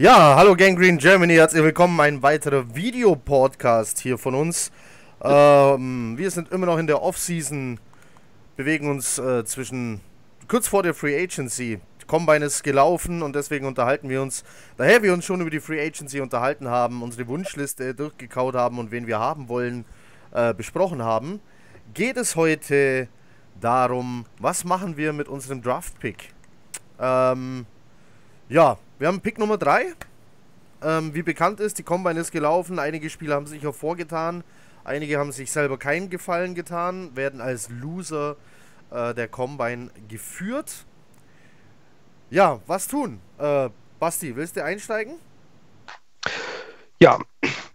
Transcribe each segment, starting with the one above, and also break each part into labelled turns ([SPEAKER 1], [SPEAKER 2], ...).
[SPEAKER 1] Ja, hallo Gang Green Germany, herzlich willkommen. Ein weiterer Videopodcast hier von uns. Ähm, wir sind immer noch in der Offseason, bewegen uns äh, zwischen kurz vor der Free Agency. Combine ist gelaufen und deswegen unterhalten wir uns, daher wir uns schon über die Free Agency unterhalten haben, unsere Wunschliste durchgekaut haben und wen wir haben wollen, äh, besprochen haben, geht es heute darum, was machen wir mit unserem Draft-Pick. Ähm, ja, wir haben Pick Nummer 3. Ähm, wie bekannt ist, die Combine ist gelaufen. Einige Spieler haben sich hervorgetan. Einige haben sich selber keinen Gefallen getan. Werden als Loser äh, der Combine geführt. Ja, was tun? Äh, Basti, willst du einsteigen?
[SPEAKER 2] Ja,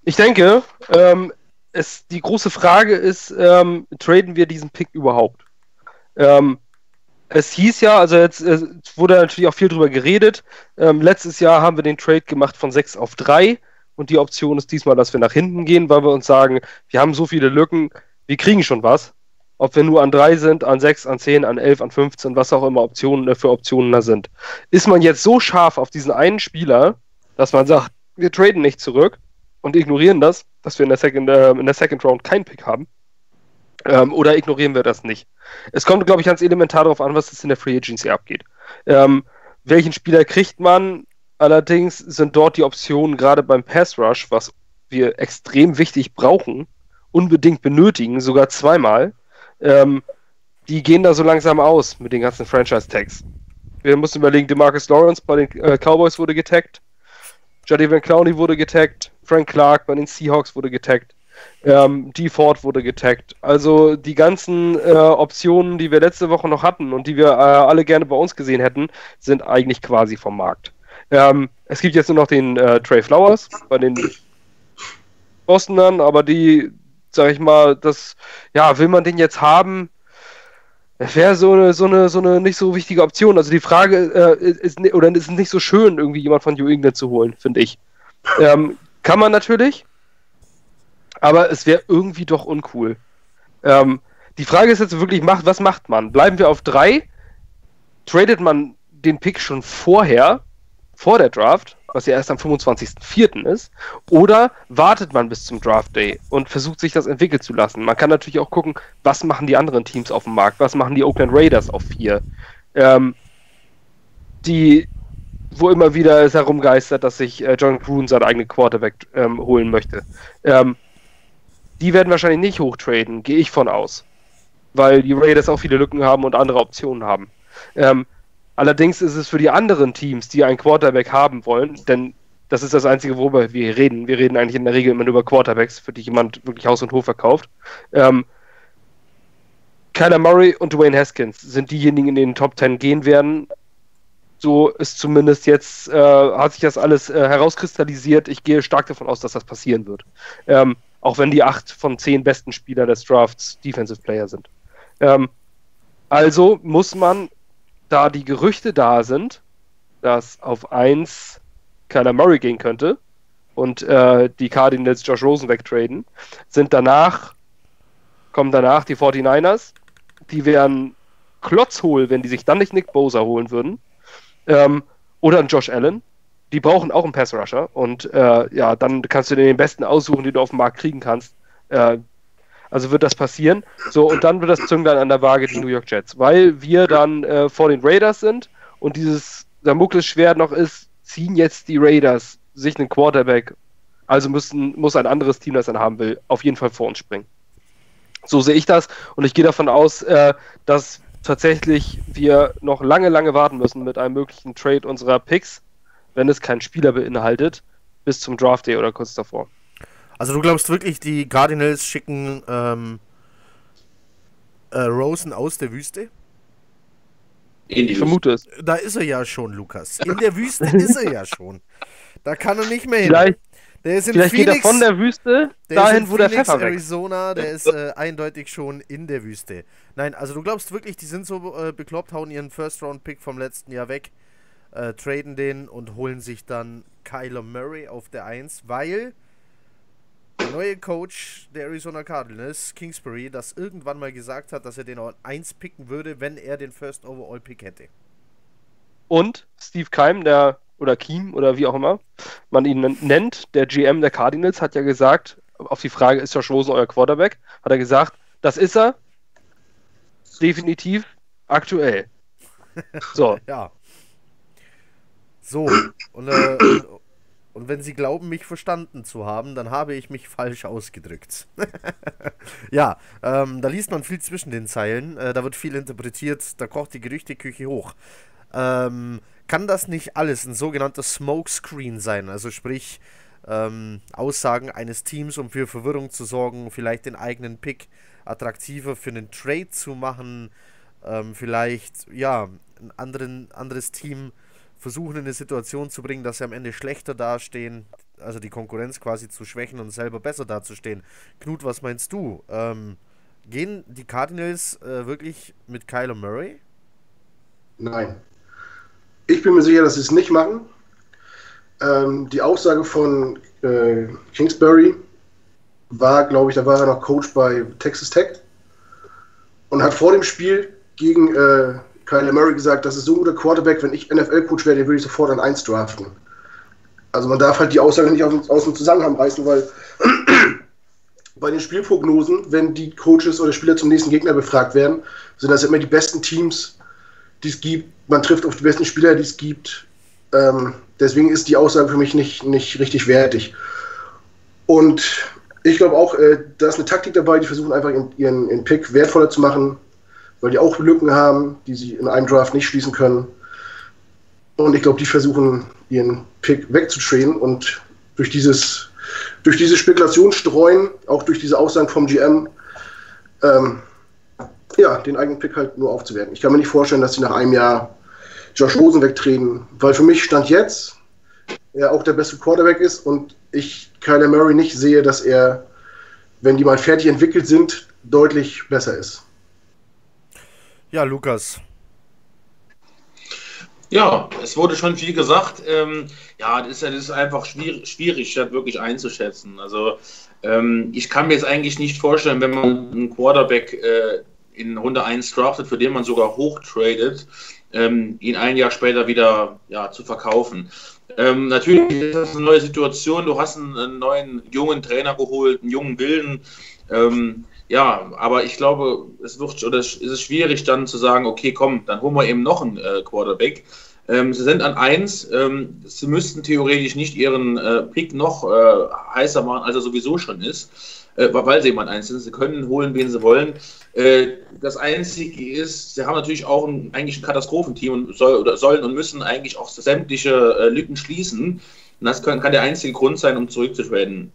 [SPEAKER 2] ich denke, ähm, es, die große Frage ist, ähm, traden wir diesen Pick überhaupt? Ähm, es hieß ja, also jetzt wurde natürlich auch viel drüber geredet. Ähm, letztes Jahr haben wir den Trade gemacht von 6 auf 3 und die Option ist diesmal, dass wir nach hinten gehen, weil wir uns sagen, wir haben so viele Lücken, wir kriegen schon was. Ob wir nur an 3 sind, an 6, an 10, an 11, an 15, was auch immer Optionen äh, für Optionen da sind. Ist man jetzt so scharf auf diesen einen Spieler, dass man sagt, wir traden nicht zurück und ignorieren das, dass wir in der Second, äh, in der Second Round keinen Pick haben? Ähm, oder ignorieren wir das nicht? Es kommt, glaube ich, ganz elementar darauf an, was es in der Free Agency abgeht. Ähm, welchen Spieler kriegt man? Allerdings sind dort die Optionen gerade beim Pass Rush, was wir extrem wichtig brauchen, unbedingt benötigen, sogar zweimal. Ähm, die gehen da so langsam aus mit den ganzen Franchise-Tags. Wir müssen überlegen, DeMarcus Lawrence bei den äh, Cowboys wurde getaggt, Jadavion Clowney wurde getaggt, Frank Clark bei den Seahawks wurde getaggt. Ähm. Ford wurde getaggt. Also die ganzen äh, Optionen, die wir letzte Woche noch hatten und die wir äh, alle gerne bei uns gesehen hätten, sind eigentlich quasi vom Markt. Ähm, es gibt jetzt nur noch den äh, Trey Flowers bei den Bostonern, aber die, sag ich mal, das, ja, will man den jetzt haben? Wäre so eine, so, eine, so eine nicht so wichtige Option. Also die Frage äh, ist, oder ist es nicht so schön, irgendwie jemand von New England zu holen, finde ich. Ähm, kann man natürlich, aber es wäre irgendwie doch uncool. Ähm, die Frage ist jetzt wirklich, macht, was macht man? Bleiben wir auf drei? Tradet man den Pick schon vorher, vor der Draft, was ja erst am 25.04. ist, oder wartet man bis zum Draft Day und versucht sich das entwickeln zu lassen? Man kann natürlich auch gucken, was machen die anderen Teams auf dem Markt, was machen die Oakland Raiders auf vier? Ähm, die, wo immer wieder es herumgeistert, dass sich äh, John Gruden seinen eigenen Quarterback ähm, holen möchte. Ähm, die werden wahrscheinlich nicht hochtraden, gehe ich von aus. Weil die Raiders auch viele Lücken haben und andere Optionen haben. Ähm, allerdings ist es für die anderen Teams, die einen Quarterback haben wollen, denn das ist das Einzige, worüber wir reden. Wir reden eigentlich in der Regel immer über Quarterbacks, für die jemand wirklich Haus und Hof verkauft. Ähm, Kyler Murray und Dwayne Haskins sind diejenigen, in den Top 10 gehen werden. So ist zumindest jetzt, äh, hat sich das alles äh, herauskristallisiert. Ich gehe stark davon aus, dass das passieren wird. Ähm, auch wenn die acht von zehn besten Spieler des Drafts Defensive Player sind. Ähm, also muss man, da die Gerüchte da sind, dass auf eins Kyler Murray gehen könnte und äh, die Cardinals Josh Rosen wegtraden, sind danach, kommen danach die 49ers, die wären klotzhohl, wenn die sich dann nicht Nick Bosa holen würden. Ähm, oder ein Josh Allen, die brauchen auch einen Pass Rusher und äh, ja, dann kannst du den besten aussuchen, den du auf dem Markt kriegen kannst. Äh, also wird das passieren. So, und dann wird das Zünglein an der Waage die New York Jets, weil wir dann äh, vor den Raiders sind und dieses Damoklesschwert noch ist, ziehen jetzt die Raiders sich einen Quarterback, also müssen, muss ein anderes Team, das er haben will, auf jeden Fall vor uns springen. So sehe ich das und ich gehe davon aus, äh, dass tatsächlich wir noch lange, lange warten müssen mit einem möglichen Trade unserer Picks wenn es keinen Spieler beinhaltet, bis zum Draft Day oder kurz davor.
[SPEAKER 1] Also du glaubst wirklich, die Cardinals schicken ähm, äh, Rosen aus der Wüste?
[SPEAKER 2] ich vermute es.
[SPEAKER 1] Da ist er ja schon, Lukas. In der Wüste ist er ja schon. Da kann er nicht mehr hin.
[SPEAKER 2] Vielleicht, der ist in vielleicht Phoenix, geht er von der Wüste
[SPEAKER 1] der dahin, wo Phoenix, der Pfeffer Arizona, der ist äh, eindeutig schon in der Wüste. Nein, also du glaubst wirklich, die sind so äh, bekloppt, hauen ihren First-Round-Pick vom letzten Jahr weg äh, traden den und holen sich dann Kyler Murray auf der 1, weil der neue Coach der Arizona Cardinals, Kingsbury, das irgendwann mal gesagt hat, dass er den auf 1 picken würde, wenn er den First Overall Pick hätte.
[SPEAKER 2] Und Steve Keim, der oder Kiem oder wie auch immer man ihn nennt, der GM der Cardinals, hat ja gesagt, auf die Frage, ist Josh Rosen euer Quarterback, hat er gesagt, das ist er. Definitiv aktuell.
[SPEAKER 1] So. ja. So, und, äh, und wenn Sie glauben, mich verstanden zu haben, dann habe ich mich falsch ausgedrückt. ja, ähm, da liest man viel zwischen den Zeilen, äh, da wird viel interpretiert, da kocht die Gerüchteküche hoch. Ähm, kann das nicht alles ein sogenannter Smokescreen sein? Also sprich, ähm, Aussagen eines Teams, um für Verwirrung zu sorgen, vielleicht den eigenen Pick attraktiver für einen Trade zu machen, ähm, vielleicht ja ein anderen, anderes Team versuchen in eine Situation zu bringen, dass sie am Ende schlechter dastehen, also die Konkurrenz quasi zu schwächen und selber besser dazustehen. Knut, was meinst du? Ähm, gehen die Cardinals äh, wirklich mit Kyler Murray?
[SPEAKER 3] Nein. Ich bin mir sicher, dass sie es nicht machen. Ähm, die Aussage von äh, Kingsbury war, glaube ich, da war er noch Coach bei Texas Tech und hat vor dem Spiel gegen äh, Kyler Murray gesagt, das ist so ein guter Quarterback, wenn ich NFL-Coach wäre, den würde ich sofort an 1 draften. Also man darf halt die Aussage nicht aus, dem Zusammenhang reißen, weil bei den Spielprognosen, wenn die Coaches oder Spieler zum nächsten Gegner befragt werden, sind das immer die besten Teams, die es gibt. Man trifft auf die besten Spieler, die es gibt. Ähm, deswegen ist die Aussage für mich nicht, nicht richtig wertig. Und ich glaube auch, äh, da ist eine Taktik dabei, die versuchen einfach ihren, ihren Pick wertvoller zu machen weil die auch Lücken haben, die sie in einem Draft nicht schließen können. Und ich glaube, die versuchen, ihren Pick wegzutrainen und durch dieses, durch diese Spekulation streuen, auch durch diese Aussagen vom GM, ähm, ja, den eigenen Pick halt nur aufzuwerten. Ich kann mir nicht vorstellen, dass sie nach einem Jahr Josh Rosen wegtreten, weil für mich stand jetzt er auch der beste Quarterback ist und ich Kyler Murray nicht sehe, dass er, wenn die mal fertig entwickelt sind, deutlich besser ist.
[SPEAKER 1] Ja, Lukas.
[SPEAKER 4] Ja, es wurde schon viel gesagt. Ähm, ja, das ist, das ist einfach schwierig, schwierig, das wirklich einzuschätzen. Also ähm, ich kann mir jetzt eigentlich nicht vorstellen, wenn man einen Quarterback äh, in Runde 1 draftet, für den man sogar hochtradet, ähm, ihn ein Jahr später wieder ja, zu verkaufen. Ähm, natürlich ist das eine neue Situation. Du hast einen, einen neuen jungen Trainer geholt, einen jungen Willen. Ähm, ja, aber ich glaube, es wird oder es ist schwierig dann zu sagen, okay, komm, dann holen wir eben noch einen äh, Quarterback. Ähm, sie sind an eins. Ähm, sie müssten theoretisch nicht ihren äh, Pick noch äh, heißer machen, als er sowieso schon ist, äh, weil sie jemand eins sind. Sie können holen, wen sie wollen. Äh, das Einzige ist, sie haben natürlich auch ein, eigentlich ein Katastrophenteam und soll, sollen und müssen eigentlich auch sämtliche äh, Lücken schließen. Und das kann, kann der einzige Grund sein, um zurückzutraden.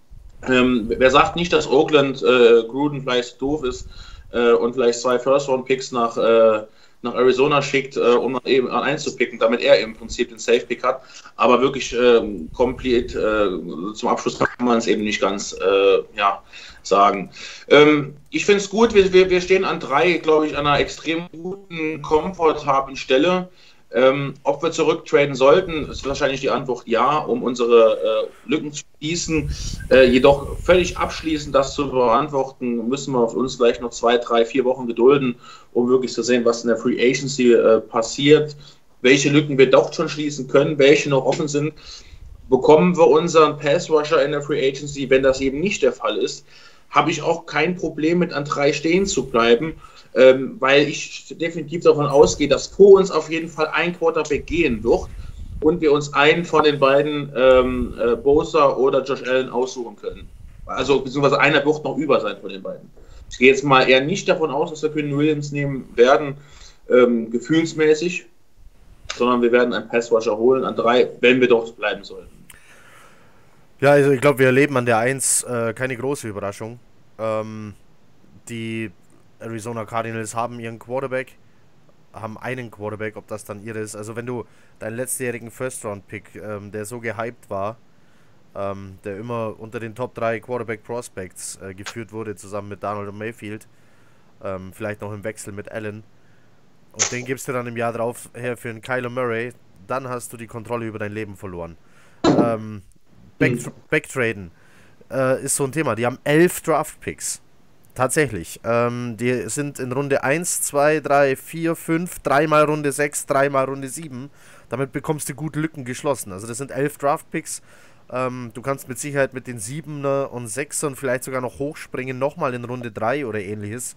[SPEAKER 4] Ähm, wer sagt nicht, dass Oakland äh, Gruden vielleicht doof ist äh, und vielleicht zwei First-Round-Picks nach, äh, nach Arizona schickt, äh, um dann eben einzupicken, damit er im Prinzip den Safe-Pick hat. Aber wirklich ähm, komplett äh, zum Abschluss kann man es eben nicht ganz äh, ja, sagen. Ähm, ich finde es gut, wir, wir, wir stehen an drei, glaube ich, an einer extrem guten, komfortablen Stelle. Ähm, ob wir zurücktraden sollten, ist wahrscheinlich die Antwort ja, um unsere äh, Lücken zu schließen. Äh, jedoch völlig abschließend das zu beantworten, müssen wir uns vielleicht noch zwei, drei, vier Wochen gedulden, um wirklich zu sehen, was in der Free Agency äh, passiert, welche Lücken wir doch schon schließen können, welche noch offen sind. Bekommen wir unseren Pass Rusher in der Free Agency, wenn das eben nicht der Fall ist, habe ich auch kein Problem mit an drei stehen zu bleiben ähm, weil ich definitiv davon ausgehe, dass vor uns auf jeden Fall ein Quarterback gehen wird und wir uns einen von den beiden, ähm, äh, Bosa oder Josh Allen, aussuchen können. Also, beziehungsweise einer wird noch über sein von den beiden. Ich gehe jetzt mal eher nicht davon aus, dass wir Quinn Williams nehmen werden, ähm, gefühlsmäßig, sondern wir werden einen Passwasher holen an drei, wenn wir dort bleiben sollten.
[SPEAKER 1] Ja, also ich glaube, wir erleben an der 1 äh, keine große Überraschung. Ähm, die Arizona Cardinals haben ihren Quarterback, haben einen Quarterback, ob das dann ihre ist. Also wenn du deinen letztjährigen First-Round-Pick, ähm, der so gehypt war, ähm, der immer unter den Top 3 Quarterback Prospects äh, geführt wurde, zusammen mit Donald und Mayfield, ähm, vielleicht noch im Wechsel mit Allen, und den gibst du dann im Jahr drauf her für einen Kyler Murray, dann hast du die Kontrolle über dein Leben verloren. Ähm, back, mhm. Backtraden äh, ist so ein Thema. Die haben elf Draft-Picks. Tatsächlich. Ähm, die sind in Runde 1, 2, 3, 4, 5, dreimal Runde 6, dreimal Runde 7. damit bekommst du gut Lücken geschlossen. Also das sind elf Draft-Picks. Ähm, du kannst mit Sicherheit mit den 7er und 6ern vielleicht sogar noch hochspringen, nochmal in Runde 3 oder ähnliches.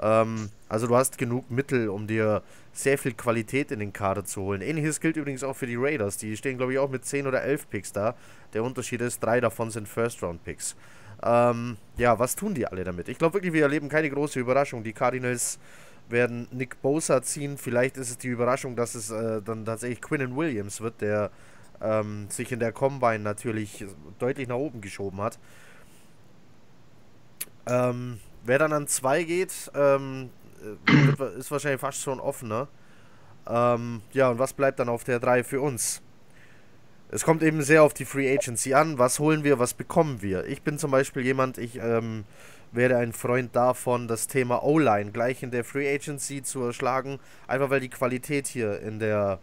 [SPEAKER 1] Ähm, also du hast genug Mittel, um dir sehr viel Qualität in den Kader zu holen. Ähnliches gilt übrigens auch für die Raiders. Die stehen, glaube ich, auch mit 10 oder 11 Picks da. Der Unterschied ist, drei davon sind First-Round-Picks. Ähm, ja, was tun die alle damit? Ich glaube wirklich, wir erleben keine große Überraschung. Die Cardinals werden Nick Bosa ziehen. Vielleicht ist es die Überraschung, dass es äh, dann tatsächlich Quinnen Williams wird, der ähm, sich in der Combine natürlich deutlich nach oben geschoben hat. Ähm, wer dann an 2 geht, ähm, äh, ist wahrscheinlich fast schon offener. Ähm, ja, und was bleibt dann auf der 3 für uns? Es kommt eben sehr auf die Free Agency an. Was holen wir, was bekommen wir? Ich bin zum Beispiel jemand, ich ähm, wäre ein Freund davon, das Thema O-Line gleich in der Free Agency zu erschlagen, einfach weil die Qualität hier in der,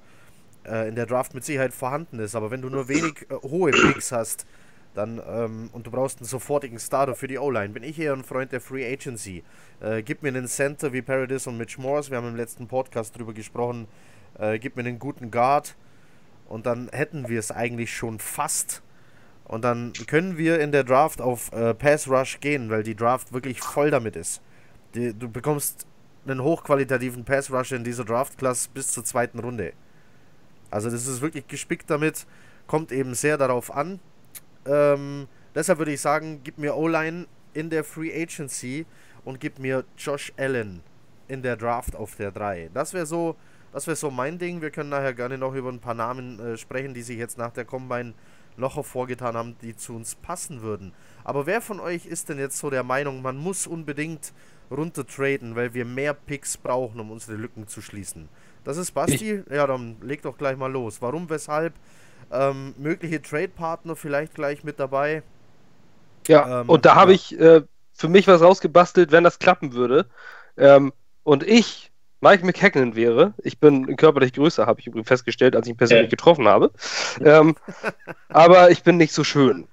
[SPEAKER 1] äh, in der Draft mit Sicherheit vorhanden ist. Aber wenn du nur wenig äh, hohe Picks hast, dann ähm, und du brauchst einen sofortigen Starter für die O-Line, bin ich eher ein Freund der Free Agency. Äh, gib mir einen Center wie Paradis und Mitch Morris, wir haben im letzten Podcast drüber gesprochen. Äh, gib mir einen guten Guard und dann hätten wir es eigentlich schon fast und dann können wir in der Draft auf äh, Pass Rush gehen, weil die Draft wirklich voll damit ist. Die, du bekommst einen hochqualitativen Pass Rush in dieser Draft-Class bis zur zweiten Runde. Also das ist wirklich gespickt damit, kommt eben sehr darauf an. Ähm, deshalb würde ich sagen, gib mir O-Line in der Free Agency und gib mir Josh Allen in der Draft auf der 3. Das wäre so, das wäre so mein Ding. Wir können nachher gerne noch über ein paar Namen äh, sprechen, die sich jetzt nach der Combine noch hervorgetan haben, die zu uns passen würden. Aber wer von euch ist denn jetzt so der Meinung, man muss unbedingt runter traden, weil wir mehr Picks brauchen, um unsere Lücken zu schließen? Das ist Basti. Ich ja, dann leg doch gleich mal los. Warum, weshalb? Ähm, mögliche Trade-Partner vielleicht gleich mit dabei.
[SPEAKER 2] Ja, ähm, und da habe ja. ich äh, für mich was rausgebastelt, wenn das klappen würde. Ähm, und ich Mike McHacken wäre. Ich bin körperlich größer, habe ich übrigens festgestellt, als ich ihn persönlich ja. getroffen habe. Ähm, aber ich bin nicht so schön.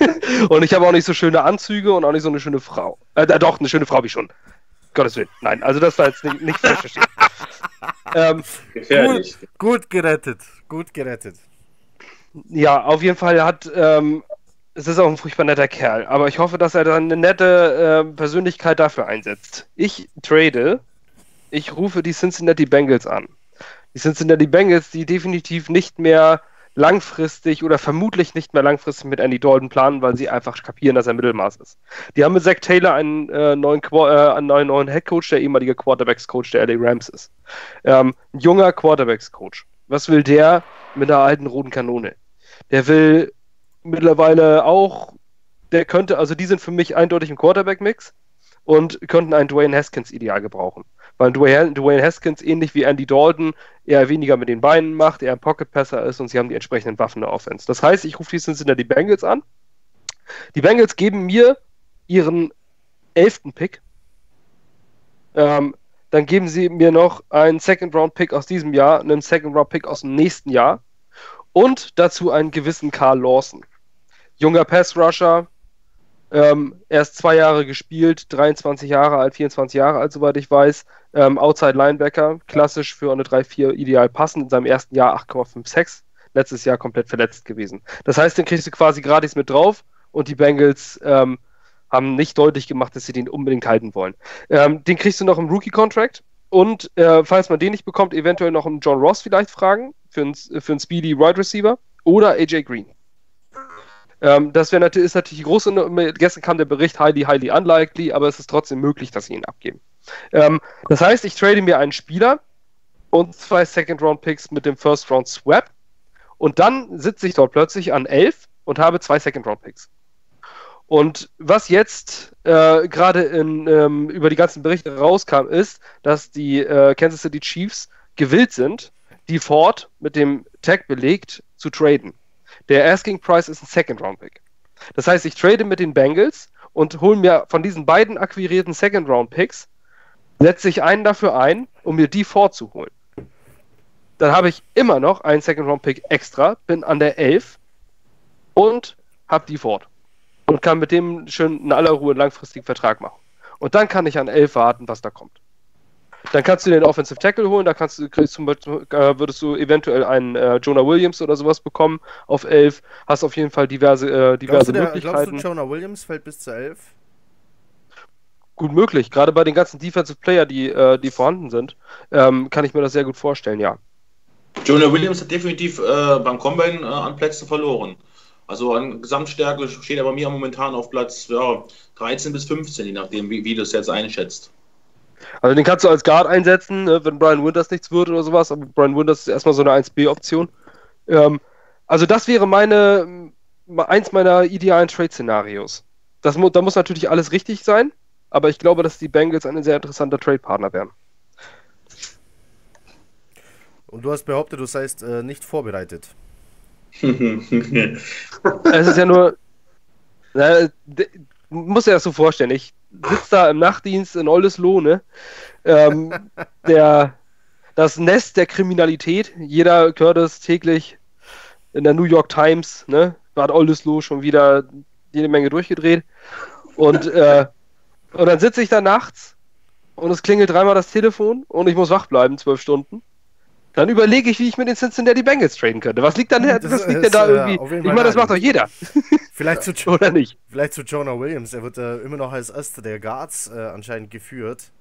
[SPEAKER 2] und ich habe auch nicht so schöne Anzüge und auch nicht so eine schöne Frau. Äh, doch, eine schöne Frau habe ich schon. Gottes Willen. Nein, also das war jetzt nicht, nicht falsch verstehen.
[SPEAKER 1] ähm, gut, gut, gerettet. Gut gerettet.
[SPEAKER 2] Ja, auf jeden Fall hat. Ähm, es ist auch ein furchtbar netter Kerl, aber ich hoffe, dass er dann eine nette äh, Persönlichkeit dafür einsetzt. Ich trade ich rufe die Cincinnati Bengals an. Die Cincinnati Bengals, die definitiv nicht mehr langfristig oder vermutlich nicht mehr langfristig mit Andy Dalton planen, weil sie einfach kapieren, dass er Mittelmaß ist. Die haben mit Zach Taylor einen, äh, neuen, äh, einen neuen, neuen Head Coach, der ehemalige Quarterbacks-Coach der LA Rams ist. Ähm, ein junger Quarterbacks-Coach. Was will der mit einer alten roten Kanone? Der will mittlerweile auch, der könnte, also die sind für mich eindeutig im Quarterback-Mix und könnten einen Dwayne Haskins ideal gebrauchen weil Dwayne, Haskins ähnlich wie Andy Dalton eher weniger mit den Beinen macht, eher ein Pocket-Passer ist und sie haben die entsprechenden Waffen der Offense. Das heißt, ich rufe die Cincinnati Bengals an. Die Bengals geben mir ihren elften Pick. Ähm, dann geben sie mir noch einen Second-Round-Pick aus diesem Jahr, einen Second-Round-Pick aus dem nächsten Jahr und dazu einen gewissen Carl Lawson. Junger Pass-Rusher, ähm, erst zwei Jahre gespielt, 23 Jahre alt, 24 Jahre alt, soweit ich weiß. Ähm, Outside Linebacker, klassisch für eine 3-4 ideal passend. In seinem ersten Jahr 8,56. Letztes Jahr komplett verletzt gewesen. Das heißt, den kriegst du quasi gratis mit drauf und die Bengals ähm, haben nicht deutlich gemacht, dass sie den unbedingt halten wollen. Ähm, den kriegst du noch im Rookie-Contract und äh, falls man den nicht bekommt, eventuell noch einen John Ross vielleicht fragen für einen, für einen Speedy Wide Receiver oder AJ Green. Ähm, das wäre ist natürlich die große. Gestern kam der Bericht highly, highly unlikely, aber es ist trotzdem möglich, dass sie ihn abgeben. Ähm, das heißt, ich trade mir einen Spieler und zwei Second-Round-Picks mit dem First-Round-Swap und dann sitze ich dort plötzlich an 11 und habe zwei Second-Round-Picks. Und was jetzt äh, gerade ähm, über die ganzen Berichte rauskam, ist, dass die äh, Kansas City Chiefs gewillt sind, die Ford mit dem Tag belegt zu traden. Der Asking Price ist ein Second Round Pick. Das heißt, ich trade mit den Bengals und hole mir von diesen beiden akquirierten Second Round Picks, setze ich einen dafür ein, um mir die vorzuholen. Dann habe ich immer noch einen Second Round Pick extra, bin an der 11 und habe die fort. Und kann mit dem schön in aller Ruhe einen langfristigen Vertrag machen. Und dann kann ich an 11 warten, was da kommt. Dann kannst du den Offensive Tackle holen, da kannst du, kriegst zum Beispiel, äh, würdest du eventuell einen äh, Jonah Williams oder sowas bekommen auf 11. Hast auf jeden Fall diverse, äh, diverse
[SPEAKER 1] Glaubst du, der,
[SPEAKER 2] Möglichkeiten.
[SPEAKER 1] glaubst du, Jonah Williams fällt bis zu 11?
[SPEAKER 2] Gut möglich, gerade bei den ganzen Defensive Player, die, äh, die vorhanden sind, ähm, kann ich mir das sehr gut vorstellen, ja.
[SPEAKER 4] Jonah Williams hat definitiv äh, beim Combine äh, an Plätzen verloren. Also an Gesamtstärke steht er bei mir momentan auf Platz ja, 13 bis 15, je nachdem, wie, wie du es jetzt einschätzt.
[SPEAKER 2] Also den kannst du als Guard einsetzen, ne, wenn Brian Winters nichts wird oder sowas, aber Brian Winters ist erstmal so eine 1B-Option. Ähm, also das wäre meine, eins meiner idealen Trade-Szenarios. Das, mu- da muss natürlich alles richtig sein, aber ich glaube, dass die Bengals ein sehr interessanter Trade-Partner wären.
[SPEAKER 1] Und du hast behauptet, du seist äh, nicht vorbereitet.
[SPEAKER 2] Es ist ja nur. Na, d- muss ja das so vorstellen. Ich sitze da im Nachtdienst in Oldesloe, ne? Ähm, der, das Nest der Kriminalität. Jeder hört es täglich in der New York Times, ne? War Oldesloe schon wieder jede Menge durchgedreht. Und, äh, und dann sitze ich da nachts und es klingelt dreimal das Telefon und ich muss wach bleiben, zwölf Stunden. Dann überlege ich, wie ich mit den Cincinnati Bengals traden könnte. Was liegt dann
[SPEAKER 1] Das
[SPEAKER 2] was liegt
[SPEAKER 1] ist,
[SPEAKER 2] denn da
[SPEAKER 1] äh,
[SPEAKER 2] irgendwie? ich meine, das macht doch jeder,
[SPEAKER 1] Vielleicht zu, jo
[SPEAKER 2] oder nicht?
[SPEAKER 1] vielleicht zu Jonah Williams. Er wird äh, immer noch als erster der Guards äh, anscheinend geführt.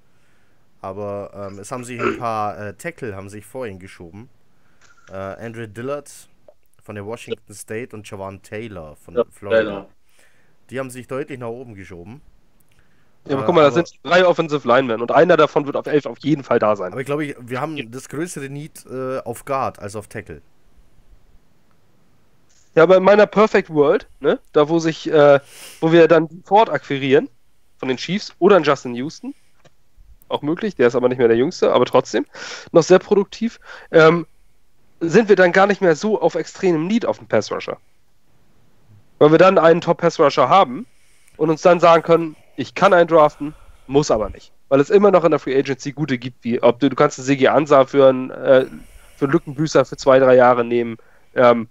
[SPEAKER 1] Aber ähm, es haben sich ein paar äh, Tackle haben sich vor ihn geschoben. Äh, Andrew Dillard von der Washington State und Javan Taylor von
[SPEAKER 4] Ja,
[SPEAKER 1] Florida.
[SPEAKER 4] Taylor.
[SPEAKER 1] Die haben sich deutlich nach oben geschoben.
[SPEAKER 2] Ja, aber
[SPEAKER 1] Äh,
[SPEAKER 2] guck mal, das
[SPEAKER 1] aber-
[SPEAKER 2] sind drei Offensive Linemen und einer davon wird auf elf auf jeden Fall da sein.
[SPEAKER 1] Aber ich glaube, wir haben das größere Need äh, auf Guard als auf Tackle.
[SPEAKER 2] Ja, aber in meiner Perfect World, ne, da wo sich, äh, wo wir dann Ford akquirieren von den Chiefs oder einen Justin Houston, auch möglich, der ist aber nicht mehr der Jüngste, aber trotzdem noch sehr produktiv, ähm, sind wir dann gar nicht mehr so auf extremem Need auf den Pass Rusher. Weil wir dann einen Top Pass Rusher haben und uns dann sagen können, ich kann einen draften, muss aber nicht. Weil es immer noch in der Free Agency gute gibt, wie ob du, du kannst einen Sigi Ansa für einen, äh, für Lückenbüßer für zwei, drei Jahre nehmen. Ähm,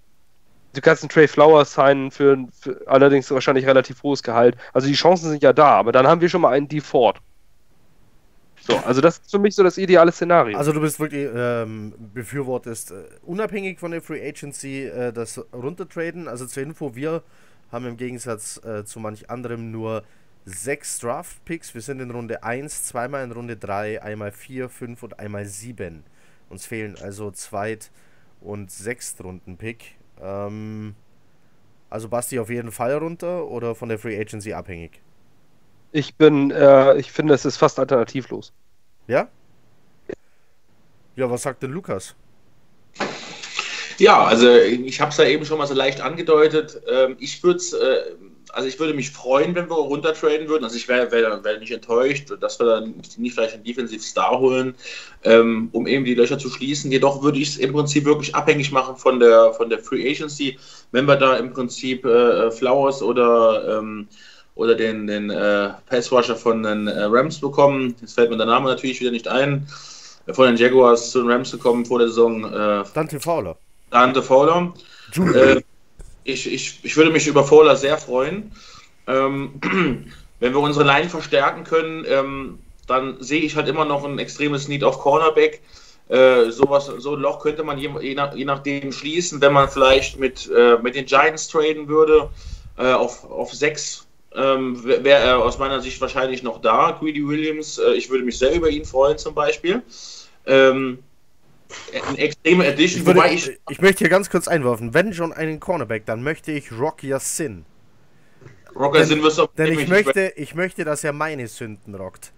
[SPEAKER 2] du kannst einen Trey Flowers signen für, für allerdings wahrscheinlich relativ hohes Gehalt. Also die Chancen sind ja da, aber dann haben wir schon mal einen D Ford. So, also das ist für mich so das ideale Szenario.
[SPEAKER 1] Also du bist wirklich ähm, befürwortest, äh, unabhängig von der Free Agency, äh, das runtertraden. Also zur Info, wir haben im Gegensatz äh, zu manch anderem nur sechs Draft-Picks. Wir sind in Runde 1, zweimal in Runde 3, einmal 4, 5 und einmal 7. Uns fehlen also Zweit- und Sechstrunden-Pick. Ähm, also Basti auf jeden Fall runter oder von der Free Agency abhängig?
[SPEAKER 2] ich bin, äh, ich finde, es ist fast alternativlos.
[SPEAKER 1] Ja? Ja, was sagt denn Lukas?
[SPEAKER 4] Ja, also ich habe es ja eben schon mal so leicht angedeutet. Ähm, ich würde äh, also ich würde mich freuen, wenn wir runtertraden würden. Also ich wäre wär, wär nicht enttäuscht, dass wir dann nicht, vielleicht einen Defensive Star holen, ähm, um eben die Löcher zu schließen. Jedoch würde ich es im Prinzip wirklich abhängig machen von der von der Free Agency. Wenn wir da im Prinzip äh, Flowers oder ähm, oder den, den äh, Passrusher von den äh, Rams bekommen, jetzt fällt mir der Name natürlich wieder nicht ein, äh, von den Jaguars zu den Rams gekommen vor der Saison, äh,
[SPEAKER 1] Dante Fowler.
[SPEAKER 4] Dante Fowler. Äh, ich, ich, ich würde mich über Fowler sehr freuen. Ähm, wenn wir unsere Line verstärken können, ähm, dann sehe ich halt immer noch ein extremes Need auf Cornerback. Äh, sowas, so ein Loch könnte man je, je, nach, je nachdem schließen, wenn man vielleicht mit, äh, mit den Giants traden würde. Äh, auf, auf sechs ähm, wäre er aus meiner Sicht wahrscheinlich noch da, Greedy Williams. Äh, ich würde mich sehr über ihn freuen, zum Beispiel. Ähm, eine extreme Edition,
[SPEAKER 1] Ich, würde,
[SPEAKER 4] wobei
[SPEAKER 1] ich,
[SPEAKER 4] ich.
[SPEAKER 1] möchte hier ganz kurz einwerfen. Wenn schon einen Cornerback, dann möchte ich Rock Sin.
[SPEAKER 4] Rocker sind wir so
[SPEAKER 1] Denn ich möchte, ich möchte, dass er meine Sünden rockt.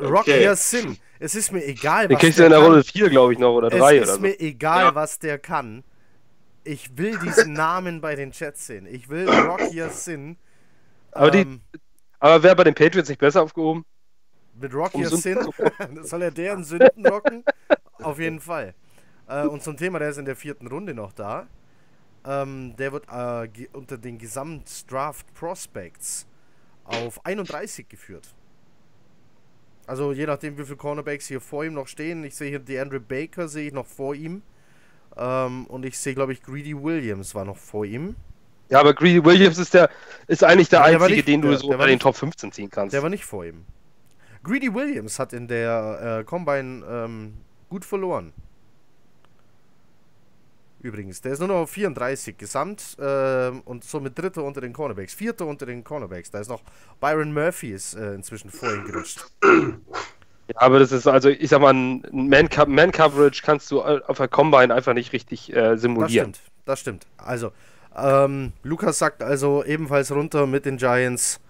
[SPEAKER 1] Rock
[SPEAKER 4] Okay.
[SPEAKER 1] Sin. Es ist mir egal,
[SPEAKER 2] Den
[SPEAKER 1] was
[SPEAKER 2] kriegst du
[SPEAKER 1] der
[SPEAKER 2] in der. Runde 4, glaube ich, noch, oder
[SPEAKER 1] Es
[SPEAKER 2] 3
[SPEAKER 1] ist
[SPEAKER 2] oder so.
[SPEAKER 1] mir egal,
[SPEAKER 4] Ja.
[SPEAKER 1] was der kann. Ich will diesen Namen bei den Chats sehen. Ich will Rock Sin.
[SPEAKER 2] Aber die-
[SPEAKER 1] ähm,
[SPEAKER 2] Aber wäre bei den Patriots nicht besser aufgehoben?
[SPEAKER 1] Mit Rock
[SPEAKER 2] Um
[SPEAKER 1] Sin soll er deren Sünden rocken? Auf jeden Fall. Äh, und zum Thema, der ist in der vierten Runde noch da. Ähm, der wird äh, unter den Gesamtdraft Prospects auf 31 geführt. Also je nachdem, wie viele Cornerbacks hier vor ihm noch stehen. Ich sehe hier DeAndre Baker, sehe ich noch vor ihm. Ähm, und ich sehe, glaube ich, Greedy Williams war noch vor ihm.
[SPEAKER 2] Ja, aber Greedy Williams ist der ist eigentlich der
[SPEAKER 1] der
[SPEAKER 2] einzige,
[SPEAKER 1] nicht-
[SPEAKER 2] den du
[SPEAKER 1] der-
[SPEAKER 2] so
[SPEAKER 1] der
[SPEAKER 2] unter den Top 15 ziehen kannst.
[SPEAKER 1] Der war nicht vor ihm. Greedy Williams hat in der äh, Combine ähm, gut verloren. Übrigens, der ist nur noch auf 34 gesamt äh, und somit dritter unter den Cornerbacks, vierter unter den Cornerbacks. Da ist noch Byron Murphy ist äh, inzwischen vorhin gerutscht.
[SPEAKER 2] Ja, aber das ist also, ich sag mal, ein Man-Coverage kannst du auf der Combine einfach nicht richtig äh, simulieren.
[SPEAKER 1] Das stimmt, das stimmt. Also, ähm, Lukas sagt also ebenfalls runter mit den Giants.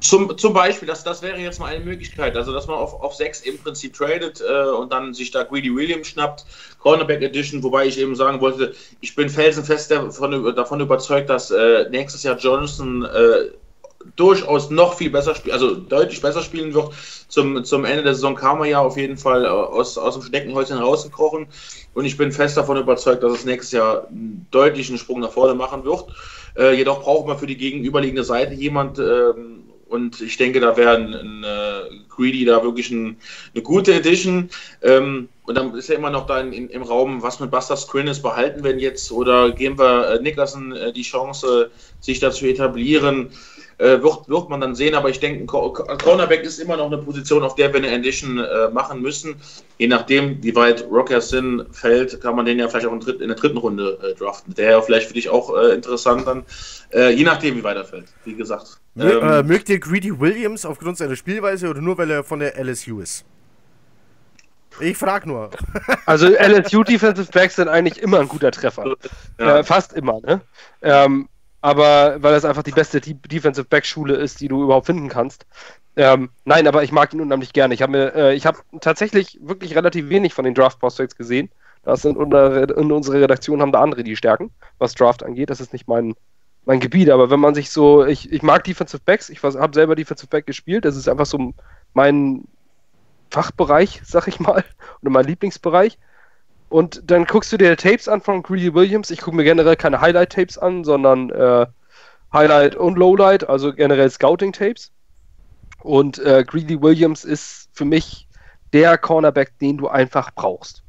[SPEAKER 4] Zum, zum Beispiel, das, das wäre jetzt mal eine Möglichkeit, also dass man auf, auf 6 im Prinzip tradet äh, und dann sich da Greedy Williams schnappt, Cornerback Edition, wobei ich eben sagen wollte, ich bin felsenfest davon, davon überzeugt, dass äh, nächstes Jahr Johnson äh, durchaus noch viel besser spielen, also deutlich besser spielen wird. Zum, zum Ende der Saison kam er ja auf jeden Fall äh, aus, aus dem Schneckenhäuschen rausgekrochen und ich bin fest davon überzeugt, dass es nächstes Jahr einen deutlichen Sprung nach vorne machen wird. Äh, jedoch braucht man für die gegenüberliegende Seite jemand, ähm, und ich denke, da wäre ein, ein, äh, Greedy da wirklich ein, eine gute Edition. Ähm, und dann ist ja immer noch da in, in, im Raum, was mit Buster Screen ist, behalten wir ihn jetzt oder geben wir äh, Nickerson äh, die Chance, sich da zu etablieren äh, wird, wird man dann sehen. Aber ich denke, ein Cornerback ist immer noch eine Position, auf der wir eine Edition äh, machen müssen. Je nachdem, wie weit Rocker Sin fällt, kann man den ja vielleicht auch in, dritt, in der dritten Runde äh, draften. Der ja vielleicht für dich auch äh, interessant dann. Äh, je nachdem, wie weit er fällt, wie gesagt.
[SPEAKER 1] Ähm, äh, mögt ihr Greedy Williams aufgrund seiner Spielweise oder nur weil er von der LSU ist? Ich frag nur.
[SPEAKER 2] Also LSU Defensive Backs sind eigentlich immer ein guter Treffer. Ja. Äh, fast immer, ne? Ähm, aber weil es einfach die beste Defensive Back Schule ist, die du überhaupt finden kannst. Ähm, nein, aber ich mag ihn unheimlich gerne. Ich habe mir, äh, ich habe tatsächlich wirklich relativ wenig von den Draft Prospects gesehen. Das sind unter, in unserer Redaktion haben da andere die Stärken, was Draft angeht. Das ist nicht mein, mein Gebiet, aber wenn man sich so, ich, ich mag Defensive Backs, ich habe selber Defensive Back gespielt, das ist einfach so mein Fachbereich, sag ich mal, oder mein Lieblingsbereich. Und dann guckst du dir Tapes an von Greedy Williams. Ich gucke mir generell keine Highlight-Tapes an, sondern äh, Highlight und Lowlight, also generell Scouting-Tapes. Und äh, Greedy Williams ist für mich der Cornerback, den du einfach brauchst.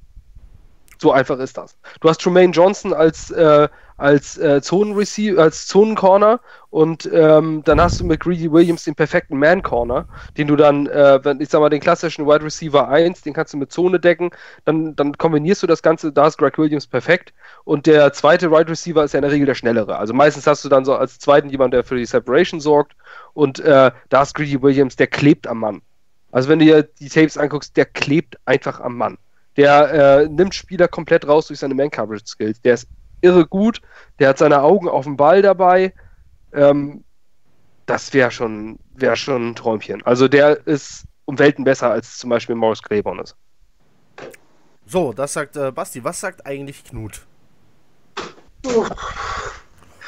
[SPEAKER 2] So einfach ist das. Du hast Tremaine Johnson als äh, als äh, Zonenreceiver, als Zonencorner und ähm, dann hast du mit Greedy Williams den perfekten Man-Corner, den du dann, äh, ich sag mal, den klassischen Wide Receiver 1, den kannst du mit Zone decken, dann, dann kombinierst du das Ganze, da ist Greg Williams perfekt und der zweite Wide Receiver ist ja in der Regel der schnellere. Also meistens hast du dann so als zweiten jemand, der für die Separation sorgt und äh, da ist Greedy Williams, der klebt am Mann. Also wenn du dir die Tapes anguckst, der klebt einfach am Mann. Der äh, nimmt Spieler komplett raus durch seine Man-Coverage-Skills. Der ist irre gut. Der hat seine Augen auf dem Ball dabei. Ähm, das wäre schon, wär schon ein Träumchen. Also der ist um Welten besser als zum Beispiel Morris Claiborne ist.
[SPEAKER 1] So, das sagt äh, Basti. Was sagt eigentlich Knut?
[SPEAKER 3] Oh.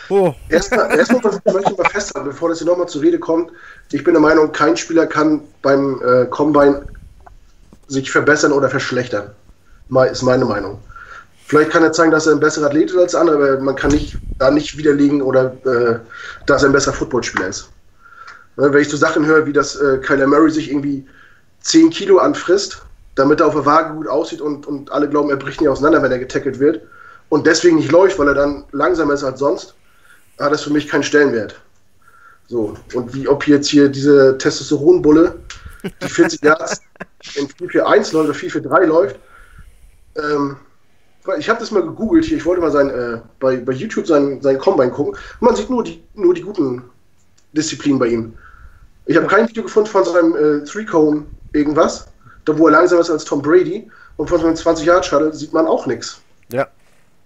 [SPEAKER 3] oh. Erstmal, erstmal möchte ich mal festhalten, bevor das hier nochmal zur Rede kommt. Ich bin der Meinung, kein Spieler kann beim äh, Combine sich verbessern oder verschlechtern. Ist meine Meinung. Vielleicht kann er zeigen, dass er ein besserer Athlet ist als andere, aber man kann nicht, da nicht widerlegen oder äh, dass er ein besserer Footballspieler ist. Wenn ich so Sachen höre, wie dass äh, Kyler Murray sich irgendwie 10 Kilo anfrisst, damit er auf der Waage gut aussieht und, und alle glauben, er bricht nicht auseinander, wenn er getackelt wird und deswegen nicht läuft, weil er dann langsamer ist als sonst, hat das für mich keinen Stellenwert. So, und wie ob jetzt hier diese Testosteronbulle, die 40 Yards in 4-4-1 läuft oder 4-4-3 läuft, ähm, ich habe das mal gegoogelt hier, ich wollte mal sein, äh, bei, bei YouTube sein, sein Combine gucken. man sieht nur die, nur die guten Disziplinen bei ihm. Ich habe kein Video gefunden von seinem äh, Three-Cone irgendwas, da wo er langsamer ist als Tom Brady. Und von seinem 20 Yard Shuttle sieht man auch nichts.
[SPEAKER 1] Ja.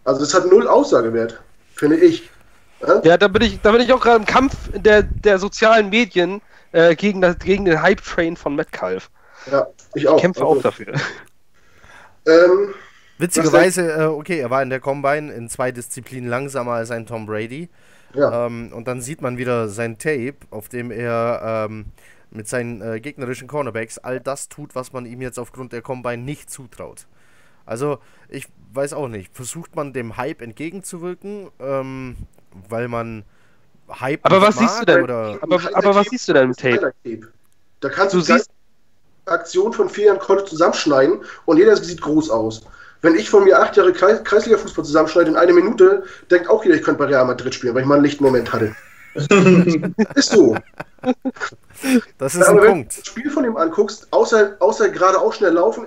[SPEAKER 3] Also das hat null Aussagewert, finde ich.
[SPEAKER 2] Ja, ja da bin ich, da bin ich auch gerade im Kampf der, der sozialen Medien äh, gegen, das, gegen den Hype-Train von Metcalf.
[SPEAKER 3] Ja, ich auch. Ich
[SPEAKER 2] kämpfe also, auch dafür.
[SPEAKER 3] Ähm,
[SPEAKER 1] Witzigerweise, äh, okay, er war in der Combine in zwei Disziplinen langsamer als ein Tom Brady. Ja. Ähm, und dann sieht man wieder sein Tape, auf dem er ähm, mit seinen äh, gegnerischen Cornerbacks all das tut, was man ihm jetzt aufgrund der Combine nicht zutraut. Also, ich weiß auch nicht. Versucht man dem Hype entgegenzuwirken, ähm, weil man Hype.
[SPEAKER 2] Aber was mag, siehst du denn? Oder? Aber, aber was siehst du denn im Tape?
[SPEAKER 3] Da kannst du, du siehst Aktion von vier Jahren College zusammenschneiden und jeder sieht groß aus. Wenn ich von mir acht Jahre Kreis Kreisliga-Fußball zusammenschneide in einer Minute, denkt auch jeder, ich könnte bei Real Madrid spielen, weil ich mal einen Lichtmoment hatte. ist so.
[SPEAKER 1] Das ist
[SPEAKER 3] Aber
[SPEAKER 1] ein
[SPEAKER 3] wenn
[SPEAKER 1] Punkt.
[SPEAKER 3] du das Spiel von ihm anguckst, außer, außer gerade auch schnell laufen,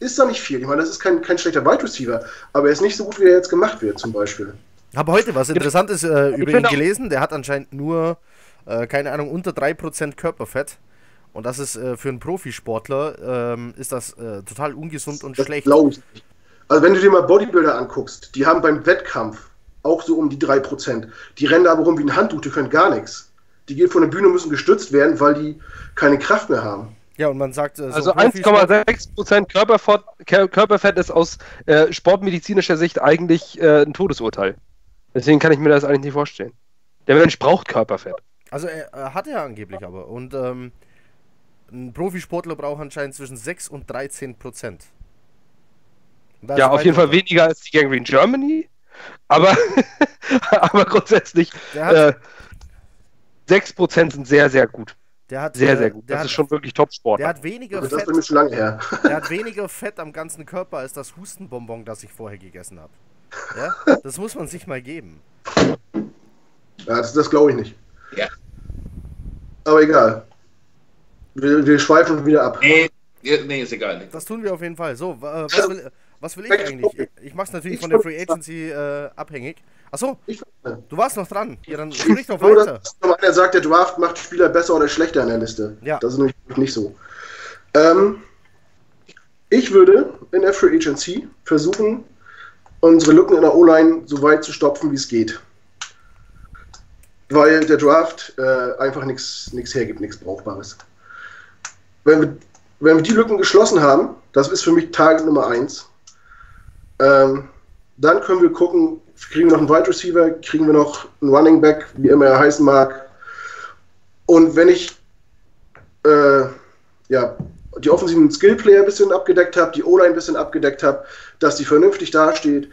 [SPEAKER 3] ist da nicht viel. Ich meine, das ist kein, kein schlechter Wide Receiver, aber er ist nicht so gut, wie er jetzt gemacht wird, zum Beispiel.
[SPEAKER 1] Habe heute was Interessantes äh, über ihn gelesen. Der hat anscheinend nur, äh, keine Ahnung, unter 3% Körperfett. Und das ist äh, für einen Profisportler, ähm, ist das äh, total ungesund und
[SPEAKER 3] Das
[SPEAKER 1] schlecht.
[SPEAKER 3] glaube ich nicht. Also wenn du dir mal Bodybuilder anguckst, die haben beim Wettkampf auch so um die 3%. Die rennen aber rum wie ein Handtuch, die können gar nichts. Die gehen von der Bühne und müssen gestützt werden, weil die keine Kraft mehr haben.
[SPEAKER 1] Ja, und man sagt, äh, so
[SPEAKER 2] Also
[SPEAKER 1] Profisport-
[SPEAKER 2] 1,6% Körperfett, Kör- Körperfett ist aus äh, sportmedizinischer Sicht eigentlich äh, ein Todesurteil. Deswegen kann ich mir das eigentlich nicht vorstellen. Der Mensch braucht Körperfett.
[SPEAKER 1] Also er, er hat er angeblich aber. Und ähm, ein Profisportler braucht anscheinend zwischen 6 und 13 Prozent.
[SPEAKER 2] Ja, auf jeden Fall
[SPEAKER 1] drunter.
[SPEAKER 2] weniger als die Gangrene Germany. Aber, aber grundsätzlich
[SPEAKER 1] hat,
[SPEAKER 2] äh, 6% sind sehr, sehr gut.
[SPEAKER 1] der hat,
[SPEAKER 2] Sehr,
[SPEAKER 1] äh,
[SPEAKER 2] sehr gut.
[SPEAKER 1] Der
[SPEAKER 2] Das
[SPEAKER 1] hat,
[SPEAKER 2] ist schon wirklich Top-Sport.
[SPEAKER 1] der hat weniger
[SPEAKER 3] Also das ist
[SPEAKER 1] Fett.
[SPEAKER 3] bei mir schon lange her.
[SPEAKER 1] Der hat weniger Fett am ganzen Körper als das Hustenbonbon, das ich vorher gegessen habe. Ja? Das muss man sich mal geben.
[SPEAKER 3] Ja, das, das glaube ich nicht.
[SPEAKER 4] Ja.
[SPEAKER 3] Aber egal. Wir, wir schweifen wieder ab.
[SPEAKER 4] Nee, nee, ist egal.
[SPEAKER 1] Das tun wir auf jeden Fall. So, äh, was will, was will ich eigentlich? Ich, ich mach's natürlich
[SPEAKER 3] Ich
[SPEAKER 1] von der Free Agency äh, abhängig. Achso, du warst noch dran. Ja, dann
[SPEAKER 3] ich
[SPEAKER 1] sprich doch
[SPEAKER 3] nur,
[SPEAKER 1] weiter.
[SPEAKER 3] noch einer sagt, der Draft macht Spieler besser oder schlechter in der Liste.
[SPEAKER 1] Ja.
[SPEAKER 3] Das ist nämlich nicht so. Ähm, ich würde in der Free Agency versuchen, unsere Lücken in der O-Line so weit zu stopfen, wie es geht. Weil der Draft äh, einfach nichts hergibt, nichts Brauchbares. Wenn wir, wenn wir die Lücken geschlossen haben, das ist für mich Target Nummer 1, ähm, dann können wir gucken, kriegen wir noch einen Wide Receiver, kriegen wir noch einen Running Back, wie immer er heißen mag. Und wenn ich äh, ja, die offensiven Skillplayer ein bisschen abgedeckt habe, die O-Line ein bisschen abgedeckt habe, dass die vernünftig dasteht,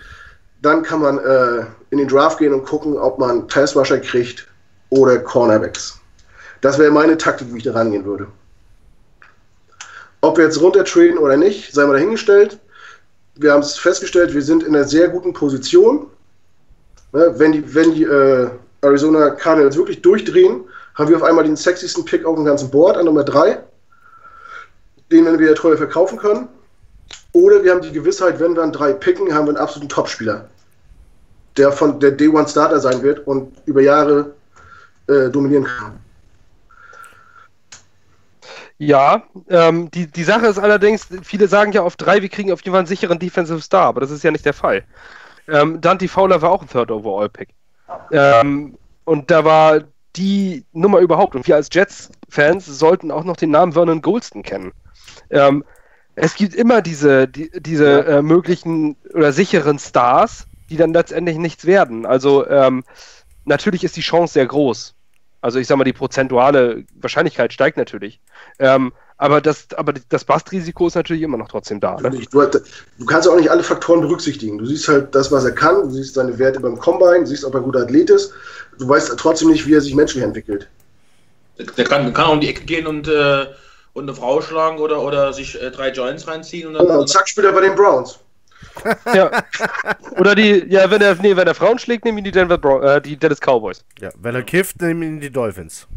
[SPEAKER 3] dann kann man äh, in den Draft gehen und gucken, ob man Pass Rusher kriegt oder Cornerbacks. Das wäre meine Taktik, wie ich da rangehen würde. Ob wir jetzt runtertraden oder nicht, sei mal dahingestellt. Wir haben es festgestellt, wir sind in einer sehr guten Position. Ne, wenn die, wenn die äh, Arizona Cardinals wirklich durchdrehen, haben wir auf einmal den sexiesten Pick auf dem ganzen Board an Nummer 3, den wir wieder teuer verkaufen können. Oder wir haben die Gewissheit, wenn wir an 3 picken, haben wir einen absoluten Topspieler, der von der Day One Starter sein wird und über Jahre äh, dominieren kann.
[SPEAKER 2] Ja, ähm, die, die Sache ist allerdings, viele sagen ja auf drei, wir kriegen auf jeden Fall einen sicheren Defensive Star, aber das ist ja nicht der Fall. Ähm, Dante Fowler war auch ein Third Overall Pick. Ähm, und da war die Nummer überhaupt, und wir als Jets-Fans sollten auch noch den Namen Vernon Goldston kennen. Ähm, es gibt immer diese, die, diese äh, möglichen oder sicheren Stars, die dann letztendlich nichts werden. Also ähm, natürlich ist die Chance sehr groß. Also ich sag mal, die prozentuale Wahrscheinlichkeit steigt natürlich. Ähm, aber das, aber das Bastrisiko ist natürlich immer noch trotzdem da. Ne?
[SPEAKER 3] Du, du kannst auch nicht alle Faktoren berücksichtigen. Du siehst halt das, was er kann, du siehst seine Werte beim Combine, du siehst, ob er ein guter Athlet ist. Du weißt trotzdem nicht, wie er sich menschlich entwickelt.
[SPEAKER 4] Der kann, kann auch um die Ecke gehen und, äh, und eine Frau schlagen oder, oder sich äh, drei Joints reinziehen. Und dann,
[SPEAKER 3] Und zack, spielt er bei den Browns.
[SPEAKER 2] Ja. Oder die, ja, wenn er, nee, wenn er Frauen schlägt, nehmen ihn die Denver Bro äh, die Dallas Cowboys.
[SPEAKER 1] Ja, wenn er kifft, nehmen ihn die Dolphins.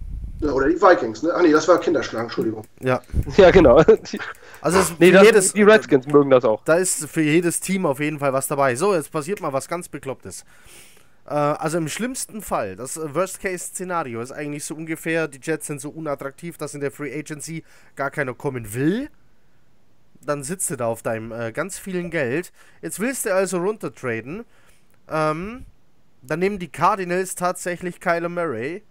[SPEAKER 3] Ja, oder die Vikings, ne? Ach nee, das war Kinderschlagen, Entschuldigung.
[SPEAKER 1] Ja.
[SPEAKER 2] Ja, genau. Die,
[SPEAKER 1] Also es,
[SPEAKER 2] nee,
[SPEAKER 1] für
[SPEAKER 2] das,
[SPEAKER 1] jedes,
[SPEAKER 2] die Redskins mögen das auch.
[SPEAKER 1] da ist für jedes Team auf jeden Fall was dabei. So, jetzt passiert mal was ganz Beklopptes. Äh, also im schlimmsten Fall, das Worst-Case-Szenario ist eigentlich so ungefähr, die Jets sind so unattraktiv, dass in der Free Agency gar keiner kommen will. Dann sitzt du da auf deinem äh, ganz vielen Geld. Jetzt willst du also runtertraden. Ähm, dann nehmen die Cardinals tatsächlich Kyler Murray.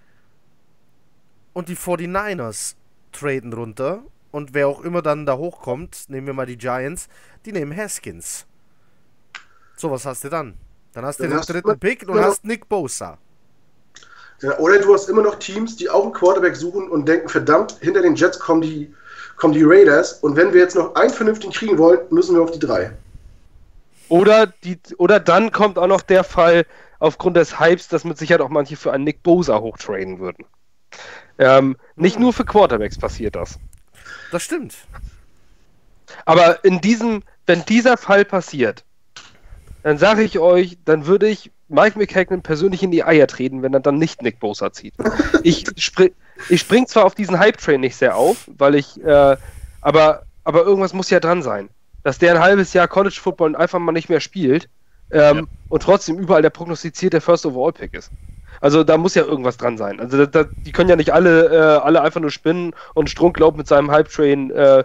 [SPEAKER 1] Und die 49ers traden runter. Und wer auch immer dann da hochkommt, nehmen wir mal die Giants, die nehmen Haskins. So, was hast du dann? Dann hast du
[SPEAKER 3] Dann
[SPEAKER 1] den
[SPEAKER 3] hast
[SPEAKER 1] dritten Pick und hast Nick Bosa.
[SPEAKER 3] Ja, oder du hast immer noch Teams, die auch einen Quarterback suchen und denken, verdammt, hinter den Jets kommen die, kommen die Raiders und wenn wir jetzt noch einen vernünftigen kriegen wollen, müssen wir auf die drei.
[SPEAKER 2] Oder, die, oder dann kommt auch noch der Fall, aufgrund des Hypes, dass mit Sicherheit auch manche für einen Nick Bosa hochtraden würden. Ähm, nicht nur für Quarterbacks passiert das.
[SPEAKER 1] Das stimmt.
[SPEAKER 2] Aber in diesem, wenn dieser Fall passiert, dann sage ich euch, dann würde ich Mike McHagnon persönlich in die Eier treten, wenn er dann nicht Nick Bosa zieht. Ich, ich spring zwar auf diesen Hype-Train nicht sehr auf, weil ich, äh, aber, aber irgendwas muss ja dran sein. Dass der ein halbes Jahr College Football einfach mal nicht mehr spielt ähm, ja. und trotzdem überall der prognostizierte First Overall Pick ist. Also da muss ja irgendwas dran sein. Also da, da, die können ja nicht alle, äh, alle einfach nur spinnen und Strunk glaubt mit seinem Hype-Train äh,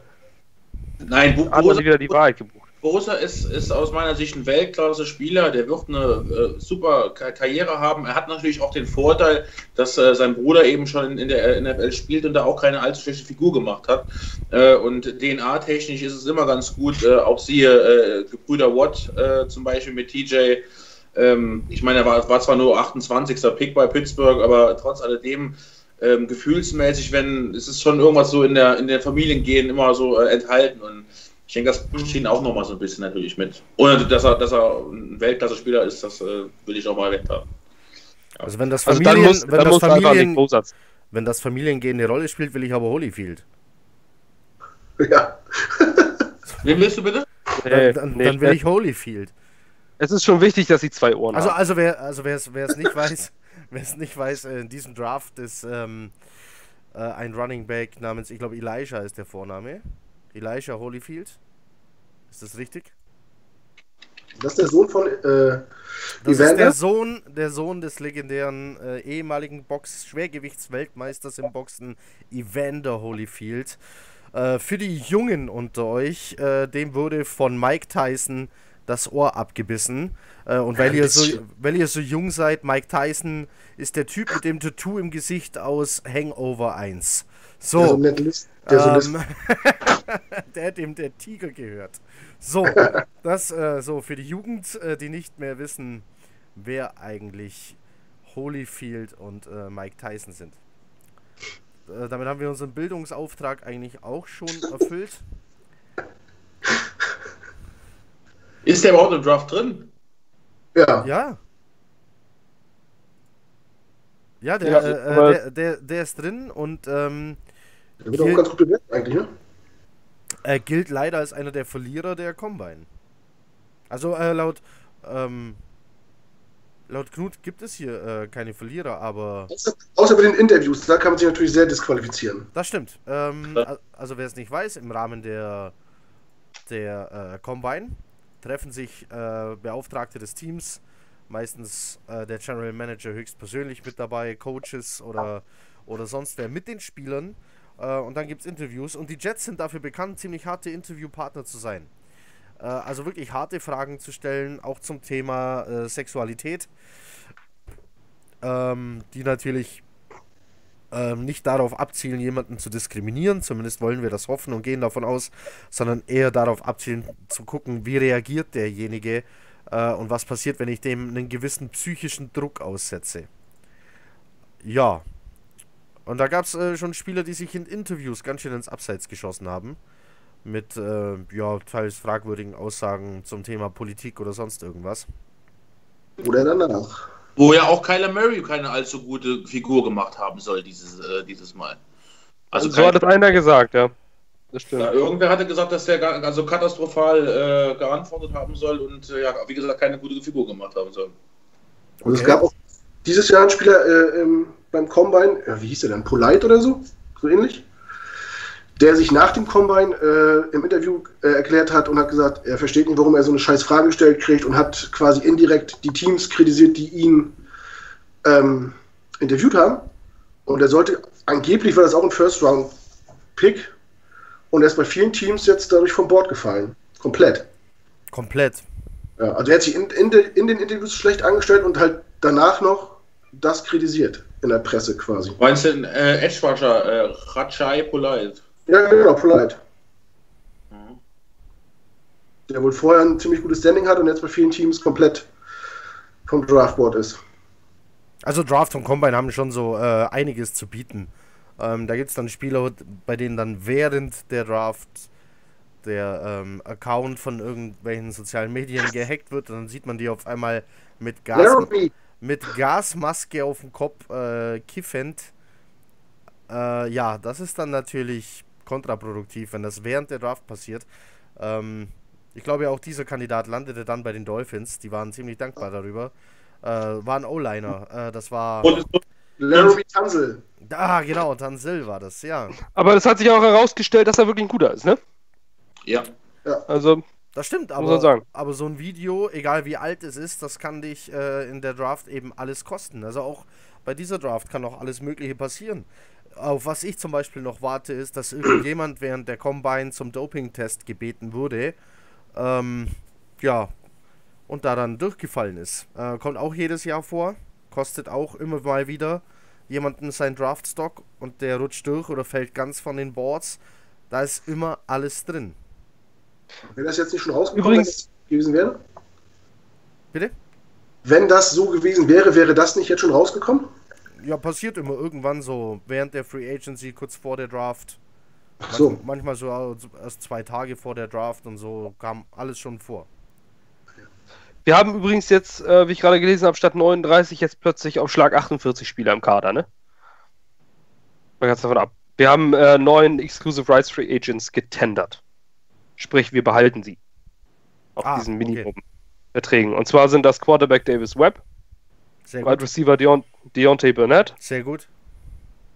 [SPEAKER 4] Nein, wo,
[SPEAKER 2] wo wieder die Wahrheit gebucht.
[SPEAKER 4] Bosa ist, ist aus meiner Sicht ein Weltklasse-Spieler, der wird eine äh, super Kar Karriere haben. Er hat natürlich auch den Vorteil, dass äh, sein Bruder eben schon in, der NFL spielt und da auch keine allzu schlechte Figur gemacht hat. Äh, und DNA-technisch ist es immer ganz gut, äh, auch siehe äh, Gebrüder Watt äh, zum Beispiel mit TJ. Ähm, ich meine, er war, war, zwar nur 28. Pick bei Pittsburgh, aber trotz alledem ähm, gefühlsmäßig, wenn es ist schon irgendwas so in der in den Familiengehen immer so enthalten und ich denke, das pusht ihn auch nochmal so ein bisschen natürlich mit. Ohne dass er, dass er ein Weltklasse-Spieler ist, das äh, will ich auch mal erwähnt haben.
[SPEAKER 1] Ja. Also wenn das Familien, also muss, wenn, das Familien wenn das Familiengehen eine Rolle spielt, will ich aber Holyfield.
[SPEAKER 3] Ja.
[SPEAKER 4] Wen willst du bitte?
[SPEAKER 1] Dann, dann, nee, dann will ich Holyfield.
[SPEAKER 2] Es ist schon wichtig, dass sie zwei Ohren
[SPEAKER 1] also,
[SPEAKER 2] haben.
[SPEAKER 1] Also wer also wer es nicht weiß, wer es nicht weiß, äh, in diesem Draft ist ähm, äh, ein Running Back namens, ich glaube Elijah ist der Vorname. Elijah Holyfield. Ist das richtig?
[SPEAKER 3] Das ist der Sohn von äh,
[SPEAKER 1] Das ist der Sohn, der Sohn des legendären äh, ehemaligen Box-Schwergewichtsweltmeisters im Boxen Evander Holyfield. Äh, für die Jungen unter euch, äh, dem wurde von Mike Tyson das Ohr abgebissen. Äh, und weil ihr, so, weil ihr so jung seid, Mike Tyson ist der Typ mit dem Tattoo im Gesicht aus Hangover 1. So. Der, so ähm, der dem der Tiger gehört. So, das äh, so für die Jugend, äh, die nicht mehr wissen, wer eigentlich Holyfield und äh, Mike Tyson sind. Äh, damit haben wir unseren Bildungsauftrag eigentlich auch schon erfüllt.
[SPEAKER 4] Ist der überhaupt im Draft drin?
[SPEAKER 3] Ja.
[SPEAKER 1] Ja. Ja, der, ja, äh, der, der, der, ist drin und ähm,
[SPEAKER 3] der wird auch ganz gut bewertet eigentlich, ne?
[SPEAKER 1] Er gilt leider als einer der Verlierer der Combine. Also äh, laut ähm, laut Knut gibt es hier äh, keine Verlierer, aber
[SPEAKER 3] außer, außer, bei den Interviews, da kann man sich natürlich sehr disqualifizieren.
[SPEAKER 1] Das stimmt. Ähm, also wer es nicht weiß, im Rahmen der der äh, Combine treffen sich äh, Beauftragte des Teams, meistens äh, der General Manager höchstpersönlich mit dabei, Coaches oder oder sonst wer mit den Spielern äh, und dann gibt es Interviews. Und die Jets sind dafür bekannt, ziemlich harte Interviewpartner zu sein. Äh, also wirklich harte Fragen zu stellen, auch zum Thema äh, Sexualität. Ähm, die natürlich ähm, nicht darauf abzielen, jemanden zu diskriminieren, zumindest wollen wir das hoffen und gehen davon aus, sondern eher darauf abzielen, zu gucken, wie reagiert derjenige äh, und was passiert, wenn ich dem einen gewissen psychischen Druck aussetze. Ja, und da gab es äh, schon Spieler, die sich in Interviews ganz schön ins Abseits geschossen haben. Mit, äh, ja, teils fragwürdigen Aussagen zum Thema Politik oder sonst irgendwas.
[SPEAKER 3] Oder danach.
[SPEAKER 4] Wo ja auch Kyler Murray keine allzu gute Figur gemacht haben soll dieses, äh, dieses Mal.
[SPEAKER 2] Also so hat es einer gesagt, ja.
[SPEAKER 4] Das stimmt. Ja, irgendwer hatte gesagt, dass der also katastrophal äh, geantwortet haben soll und äh, ja, wie gesagt, keine gute Figur gemacht haben soll.
[SPEAKER 3] Und okay. es gab auch dieses Jahr einen Spieler äh, im beim Combine, ja, wie hieß der denn, Polite oder so, so ähnlich, der sich nach dem Combine äh, im Interview äh, erklärt hat und hat gesagt, er versteht nicht, warum er so eine scheiß Frage gestellt kriegt und hat quasi indirekt die Teams kritisiert, die ihn ähm, interviewt haben. Und er sollte, angeblich war das auch ein First-Round-Pick und er ist bei vielen Teams jetzt dadurch vom Bord gefallen. Komplett.
[SPEAKER 1] Komplett.
[SPEAKER 3] Ja, also er hat sich in, in, de, in den Interviews schlecht angestellt und halt danach noch das kritisiert in der Presse quasi.
[SPEAKER 4] Meinst du äh, Edgewasher, äh, Ratschai Polite?
[SPEAKER 3] Ja, genau, Polite. Mhm. Der wohl vorher ein ziemlich gutes Standing hat und jetzt bei vielen Teams komplett vom Draftboard ist.
[SPEAKER 1] Also Draft und Combine haben schon so äh, einiges zu bieten. Ähm, da gibt es dann Spieler, bei denen dann während der Draft der ähm, Account von irgendwelchen sozialen Medien gehackt wird und dann sieht man die auf einmal mit Gas. Laramie mit Gasmaske auf dem Kopf äh, kiffend. Äh, ja, das ist dann natürlich kontraproduktiv, wenn das während der Draft passiert. Ähm, ich glaube ja auch dieser Kandidat landete dann bei den Dolphins. Die waren ziemlich dankbar darüber. Äh, war ein O-Liner. Äh, das war.
[SPEAKER 3] Laramie Tunzel.
[SPEAKER 1] Ah, genau, Tansil war das, ja.
[SPEAKER 2] Aber es hat sich auch herausgestellt, dass er wirklich ein guter ist, ne?
[SPEAKER 4] Ja.
[SPEAKER 2] Also,
[SPEAKER 1] Das stimmt, aber, aber so ein Video, egal wie alt es ist, das kann dich äh, in der Draft eben alles kosten. Also auch bei dieser Draft kann noch alles Mögliche passieren. Auf was ich zum Beispiel noch warte, ist, dass irgendjemand während der Combine zum Doping-Test gebeten wurde. Ähm, ja, und da dann durchgefallen ist. Äh, kommt auch jedes Jahr vor. Kostet auch immer mal wieder jemanden sein Draftstock und der rutscht durch oder fällt ganz von den Boards. Da ist immer alles drin.
[SPEAKER 3] Wenn das jetzt nicht schon rausgekommen
[SPEAKER 2] Übrigens-
[SPEAKER 3] gewesen wäre?
[SPEAKER 1] Bitte?
[SPEAKER 3] Wenn das so gewesen wäre, wäre das nicht jetzt schon rausgekommen?
[SPEAKER 1] Ja, passiert immer irgendwann so während der Free Agency, kurz vor der Draft.
[SPEAKER 3] Ach so.
[SPEAKER 1] Manch- Manchmal so erst zwei Tage vor der Draft und so kam alles schon vor.
[SPEAKER 2] wir haben übrigens jetzt, äh, wie ich gerade gelesen habe, statt 39 jetzt plötzlich auf Schlag 48 Spieler im Kader, ne? Mal ganz davon ab. Wir haben äh, neun Exclusive Rights Free Agents getendert. Sprich, wir behalten sie. Auf
[SPEAKER 1] Ah,
[SPEAKER 2] diesen
[SPEAKER 1] okay.
[SPEAKER 2] Minimum-Verträgen. Und zwar sind das Quarterback Davis Webb,
[SPEAKER 1] Sehr
[SPEAKER 2] Wide
[SPEAKER 1] gut.
[SPEAKER 2] Receiver Deon Deontay Burnett,
[SPEAKER 1] Sehr gut.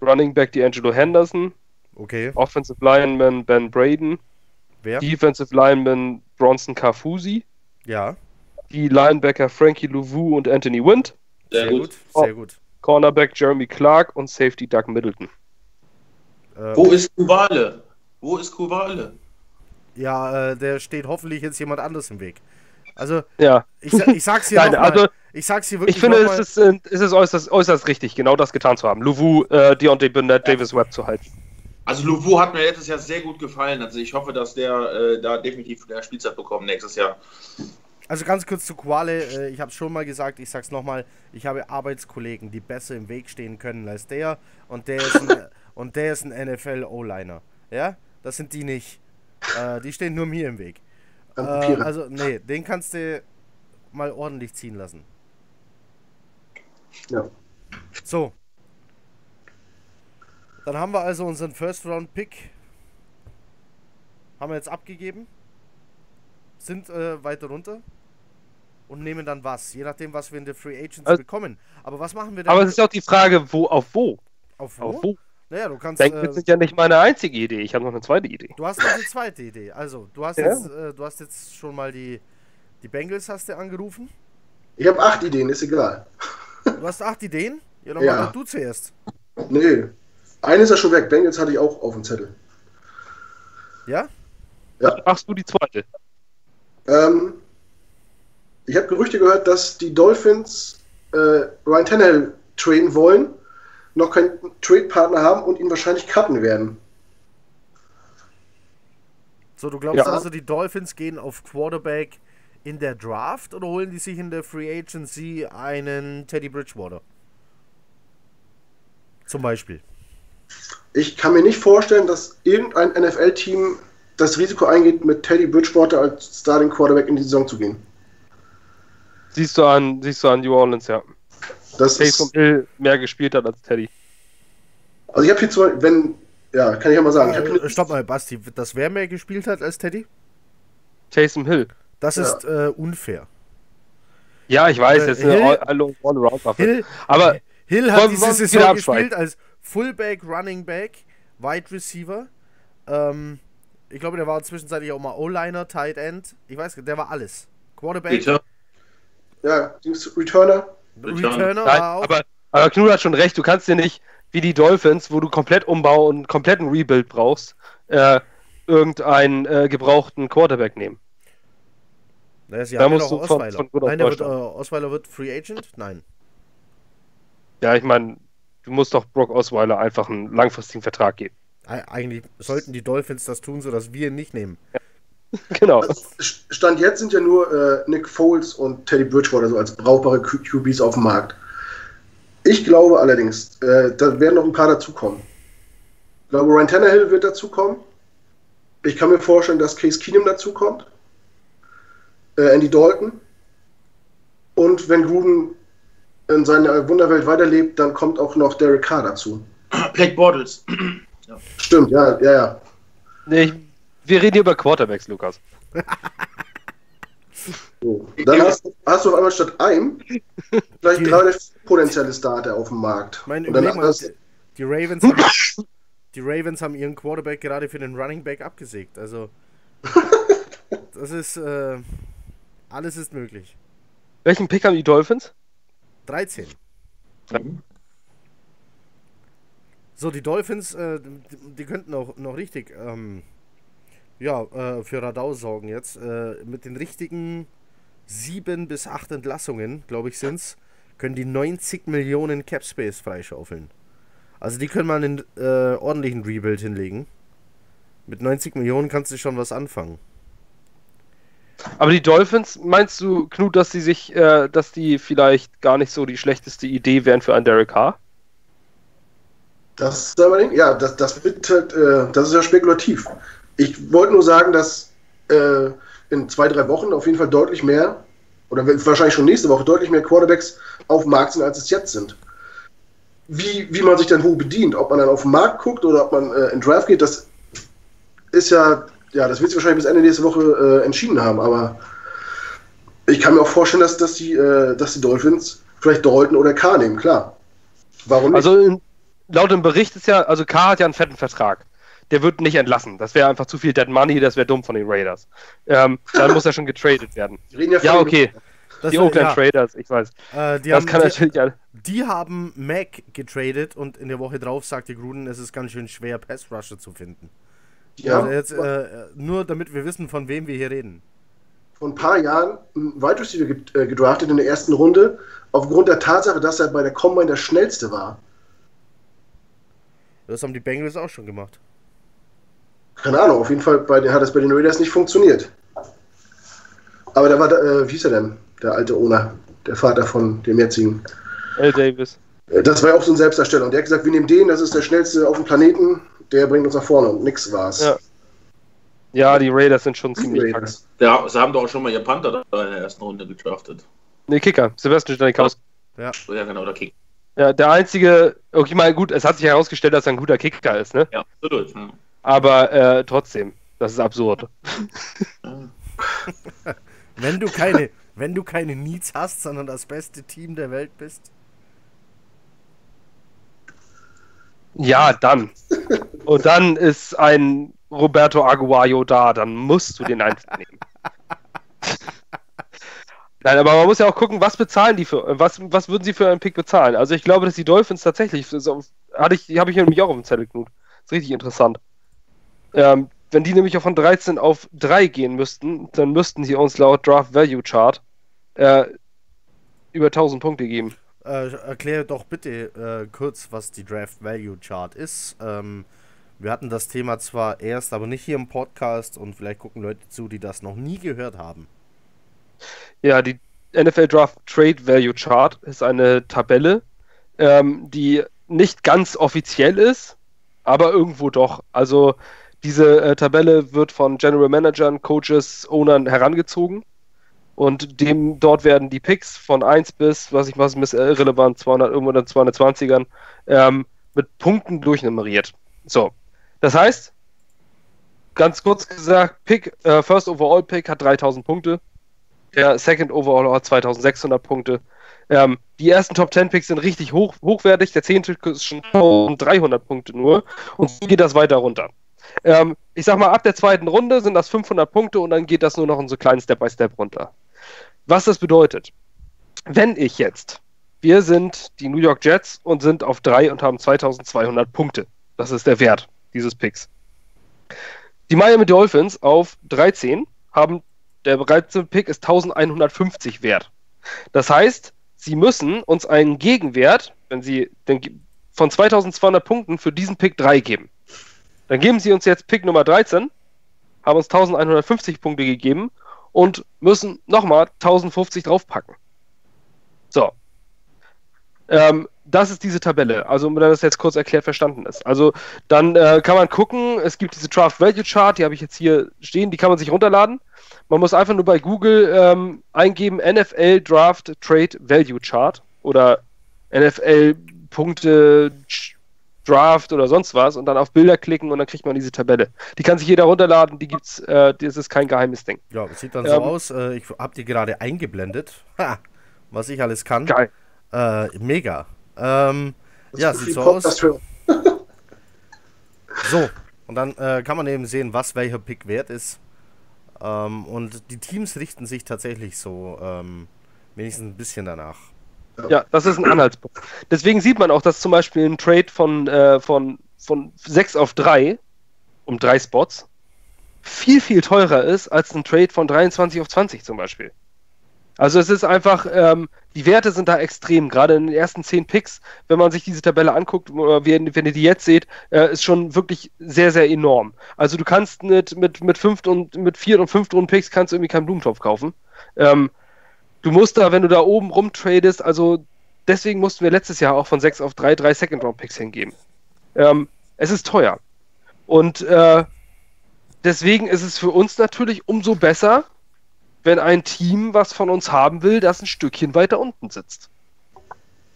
[SPEAKER 2] Running Back D'Angelo Henderson,
[SPEAKER 1] Okay.
[SPEAKER 2] Offensive Lineman Ben Braden,
[SPEAKER 1] Wer?
[SPEAKER 2] Defensive Lineman Bronson Carfusi,
[SPEAKER 1] Ja.
[SPEAKER 2] die Linebacker Frankie Louvu und Anthony Wind,
[SPEAKER 4] Sehr, gut.
[SPEAKER 1] Sehr gut.
[SPEAKER 2] Cornerback Jeremy Clark und Safety Doug Middleton.
[SPEAKER 1] Äh,
[SPEAKER 4] Wo ist Kuwale? Wo ist Kuwale?
[SPEAKER 1] Ja, äh, der steht hoffentlich jetzt jemand anders im Weg. Also,
[SPEAKER 2] Ja,
[SPEAKER 1] ich, ich sag's hier
[SPEAKER 2] Nein, also,
[SPEAKER 1] ich sag's hier wirklich
[SPEAKER 2] ich finde, es ist, äh, es ist äußerst, äußerst richtig, genau das getan zu haben. Louvu, äh, Deontay Burnett, Davis Webb zu halten.
[SPEAKER 4] Also Louvu hat mir letztes Jahr sehr gut gefallen. Also ich hoffe, dass der äh, da definitiv mehr Spielzeit bekommt nächstes Jahr.
[SPEAKER 1] Also ganz kurz zu Quale, äh, ich habe es schon mal gesagt, ich sag's nochmal, ich habe Arbeitskollegen, die besser im Weg stehen können als der und der ist ein, und der ist ein NFL O-Liner. Ja? Das sind die nicht. Äh, die stehen nur mir im Weg. Äh, also nee, den kannst du mal ordentlich ziehen lassen.
[SPEAKER 3] ja.
[SPEAKER 1] So. Dann haben wir also unseren First Round Pick. Haben wir jetzt abgegeben. Sind äh, weiter runter. Und nehmen dann was. Je nachdem, was wir in der Free Agents
[SPEAKER 2] Also-
[SPEAKER 1] bekommen. Aber was machen wir dann?
[SPEAKER 2] Aber es ist auch die Frage, wo auf wo?
[SPEAKER 1] auf wo?
[SPEAKER 2] Auf wo?
[SPEAKER 1] Naja, du kannst.
[SPEAKER 2] Bengals
[SPEAKER 1] Äh,
[SPEAKER 2] sind ja nicht meine einzige Idee. Ich habe noch eine zweite Idee.
[SPEAKER 1] du hast noch eine zweite Idee. Also, du hast,
[SPEAKER 2] Ja.
[SPEAKER 1] jetzt, äh, du hast jetzt schon mal die, die Bengals hast du angerufen.
[SPEAKER 3] Ich habe acht Ideen, ist egal.
[SPEAKER 1] Du hast acht Ideen. Ja, dann
[SPEAKER 3] Ja.
[SPEAKER 1] du zuerst.
[SPEAKER 3] Nee. Eine ist ja schon weg. Bengals hatte ich auch auf dem Zettel.
[SPEAKER 1] Ja?
[SPEAKER 2] Machst du die zweite?
[SPEAKER 3] Ähm, ich habe Gerüchte gehört, dass die Dolphins äh, Ryan Tannehill traden wollen, noch keinen Trade-Partner haben und ihn wahrscheinlich cutten werden.
[SPEAKER 1] So, du glaubst
[SPEAKER 2] Ja.
[SPEAKER 1] also, die Dolphins gehen auf Quarterback in der Draft oder holen die sich in der Free Agency einen Teddy Bridgewater? Zum Beispiel.
[SPEAKER 3] Ich kann mir nicht vorstellen, dass irgendein NFL-Team das Risiko eingeht, mit Teddy Bridgewater als Starting Quarterback in die Saison zu gehen.
[SPEAKER 2] Siehst du an, siehst du an New Orleans, ja.
[SPEAKER 3] Das
[SPEAKER 2] Taysom
[SPEAKER 3] ist,
[SPEAKER 2] Hill mehr gespielt hat als Teddy.
[SPEAKER 3] also ich habe hier zwar, wenn, ja, kann ich ja mal sagen,
[SPEAKER 1] Äh,
[SPEAKER 3] hier,
[SPEAKER 1] stopp mal, Basti, dass wer mehr gespielt hat als Teddy?
[SPEAKER 2] Taysom Hill.
[SPEAKER 1] Das
[SPEAKER 3] Ja.
[SPEAKER 1] ist äh, unfair.
[SPEAKER 2] Ja, ich weiß,
[SPEAKER 1] Äh,
[SPEAKER 2] jetzt eine
[SPEAKER 1] Hill-
[SPEAKER 2] All- All- All-Around-Waffe.
[SPEAKER 1] Hill,
[SPEAKER 2] Aber
[SPEAKER 1] Hill hat diese Saison gespielt als Fullback, Running Back, Wide Receiver. Ähm, ich glaube, der war zwischenzeitlich auch mal O-Liner, Tight End. Ich weiß, der war alles. Quarterback,
[SPEAKER 4] Bitte.
[SPEAKER 3] ja, Returner,
[SPEAKER 1] Returner
[SPEAKER 2] Nein,
[SPEAKER 1] war auch.
[SPEAKER 2] aber, aber Knut hat schon recht, du kannst dir nicht, wie die Dolphins, wo du komplett Umbau und kompletten Rebuild brauchst, äh, irgendeinen äh, gebrauchten Quarterback nehmen.
[SPEAKER 1] Naja, sie
[SPEAKER 2] da
[SPEAKER 1] haben ja noch
[SPEAKER 2] du von-
[SPEAKER 1] Osweiler.
[SPEAKER 2] von auf
[SPEAKER 1] Nein, der wird, äh. Osweiler wird Free Agent? Nein.
[SPEAKER 2] Ja, ich meine, du musst doch Brock Osweiler einfach einen langfristigen Vertrag geben.
[SPEAKER 1] Eigentlich sollten die Dolphins das tun, sodass wir ihn nicht nehmen.
[SPEAKER 2] Genau.
[SPEAKER 3] Stand jetzt sind ja nur äh, Nick Foles und Teddy Bridgewater so als brauchbare QBs auf dem Markt. Ich glaube allerdings, äh, da werden noch ein paar dazukommen. Ich glaube, Ryan Tannehill wird dazukommen. Ich kann mir vorstellen, dass Case Keenum dazukommt. Äh, Andy Dalton. Und wenn Gruden in seiner Wunderwelt weiterlebt, dann kommt auch noch Derek Carr dazu.
[SPEAKER 4] Black Bottles.
[SPEAKER 3] Stimmt, ja, ja, ja.
[SPEAKER 2] Nee, ich, wir reden hier über Quarterbacks, Lukas.
[SPEAKER 3] So. Dann hast, hast, du auf einmal statt einem vielleicht die, drei potenzielle Starter auf dem Markt.
[SPEAKER 1] Mein, Und dann mal, die, Ravens haben, die Ravens haben ihren Quarterback gerade für den Running Back abgesägt. Also das ist äh, alles ist möglich.
[SPEAKER 2] Welchen Pick haben die Dolphins?
[SPEAKER 1] 13. Mhm. So, die Dolphins, äh, die, die, könnten auch noch richtig ähm, ja, äh, für Radau sorgen jetzt. Äh, mit den richtigen sieben bis acht Entlassungen, glaube ich, sind es, können die 90 Millionen Cap Space freischaufeln. Also die können mal einen äh, ordentlichen Rebuild hinlegen. Mit 90 Millionen kannst du schon was anfangen.
[SPEAKER 2] Aber die Dolphins, meinst du, Knut, dass die sich, äh, dass die vielleicht gar nicht so die schlechteste Idee wären für einen Derek Carr?
[SPEAKER 3] Das ist aber ja, das, das wird halt, äh, das ist ja spekulativ. Ich wollte nur sagen, dass äh, in zwei, drei Wochen auf jeden Fall deutlich mehr, oder wahrscheinlich schon nächste Woche, deutlich mehr Quarterbacks auf dem Markt sind, als es jetzt sind. Wie, wie man sich dann hoch bedient, ob man dann auf den Markt guckt oder ob man äh, in Draft geht, das ist ja, ja, das wird sich wahrscheinlich bis Ende nächste Woche äh, entschieden haben, aber ich kann mir auch vorstellen, dass, dass, die, äh, dass die Dolphins vielleicht Dalton oder K nehmen, klar.
[SPEAKER 2] Warum nicht? Also laut dem Bericht ist ja, also K hat ja einen fetten Vertrag. Der wird nicht entlassen. Das wäre einfach zu viel Dead Money, das wäre dumm von den Raiders. Ähm, dann muss er schon getradet werden. Ja, ja, okay. Das die Oakland ja. Traders, ich weiß.
[SPEAKER 1] Äh, das haben, kann die, natürlich alle. Die haben Mac getradet und in der Woche drauf sagte Gruden, es ist ganz schön schwer, Pass Rusher zu finden. Ja. Also jetzt, äh, nur damit wir wissen, von wem wir hier reden.
[SPEAKER 3] Vor ein paar Jahren ein Wide Receiver äh, gedraftet in der ersten Runde, aufgrund der Tatsache, dass er bei der Combine der schnellste war.
[SPEAKER 1] Das haben die Bengals auch schon gemacht.
[SPEAKER 3] Keine Ahnung, auf jeden Fall bei, hat das bei den Raiders nicht funktioniert. Aber da war, äh, wie hieß er denn? Der alte Owner, der Vater von dem jetzigen.
[SPEAKER 2] L. Davis.
[SPEAKER 3] Äh, das war ja auch so ein Selbstdarsteller. Und der hat gesagt, wir nehmen den, das ist der schnellste auf dem Planeten, der bringt uns nach vorne. Und nix war's.
[SPEAKER 2] Ja. Ja, die Raiders sind schon ziemlich kacke.
[SPEAKER 4] Ja, sie haben doch auch schon mal ihr Panther da in der ersten Runde gedraftet.
[SPEAKER 2] Ne, Kicker. Sebastian Janikowski.
[SPEAKER 1] Ja.
[SPEAKER 4] ja, genau, der Kicker.
[SPEAKER 2] Ja, der einzige, okay, mal gut, es hat sich herausgestellt, dass er ein guter Kicker ist, ne?
[SPEAKER 4] Ja, absolut. Ja.
[SPEAKER 2] Aber äh, trotzdem, das ist absurd.
[SPEAKER 1] wenn du keine, wenn du keine Needs hast, sondern das beste Team der Welt bist.
[SPEAKER 2] Ja, dann. Und dann ist ein Roberto Aguayo da, dann musst du den einfach nehmen. Nein, aber man muss ja auch gucken, was bezahlen die für, was, was würden sie für einen Pick bezahlen? Also ich glaube, dass die Dolphins tatsächlich, so, hatte ich, habe ich nämlich auch auf dem Zettel genug. Ist richtig interessant. Ähm, wenn die nämlich auch von 13 auf 3 gehen müssten, dann müssten sie uns laut Draft Value Chart äh, über 1000 Punkte geben.
[SPEAKER 1] Äh, erkläre doch bitte äh, kurz, was die Draft Value Chart ist. Ähm, wir hatten das Thema zwar erst, aber nicht hier im Podcast und vielleicht gucken Leute zu, die das noch nie gehört haben.
[SPEAKER 2] Ja, die NFL Draft Trade Value Chart ist eine Tabelle, ähm, die nicht ganz offiziell ist, aber irgendwo doch. Also diese äh, Tabelle wird von General Managern, Coaches, Ownern herangezogen und dem dort werden die Picks von 1 bis, was ich was ist irrelevant, 200 irgendwo 220ern ähm, mit Punkten durchnummeriert. So, das heißt, ganz kurz gesagt, Pick, äh, First Overall Pick hat 3000 Punkte. Der Second Overall hat 2600 Punkte. Ähm, die ersten Top 10 Picks sind richtig hoch, hochwertig. Der 10. Pick ist schon 1300 Punkte nur. Und so geht das weiter runter. Ähm, ich sag mal, ab der zweiten Runde sind das 500 Punkte und dann geht das nur noch in so kleinen Step-by-Step Step runter. Was das bedeutet, wenn ich jetzt, wir sind die New York Jets und sind auf 3 und haben 2200 Punkte. Das ist der Wert dieses Picks. Die Miami Dolphins auf 13 haben der 13. Pick ist 1150 wert. Das heißt, sie müssen uns einen Gegenwert, wenn sie den, von 2200 Punkten für diesen Pick 3 geben. Dann geben sie uns jetzt Pick Nummer 13, haben uns 1150 Punkte gegeben und müssen nochmal 1050 draufpacken. So. Ähm, das ist diese Tabelle. Also, wenn das jetzt kurz erklärt verstanden ist. Also, dann äh, kann man gucken, es gibt diese Draft Value Chart, die habe ich jetzt hier stehen, die kann man sich runterladen. Man muss einfach nur bei Google ähm, eingeben NFL Draft Trade Value Chart oder NFL Punkte Draft oder sonst was und dann auf Bilder klicken und dann kriegt man diese Tabelle. Die kann sich jeder runterladen, die gibt's, äh, das ist kein geheimes Ding.
[SPEAKER 1] Ja, das sieht dann so
[SPEAKER 2] Ähm.
[SPEAKER 1] aus. Äh, ich hab die gerade eingeblendet. Ha, was ich alles kann.
[SPEAKER 2] Geil.
[SPEAKER 1] Äh, mega. Ähm, ja, sieht so aus. So, und dann äh, kann man eben sehen, was welcher Pick wert ist. Ähm, und die Teams richten sich tatsächlich so ähm, wenigstens ein bisschen danach.
[SPEAKER 2] Ja, das ist ein Anhaltspunkt. Deswegen sieht man auch, dass zum Beispiel ein Trade von, äh, von, von 6 auf 3, um drei Spots, viel, viel teurer ist als ein Trade von 23 auf 20 zum Beispiel. Also es ist einfach, ähm, die Werte sind da extrem, gerade in den ersten 10 Picks, wenn man sich diese Tabelle anguckt, oder wenn, wenn ihr die jetzt seht, äh, ist schon wirklich sehr, sehr enorm. Also du kannst mit, mit, mit, fünft und, mit und fünf Runden Picks kannst du irgendwie keinen Blumentopf kaufen. Ähm, du musst da, wenn du da oben rumtradest, also deswegen mussten wir letztes Jahr auch von 6 auf 3 drei Second-Round-Picks hingeben. Ähm, es ist teuer. Und äh, deswegen ist es für uns natürlich umso besser, wenn ein Team, was von uns haben will, das ein Stückchen weiter unten sitzt.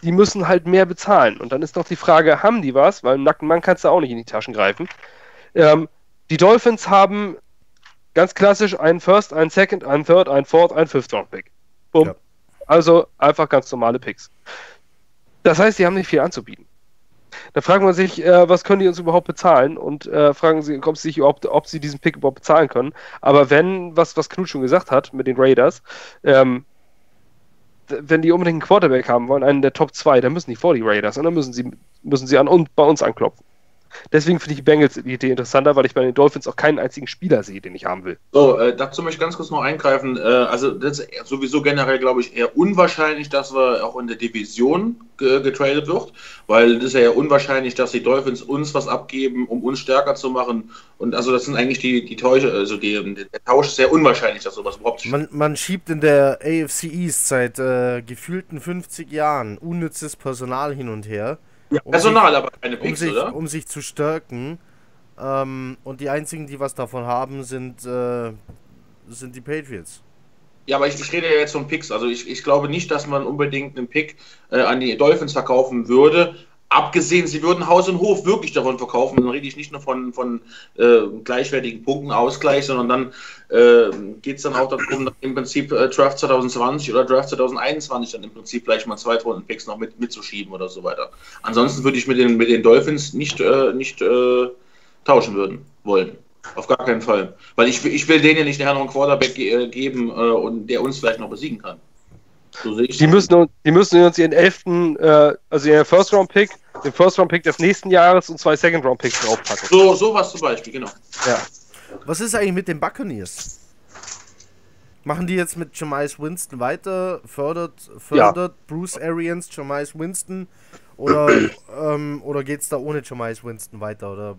[SPEAKER 2] Die müssen halt mehr bezahlen. Und dann ist noch die Frage, haben die was? Weil im nackten Mann kannst du auch nicht in die Taschen greifen. Ähm, die Dolphins haben ganz klassisch einen First, einen Second, einen Third, einen Fourth, einen Fifth-Round-Pick. Bumm.
[SPEAKER 1] Ja.
[SPEAKER 2] Also einfach ganz normale Picks. Das heißt, die haben nicht viel anzubieten. Da fragt man sich, äh, was können die uns überhaupt bezahlen? Und äh, fragen sie, ob sie, sich überhaupt, ob sie diesen Pick überhaupt bezahlen können. Aber wenn, was, was Knut schon gesagt hat mit den Raiders, ähm, wenn die unbedingt einen Quarterback haben wollen, einen der Top 2, dann müssen die vor die Raiders und dann müssen sie, müssen sie an und bei uns anklopfen. Deswegen finde ich die Bengals die Idee interessanter, weil ich bei den Dolphins auch keinen einzigen Spieler sehe, den ich haben will.
[SPEAKER 4] So, äh, dazu möchte ich ganz kurz noch eingreifen. Äh, also, das ist sowieso generell, glaube ich, eher unwahrscheinlich, dass wir auch in der Division ge getradet wird, weil das ist ja eher unwahrscheinlich, dass die Dolphins uns was abgeben, um uns stärker zu machen. Und also, das sind eigentlich die, die Täusche, also die, der Tausch ist sehr unwahrscheinlich, dass sowas überhaupt
[SPEAKER 1] Man, man schiebt in der AFC East seit äh, gefühlten 50 Jahren unnützes Personal hin und her. Um
[SPEAKER 4] Personal, aber keine
[SPEAKER 1] um
[SPEAKER 4] Picks,
[SPEAKER 1] sich,
[SPEAKER 4] oder?
[SPEAKER 1] um sich zu stärken. Ähm, und die einzigen, die was davon haben, sind, äh, sind die Patriots.
[SPEAKER 4] Ja, aber ich, ich rede ja jetzt von Picks. Also ich, ich glaube nicht, dass man unbedingt einen Pick äh, an die Dolphins verkaufen würde. Abgesehen, sie würden Haus und Hof wirklich davon verkaufen. Dann rede ich nicht nur von, von äh, gleichwertigen Punkten Ausgleich, sondern dann äh, geht es dann auch darum, im Prinzip äh, Draft 2020 oder Draft 2021 dann im Prinzip gleich mal Zweitrunden-Picks noch mit, mitzuschieben oder so weiter. Ansonsten würde ich mit den, mit den Dolphins nicht, äh, nicht äh, tauschen würden wollen. Auf gar keinen Fall. Weil ich, will- ich will denen ja nicht nachher noch einen Quarterback ge äh, geben, äh, und der uns vielleicht noch besiegen kann. So
[SPEAKER 2] Die müssen, uns- die müssen uns ihren elften, äh, also ihren First-Round-Pick, den First-Round-Pick des nächsten Jahres und zwei Second-Round-Picks draufpacken.
[SPEAKER 4] So, sowas zum Beispiel, genau.
[SPEAKER 2] Ja.
[SPEAKER 1] Was ist eigentlich mit den Buccaneers? Machen die jetzt mit Jamais Winston weiter? Fördert, fördert Bruce Arians Jamais Winston? Oder, ähm, oder geht es da ohne Jamais Winston weiter? Oder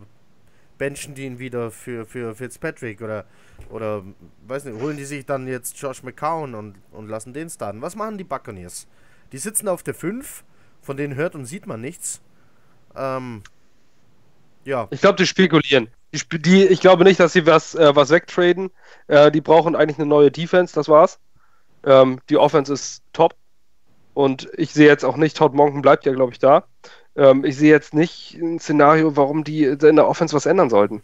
[SPEAKER 1] benchen die ihn wieder für, für Fitzpatrick? Oder, oder weiß nicht, holen die sich dann jetzt Josh McCown und, und lassen den starten? Was machen die Buccaneers? Die sitzen auf der 5, von denen hört und sieht man nichts. Ähm, ja,
[SPEAKER 2] Ich glaube, die spekulieren. Die, die, ich glaube nicht, dass sie was, äh, was wegtraden. Äh, die brauchen eigentlich eine neue Defense, das war's. Ähm, die Offense ist top. Und ich sehe jetzt auch nicht, Todd Monken bleibt ja, glaube ich, da. Ähm, ich sehe jetzt nicht ein Szenario, warum die in der Offense was ändern sollten.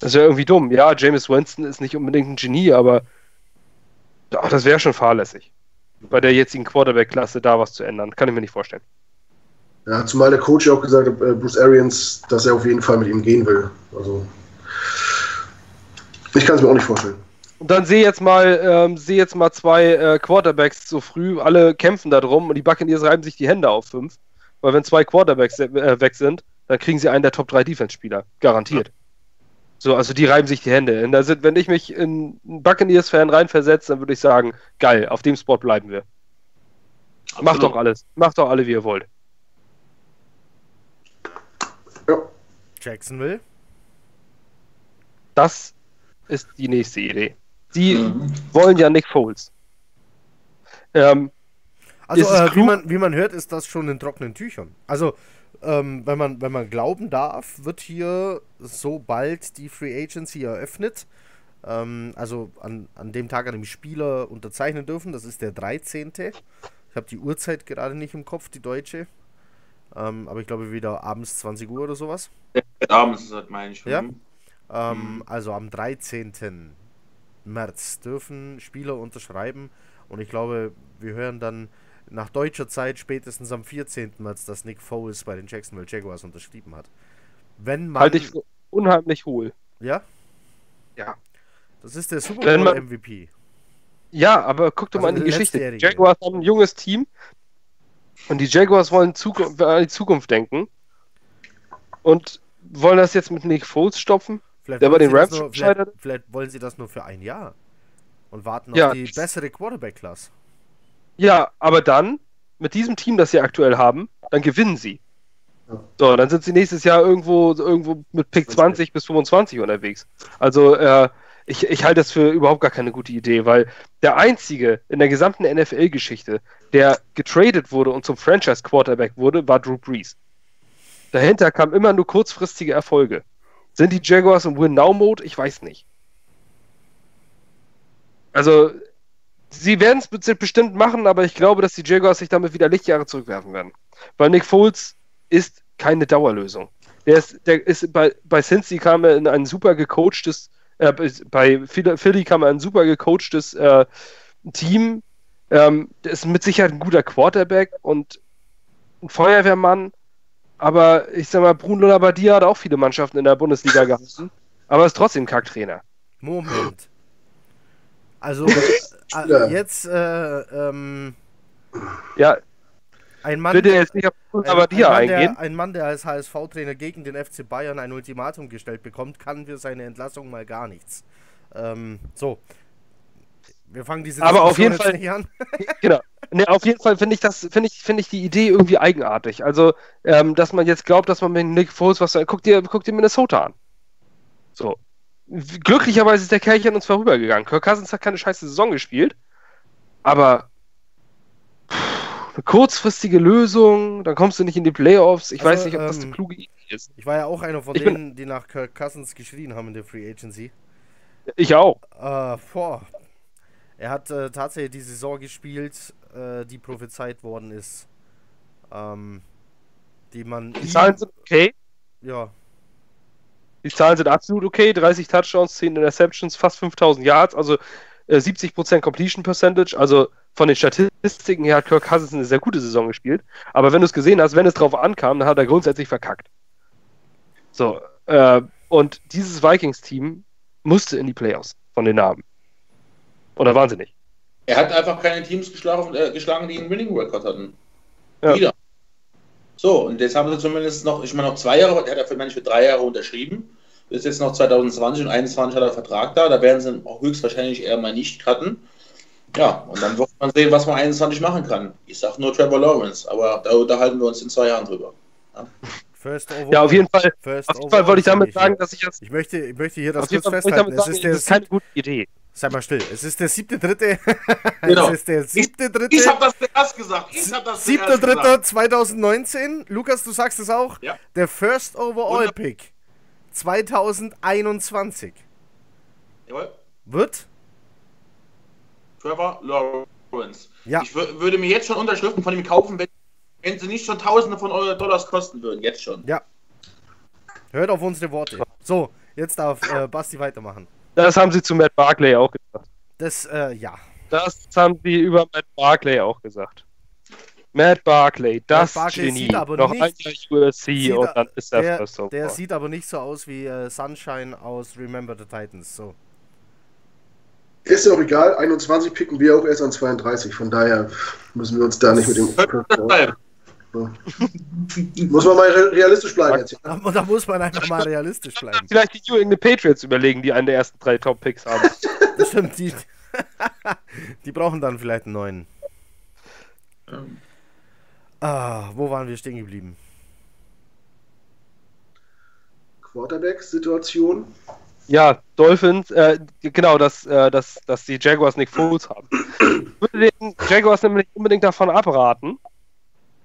[SPEAKER 2] Das wäre irgendwie dumm. Ja, James Winston ist nicht unbedingt ein Genie, aber ach, das wäre schon fahrlässig. Bei der jetzigen Quarterback-Klasse da was zu ändern. Kann ich mir nicht vorstellen.
[SPEAKER 3] Ja, zumal der Coach ja auch gesagt hat, äh, Bruce Arians, dass er auf jeden Fall mit ihm gehen will. Also, ich kann es mir auch nicht vorstellen.
[SPEAKER 2] Und dann sehe jetzt mal, ähm, sehe jetzt mal zwei äh, Quarterbacks so früh, alle kämpfen da drum und die Buccaneers reiben sich die Hände auf fünf. Weil wenn zwei Quarterbacks äh, weg sind, dann kriegen sie einen der Top 3 Defense-Spieler. Garantiert. So, also die reiben sich die Hände. Und da sind, wenn ich mich in einen Buccaneers-Fan reinversetze, dann würde ich sagen, geil, auf dem Spot bleiben wir. Macht
[SPEAKER 4] Absolut.
[SPEAKER 2] doch alles. Macht doch alle, wie ihr wollt.
[SPEAKER 3] Ja,
[SPEAKER 1] Jacksonville.
[SPEAKER 2] Das ist die nächste Idee. Die
[SPEAKER 4] Mhm.
[SPEAKER 2] wollen ja Nick Foles. Ähm,
[SPEAKER 1] Also, äh, wie, man, wie man hört, ist das schon in trockenen Tüchern. Also, ähm, wenn, man, wenn man glauben darf, wird hier so bald die Free Agency eröffnet. Ähm, also an, an dem Tag, an dem Spieler unterzeichnen dürfen. Das ist der 13. Ich habe die Uhrzeit gerade nicht im Kopf, die deutsche. Ähm, aber ich glaube wieder abends 20 Uhr oder sowas.
[SPEAKER 4] Abends ist das, meine ich.
[SPEAKER 1] Ja.
[SPEAKER 4] Mhm.
[SPEAKER 1] Ähm,
[SPEAKER 4] Mhm.
[SPEAKER 1] Also am 13. März dürfen Spieler unterschreiben. Und ich glaube, wir hören dann nach deutscher Zeit spätestens am 14. März, dass Nick Foles bei den Jacksonville Jaguars unterschrieben hat. Wenn man.
[SPEAKER 2] Halte ich für unheimlich hohl.
[SPEAKER 1] Ja?
[SPEAKER 2] Ja.
[SPEAKER 1] Das ist der Super Bowl MVP.
[SPEAKER 2] Ja, aber guck doch mal
[SPEAKER 1] Also
[SPEAKER 2] in die Geschichte. Die. Jaguars haben ein junges Team und die Jaguars wollen Zukunft, an die Zukunft denken und wollen das jetzt mit Nick Foles stopfen.
[SPEAKER 1] Vielleicht
[SPEAKER 2] Der bei
[SPEAKER 1] wollen
[SPEAKER 2] den
[SPEAKER 1] sie das
[SPEAKER 2] Rams
[SPEAKER 1] nur, vielleicht, vielleicht wollen sie das nur für ein Jahr. Und warten
[SPEAKER 2] Ja.
[SPEAKER 1] auf die bessere Quarterback-Class.
[SPEAKER 2] Ja, aber dann, mit diesem Team, das sie aktuell haben, dann gewinnen sie.
[SPEAKER 3] Ja.
[SPEAKER 2] So, dann sind sie nächstes Jahr irgendwo, irgendwo mit Pick 20 bis 25 unterwegs. Also, äh, ich, ich halte das für überhaupt gar keine gute Idee, weil der einzige in der gesamten NFL-Geschichte, der getradet wurde und zum Franchise-Quarterback wurde, war Drew Brees. Dahinter kamen immer nur kurzfristige Erfolge. Sind die Jaguars im Win-Now-Mode? Ich weiß nicht. Also, sie werden es bestimmt machen, aber ich glaube, dass die Jaguars sich damit wieder Lichtjahre zurückwerfen werden. Weil Nick Foles ist keine Dauerlösung. Der ist, der ist bei, bei Cincy kam er in ein super gecoachtes, äh, bei Philly kam er in ein super gecoachtes äh, Team. Ähm, der ist mit Sicherheit ein guter Quarterback und ein Feuerwehrmann. Aber ich sag mal, Bruno Labbadia hat auch viele Mannschaften in der Bundesliga gehabt. Aber ist trotzdem Kacktrainer.
[SPEAKER 1] Moment. Also,
[SPEAKER 3] Ja.
[SPEAKER 1] äh, jetzt, äh, ähm,
[SPEAKER 2] Ja,
[SPEAKER 1] ein Mann.
[SPEAKER 2] dir jetzt nicht auf Bruno
[SPEAKER 1] Ein, ein, Mann,
[SPEAKER 2] eingehen.
[SPEAKER 1] der, ein Mann, der als HSV-Trainer gegen den FC Bayern ein Ultimatum gestellt bekommt, kann für seine Entlassung mal gar nichts. Ähm, so. Wir fangen diese
[SPEAKER 2] Aber auf jeden Fall-
[SPEAKER 1] nicht an.
[SPEAKER 2] Genau. Ne, auf jeden Fall finde ich das, finde ich, finde ich die Idee irgendwie eigenartig. Also, ähm, dass man jetzt glaubt, dass man mit Nick Foles was, guck dir, guck dir Minnesota an. So. Glücklicherweise ist der Kerl an uns vorübergegangen. Kirk Cousins hat keine scheiße Saison gespielt, aber pff, eine kurzfristige Lösung, dann kommst du nicht in die Playoffs. Ich
[SPEAKER 1] Also,
[SPEAKER 2] weiß nicht, ob das
[SPEAKER 1] ähm,
[SPEAKER 2] eine kluge Idee ist.
[SPEAKER 1] Ich war ja auch einer von
[SPEAKER 2] Ich bin-
[SPEAKER 1] denen, die nach Kirk Cousins geschrien haben in der Free Agency.
[SPEAKER 2] Ich auch.
[SPEAKER 1] Äh, boah. Er hat äh, tatsächlich die Saison gespielt, äh, die prophezeit worden ist. Ähm, die man.
[SPEAKER 2] Die Zahlen sind okay.
[SPEAKER 1] Ja,
[SPEAKER 2] Die Zahlen sind absolut okay. 30 Touchdowns, 10 Interceptions, fast 5000 Yards, also äh, 70% Completion Percentage. Also von den Statistiken her hat Kirk Cousins eine sehr gute Saison gespielt. Aber wenn du es gesehen hast, wenn es drauf ankam, dann hat er grundsätzlich verkackt. So, äh, und dieses Vikings-Team musste in die Playoffs von den Namen. Oder waren sie nicht?
[SPEAKER 4] Er hat einfach keine Teams geschlagen, äh, geschlagen die einen Winning Record hatten.
[SPEAKER 2] Ja.
[SPEAKER 4] Wieder. So, und jetzt haben sie zumindest noch, ich meine, noch zwei Jahre, er hat ja für manche für drei Jahre unterschrieben. Ist jetzt noch 2020 und 2021 hat er Vertrag da. Da werden sie auch höchstwahrscheinlich eher mal nicht cutten. Ja, und dann wird man sehen, was man 21 machen kann. Ich sag nur Trevor Lawrence, aber da unterhalten wir uns in zwei Jahren drüber.
[SPEAKER 1] First overall.
[SPEAKER 2] Ja, auf jeden Fall,
[SPEAKER 1] First
[SPEAKER 2] auf jeden Fall wollte ich damit
[SPEAKER 1] sag ich
[SPEAKER 2] sagen, dass ich jetzt.
[SPEAKER 1] Ich möchte, ich möchte hier das
[SPEAKER 2] Auf jeden
[SPEAKER 1] kurz
[SPEAKER 2] ich
[SPEAKER 1] festhalten.
[SPEAKER 2] damit
[SPEAKER 1] Es
[SPEAKER 2] sagen,
[SPEAKER 1] ist der
[SPEAKER 2] ist keine gute Idee.
[SPEAKER 1] Sei mal still. Es ist der siebte dritte.
[SPEAKER 4] Genau.
[SPEAKER 1] es ist der siebte dritte.
[SPEAKER 4] Ich habe das zuerst gesagt. Ich habe das gesagt.
[SPEAKER 1] Dritter 2019. Lukas, du sagst es auch.
[SPEAKER 4] Ja.
[SPEAKER 1] Der First Overall
[SPEAKER 4] Wunder-
[SPEAKER 1] Pick 2021
[SPEAKER 4] Jawohl.
[SPEAKER 1] wird.
[SPEAKER 4] Trevor Lawrence.
[SPEAKER 1] Ja.
[SPEAKER 4] Ich wür- würde mir jetzt schon Unterschriften von ihm kaufen, wenn, wenn sie nicht schon Tausende von Euro Dollars kosten würden. Jetzt schon.
[SPEAKER 1] Ja. Hört auf unsere Worte. So, jetzt darf äh, Basti weitermachen.
[SPEAKER 2] Das haben sie zu Matt Barkley auch gesagt.
[SPEAKER 1] Das, äh, ja.
[SPEAKER 2] Das haben sie über Matt Barkley auch gesagt. Matt Barkley, das
[SPEAKER 1] Barkley
[SPEAKER 2] Genie.
[SPEAKER 1] sieht aber
[SPEAKER 2] Noch
[SPEAKER 1] nicht-
[SPEAKER 2] ein Jahr USC
[SPEAKER 1] sieht
[SPEAKER 2] und dann ist er
[SPEAKER 1] Der,
[SPEAKER 2] First
[SPEAKER 1] der sieht aber nicht so aus wie äh, Sunshine aus Remember the Titans. So.
[SPEAKER 3] Ist ja auch egal, 21 picken wir auch erst an 32, von daher müssen wir uns da nicht mit dem. Muss man mal re- realistisch bleiben jetzt. Ja?
[SPEAKER 1] Und da muss man einfach mal realistisch bleiben.
[SPEAKER 2] Vielleicht die New England Patriots überlegen, die einen der ersten drei Top-Picks haben.
[SPEAKER 1] Das stimmt, die, die brauchen dann vielleicht einen neuen.
[SPEAKER 4] Ähm,
[SPEAKER 1] Ah, wo waren wir stehen geblieben?
[SPEAKER 3] Quarterback-Situation.
[SPEAKER 2] Ja, Dolphins, äh, genau, dass, äh, dass, dass die Jaguars Nick Foles haben. Ich würde den Jaguars nämlich unbedingt davon abraten,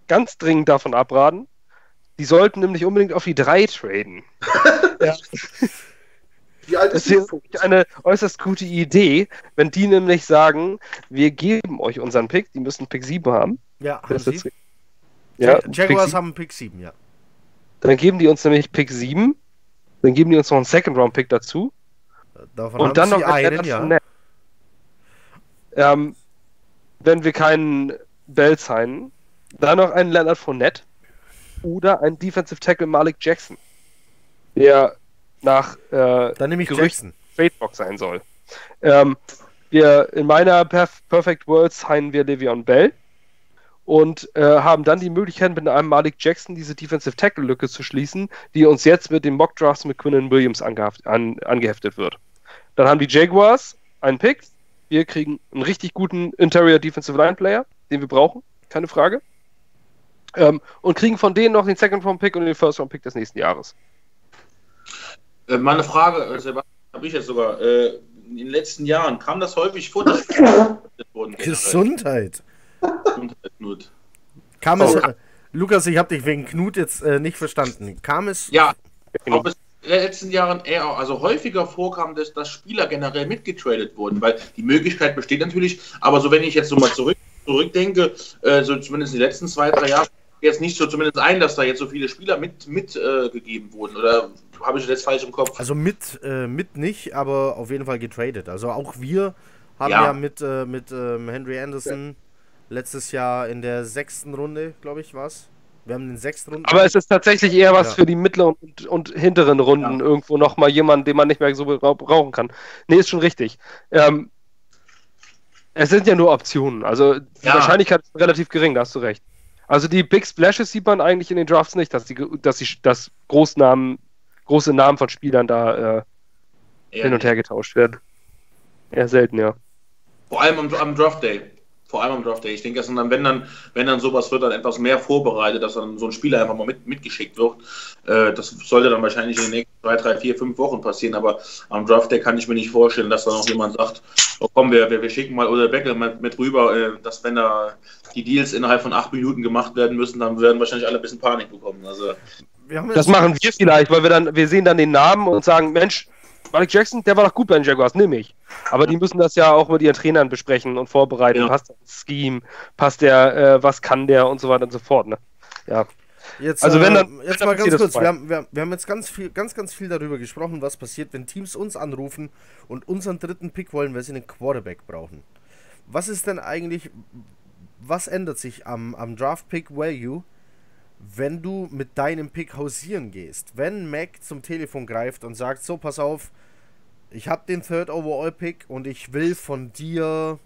[SPEAKER 2] ganz dringend davon abraten, die sollten nämlich unbedingt auf die 3 traden. ja,
[SPEAKER 3] Wie alt
[SPEAKER 2] das
[SPEAKER 3] ist
[SPEAKER 2] eine äußerst gute Idee, wenn die nämlich sagen, wir geben euch unseren Pick, die müssen Pick 7 haben.
[SPEAKER 1] Ja, haben
[SPEAKER 2] Das
[SPEAKER 1] Sie?
[SPEAKER 2] Ja,
[SPEAKER 1] Jag Jaguars
[SPEAKER 2] Pick
[SPEAKER 1] haben Pick 7, ja.
[SPEAKER 2] Dann geben die uns nämlich Pick 7. Dann geben die uns noch einen Second-Round-Pick dazu.
[SPEAKER 1] Davon
[SPEAKER 2] Und dann noch
[SPEAKER 1] sie
[SPEAKER 2] einen
[SPEAKER 1] ja.
[SPEAKER 2] Ähm, wenn wir keinen Bell signen, dann noch einen Leonard Fournette oder einen Defensive Tackle Malik Jackson, der nach äh,
[SPEAKER 1] Dann nehme ich
[SPEAKER 2] Gerüchten. Tradebox sein soll. Ähm, wir in meiner Perf Perfect World signen wir Le'Veon Bell und äh, haben dann die Möglichkeit, mit einem Malik Jackson diese Defensive Tackle-Lücke zu schließen, die uns jetzt mit den Mock Drafts mit Quinnen Williams an, angeheftet wird. Dann haben die Jaguars einen Pick. Wir kriegen einen richtig guten Interior Defensive Line Player, den wir brauchen, keine Frage. Ähm, und kriegen von denen noch den Second Round Pick und den First Round Pick des nächsten Jahres.
[SPEAKER 4] Äh, meine Frage, äh, Sebastian, habe ich jetzt sogar. Äh, in den letzten Jahren kam das häufig vor, dass Spieler wurden.
[SPEAKER 1] Gesundheit.
[SPEAKER 4] Gesundheit, Knut.
[SPEAKER 1] Kam es,
[SPEAKER 2] Oh.
[SPEAKER 1] äh, Lukas, ich habe dich wegen Knut jetzt äh, nicht verstanden. Kam es.
[SPEAKER 4] Ja, ob es in den letzten Jahren eher, also häufiger vorkam, dass, dass Spieler generell mitgetradet wurden, weil die Möglichkeit besteht natürlich, aber so wenn ich jetzt so mal zurück, zurückdenke, äh, so zumindest in den letzten zwei, drei Jahren, jetzt nicht so zumindest ein, dass da jetzt so viele Spieler mit, mit äh, gegeben wurden, oder habe ich das jetzt falsch im Kopf?
[SPEAKER 1] Also mit, äh, mit nicht, aber auf jeden Fall getradet. Also auch wir haben
[SPEAKER 4] Ja.
[SPEAKER 1] ja, mit, äh, mit ähm, Henry Anderson letztes Jahr in der sechsten Runde, glaube ich, was. Wir haben den sechsten Runden.
[SPEAKER 2] Aber es ist tatsächlich eher was
[SPEAKER 1] Ja.
[SPEAKER 2] für die mittleren und, und hinteren Runden.
[SPEAKER 4] Ja.
[SPEAKER 2] Irgendwo nochmal jemanden, den man nicht mehr so bra- brauchen kann. Nee, ist schon richtig. Ähm, es sind ja nur Optionen. Also die
[SPEAKER 4] Ja.
[SPEAKER 2] Wahrscheinlichkeit ist relativ gering, da hast du recht. Also die Big Splashes sieht man eigentlich in den Drafts nicht, dass die, dass die dass Großnamen, große Namen von Spielern da äh, hin und her getauscht werden. Eher selten, ja.
[SPEAKER 4] Vor allem am, am Draft Day. Vor allem am Draft Day. Ich denke, dass dann, wenn dann, wenn dann sowas wird, dann etwas mehr vorbereitet, dass dann so ein Spieler einfach mal mit, mitgeschickt wird. Äh, das sollte dann wahrscheinlich in den nächsten zwei, drei, vier, fünf Wochen passieren, aber am Draft Day kann ich mir nicht vorstellen, dass da noch jemand sagt, oh komm, wir, wir, wir schicken mal oder Beckel mit, mit rüber, äh, dass wenn da die Deals innerhalb von acht Minuten gemacht werden müssen, dann werden wahrscheinlich alle ein bisschen Panik bekommen. Also
[SPEAKER 1] wir haben
[SPEAKER 2] Das machen wir vielleicht, weil wir dann, wir sehen dann den Namen und sagen, Mensch, Malik Jackson, der war doch gut bei den Jaguars, nimm ich. Aber die müssen das ja auch mit ihren Trainern besprechen und vorbereiten.
[SPEAKER 4] Ja.
[SPEAKER 2] Passt der ins Scheme, passt der, äh, was kann der und so weiter und so fort. Ne? Ja.
[SPEAKER 1] jetzt,
[SPEAKER 2] also wenn
[SPEAKER 1] äh,
[SPEAKER 2] dann-
[SPEAKER 1] jetzt
[SPEAKER 2] dann
[SPEAKER 1] mal ganz
[SPEAKER 2] das
[SPEAKER 1] kurz. Wir haben, wir, wir haben jetzt ganz viel, ganz, ganz viel darüber gesprochen, was passiert, wenn Teams uns anrufen und unseren dritten Pick wollen, weil sie einen Quarterback brauchen. Was ist denn eigentlich, was ändert sich am, am Draft Pick Value, wenn du mit deinem Pick hausieren gehst? Wenn Mac zum Telefon greift und sagt, so, pass auf, ich habe den Third Overall Pick und ich will von dir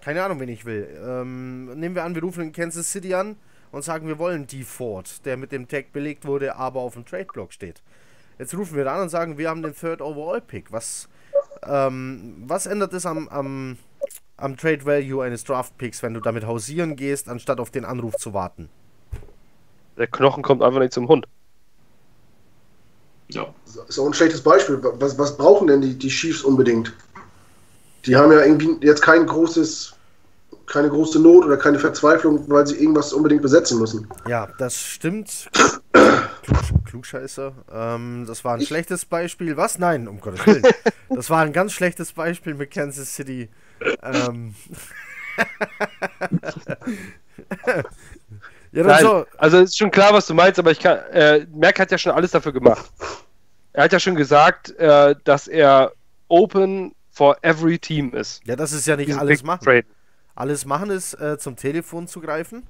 [SPEAKER 1] keine Ahnung, wen ich will. Ähm, nehmen wir an, wir rufen in Kansas City an und sagen, wir wollen die Ford, der mit dem Tag belegt wurde, aber auf dem Trade-Block steht. Jetzt rufen wir da an und sagen, wir haben den Third Overall Pick. Was, ähm, was ändert es am, am, am Trade Value eines Draft Picks, wenn du damit hausieren gehst, anstatt auf den Anruf zu warten?
[SPEAKER 2] Der Knochen kommt einfach nicht zum Hund.
[SPEAKER 4] Ja.
[SPEAKER 3] Das ist auch ein schlechtes Beispiel. Was, was brauchen denn die, die Chiefs unbedingt? Die haben ja irgendwie jetzt kein großes, keine große Not oder keine Verzweiflung, weil sie irgendwas unbedingt besetzen müssen.
[SPEAKER 1] Ja, das stimmt. Klug, Klugscheißer. Ähm, das war ein schlechtes Beispiel. Was? Nein, um Gottes Willen. Das war ein ganz schlechtes Beispiel mit Kansas City. Ähm. ja, dann
[SPEAKER 2] Nein,
[SPEAKER 1] so.
[SPEAKER 2] also ist schon klar, was du meinst, aber ich kann, äh, Merck hat ja schon alles dafür gemacht. Er hat ja schon gesagt, äh, dass er open for every team ist.
[SPEAKER 1] Ja, das ist ja nicht
[SPEAKER 2] Diesen
[SPEAKER 1] alles
[SPEAKER 2] Big
[SPEAKER 1] machen.
[SPEAKER 2] Trade.
[SPEAKER 1] Alles machen ist, äh, zum Telefon zu greifen,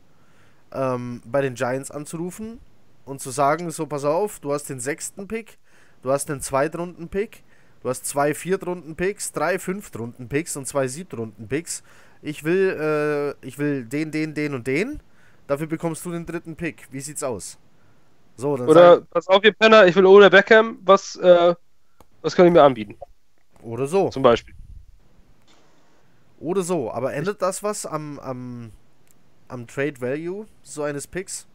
[SPEAKER 1] ähm, bei den Giants anzurufen und zu sagen, so pass auf, du hast den sechsten Pick, du hast den Zweitrunden-Pick, du hast zwei Viertrunden-Picks, drei Fünftrunden-Picks und zwei Siebtrunden-Picks. Ich will, äh, ich will den, den, den und den. Dafür bekommst du den dritten Pick. Wie sieht's aus? So, dann
[SPEAKER 2] Oder,
[SPEAKER 1] sag,
[SPEAKER 2] pass auf, ihr Penner, ich will ohne Beckham, was, äh, was kann ich mir anbieten?
[SPEAKER 1] oder so.
[SPEAKER 2] Zum Beispiel.
[SPEAKER 1] Oder so. Aber ändert das was am, am, am Trade Value so eines Picks?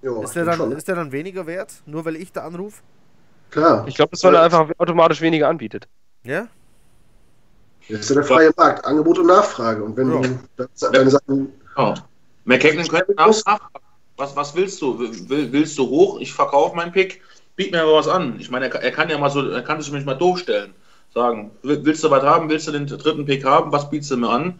[SPEAKER 3] Ja,
[SPEAKER 1] Ist der, dann,
[SPEAKER 3] schon.
[SPEAKER 1] ist der dann weniger wert, nur weil ich da anrufe?
[SPEAKER 3] Klar.
[SPEAKER 2] Ich glaube, das weil er einfach automatisch weniger anbietet.
[SPEAKER 1] Ja?
[SPEAKER 3] Das ist ja der freie Markt, Angebot und Nachfrage. Und wenn
[SPEAKER 1] Ja.
[SPEAKER 3] du deine Sachen.
[SPEAKER 4] Oh. McKagan könnte nach, nach, was, was willst du? Will, willst du hoch? Ich verkaufe meinen Pick, biet mir aber was an. Ich meine, er, kann- er kann ja mal so, er kann sich mich mal doof stellen. Sagen, will- willst du was haben? Willst du den dritten Pick haben? Was bietest du mir an?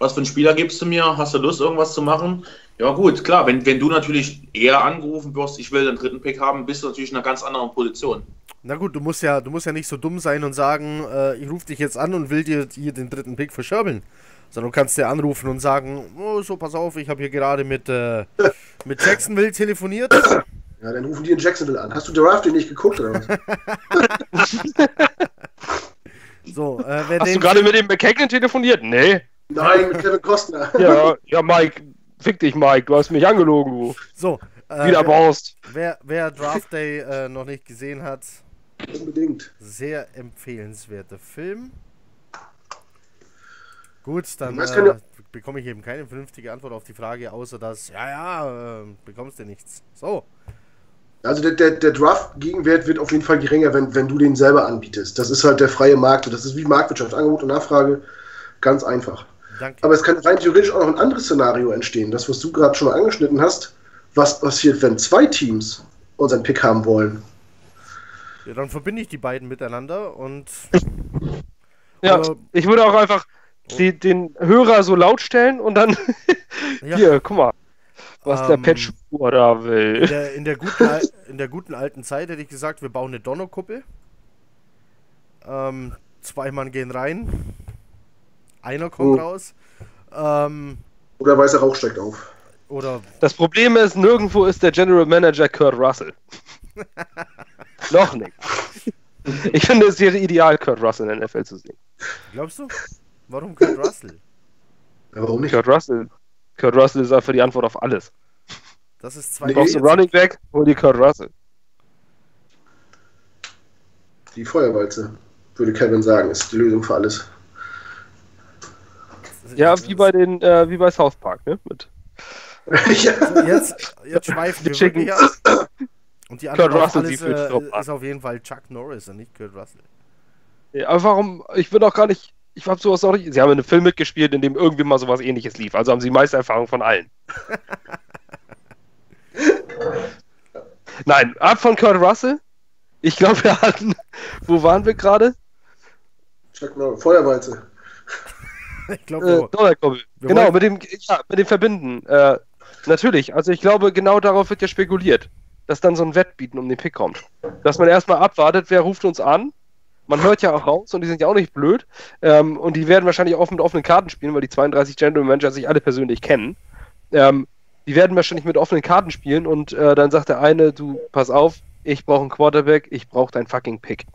[SPEAKER 4] Was für einen Spieler gibst du mir? Hast du Lust, irgendwas zu machen? Ja, gut, klar, wenn, wenn du natürlich eher angerufen wirst, ich will den dritten Pick haben, bist du natürlich in einer ganz anderen Position.
[SPEAKER 1] Na gut, du musst ja, du musst ja nicht so dumm sein und sagen, äh, ich rufe dich jetzt an und will dir hier den dritten Pick verscherbeln. Sondern du kannst dir anrufen und sagen, oh, so pass auf, ich habe hier gerade mit, äh, mit Jacksonville telefoniert.
[SPEAKER 3] Ja, dann rufen die in Jacksonville an. Hast du Draft nicht geguckt oder was?
[SPEAKER 1] So, äh, wer
[SPEAKER 2] Hast
[SPEAKER 1] den
[SPEAKER 2] du gerade mit dem McKagan telefoniert? Nee.
[SPEAKER 3] Nein, mit Kevin Costner.
[SPEAKER 2] Ja, ja, Mike. Fick dich, Mike. Du hast mich angelogen, du.
[SPEAKER 1] so, äh,
[SPEAKER 2] Wieder Borst.
[SPEAKER 1] wer, wer Draft Day äh, noch nicht gesehen hat,
[SPEAKER 3] Unbedingt.
[SPEAKER 1] sehr empfehlenswerter Film. Gut, dann äh, bekomme ich eben keine vernünftige Antwort auf die Frage, außer dass, ja, ja, äh, bekommst du nichts. So,
[SPEAKER 3] Also der, der, der Draft-Gegenwert wird auf jeden Fall geringer, wenn, wenn du den selber anbietest. Das ist halt der freie Markt. und Das ist wie Marktwirtschaft, Angebot und Nachfrage. Ganz einfach.
[SPEAKER 1] danke.
[SPEAKER 3] Aber es kann rein theoretisch auch noch ein anderes Szenario entstehen. Das, was du gerade schon mal angeschnitten hast. Was passiert, wenn zwei Teams unseren Pick haben wollen?
[SPEAKER 1] ja, dann verbinde ich die beiden miteinander und
[SPEAKER 2] Ja, ich würde auch einfach die, den Hörer so laut stellen und dann.
[SPEAKER 1] Ja.
[SPEAKER 2] Hier, guck mal. Was der
[SPEAKER 1] Ähm,
[SPEAKER 2] Patch da
[SPEAKER 1] in
[SPEAKER 2] will.
[SPEAKER 1] der, in, der guten, in der guten alten Zeit hätte ich gesagt, wir bauen eine Donnerkuppel. Ähm, zwei Mann gehen rein. Einer kommt
[SPEAKER 3] Oh.
[SPEAKER 1] raus. Ähm,
[SPEAKER 3] Oder weißer Rauch steigt auf.
[SPEAKER 1] oder
[SPEAKER 2] Das Problem ist, nirgendwo ist der General Manager Kurt Russell. Noch nicht. Ich finde, es wäre ideal, Kurt Russell in der NFL zu sehen.
[SPEAKER 1] glaubst du? Warum Kurt Russell?
[SPEAKER 3] Ja, warum nicht?
[SPEAKER 2] Kurt Russell. Kurt Russell ist einfach die Antwort auf alles.
[SPEAKER 1] Das ist
[SPEAKER 3] Nee.
[SPEAKER 2] Du brauchst
[SPEAKER 1] 42.
[SPEAKER 2] einen Running Back, hol die Kurt Russell.
[SPEAKER 3] Die Feuerwalze, würde Kevin sagen, ist die Lösung für alles.
[SPEAKER 2] Ja, wie bei den, äh, wie bei South Park, ne? Mit
[SPEAKER 3] ja.
[SPEAKER 1] Jetzt, jetzt schweifen wir
[SPEAKER 2] Chicken.
[SPEAKER 1] wirklich ab. Und die Antwort
[SPEAKER 2] Kurt
[SPEAKER 1] auf
[SPEAKER 2] Russell,
[SPEAKER 1] alles,
[SPEAKER 2] die fühlt sich drauf
[SPEAKER 1] äh, ist auf jeden Fall Chuck Norris und nicht Kurt Russell.
[SPEAKER 2] Ja, aber warum? Ich will auch gar nicht. Ich habe sowas noch nicht. Sie haben in einem Film mitgespielt, in dem irgendwie mal sowas ähnliches lief. Also haben sie die meiste Erfahrung von allen. Nein, ab von Kurt Russell. Ich glaube, wir hatten. Wo waren wir gerade?
[SPEAKER 3] Chuck Norris, Feuerwalze.
[SPEAKER 1] Ich glaube,
[SPEAKER 2] Äh, Genau, mit dem, ja, mit dem Verbinden. Äh, natürlich. Also ich glaube, genau darauf wird ja spekuliert. Dass dann so ein Wettbieten um den Pick kommt. Dass man erstmal abwartet, wer ruft uns an. Man hört ja auch raus und die sind ja auch nicht blöd. Ähm, und die werden wahrscheinlich auch mit offenen Karten spielen, weil die 32 General Manager sich alle persönlich kennen. Ähm, die werden wahrscheinlich mit offenen Karten spielen und äh, dann sagt der eine, du, pass auf, ich brauche einen Quarterback, ich brauche deinen fucking Pick.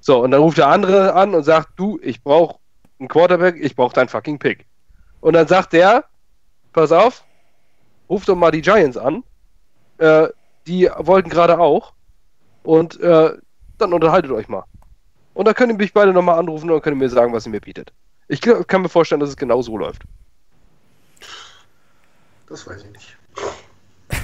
[SPEAKER 2] So, und dann ruft der andere an und sagt, du, ich brauche einen Quarterback, ich brauche deinen fucking Pick. Und dann sagt der, pass auf, ruf doch mal die Giants an. Äh, die wollten gerade auch. Und äh, dann unterhaltet euch mal. Und dann könnt ihr mich beide nochmal anrufen und könnt ihr mir sagen, was ihr mir bietet. Ich kann mir vorstellen, dass es genau so läuft.
[SPEAKER 3] Das weiß ich nicht.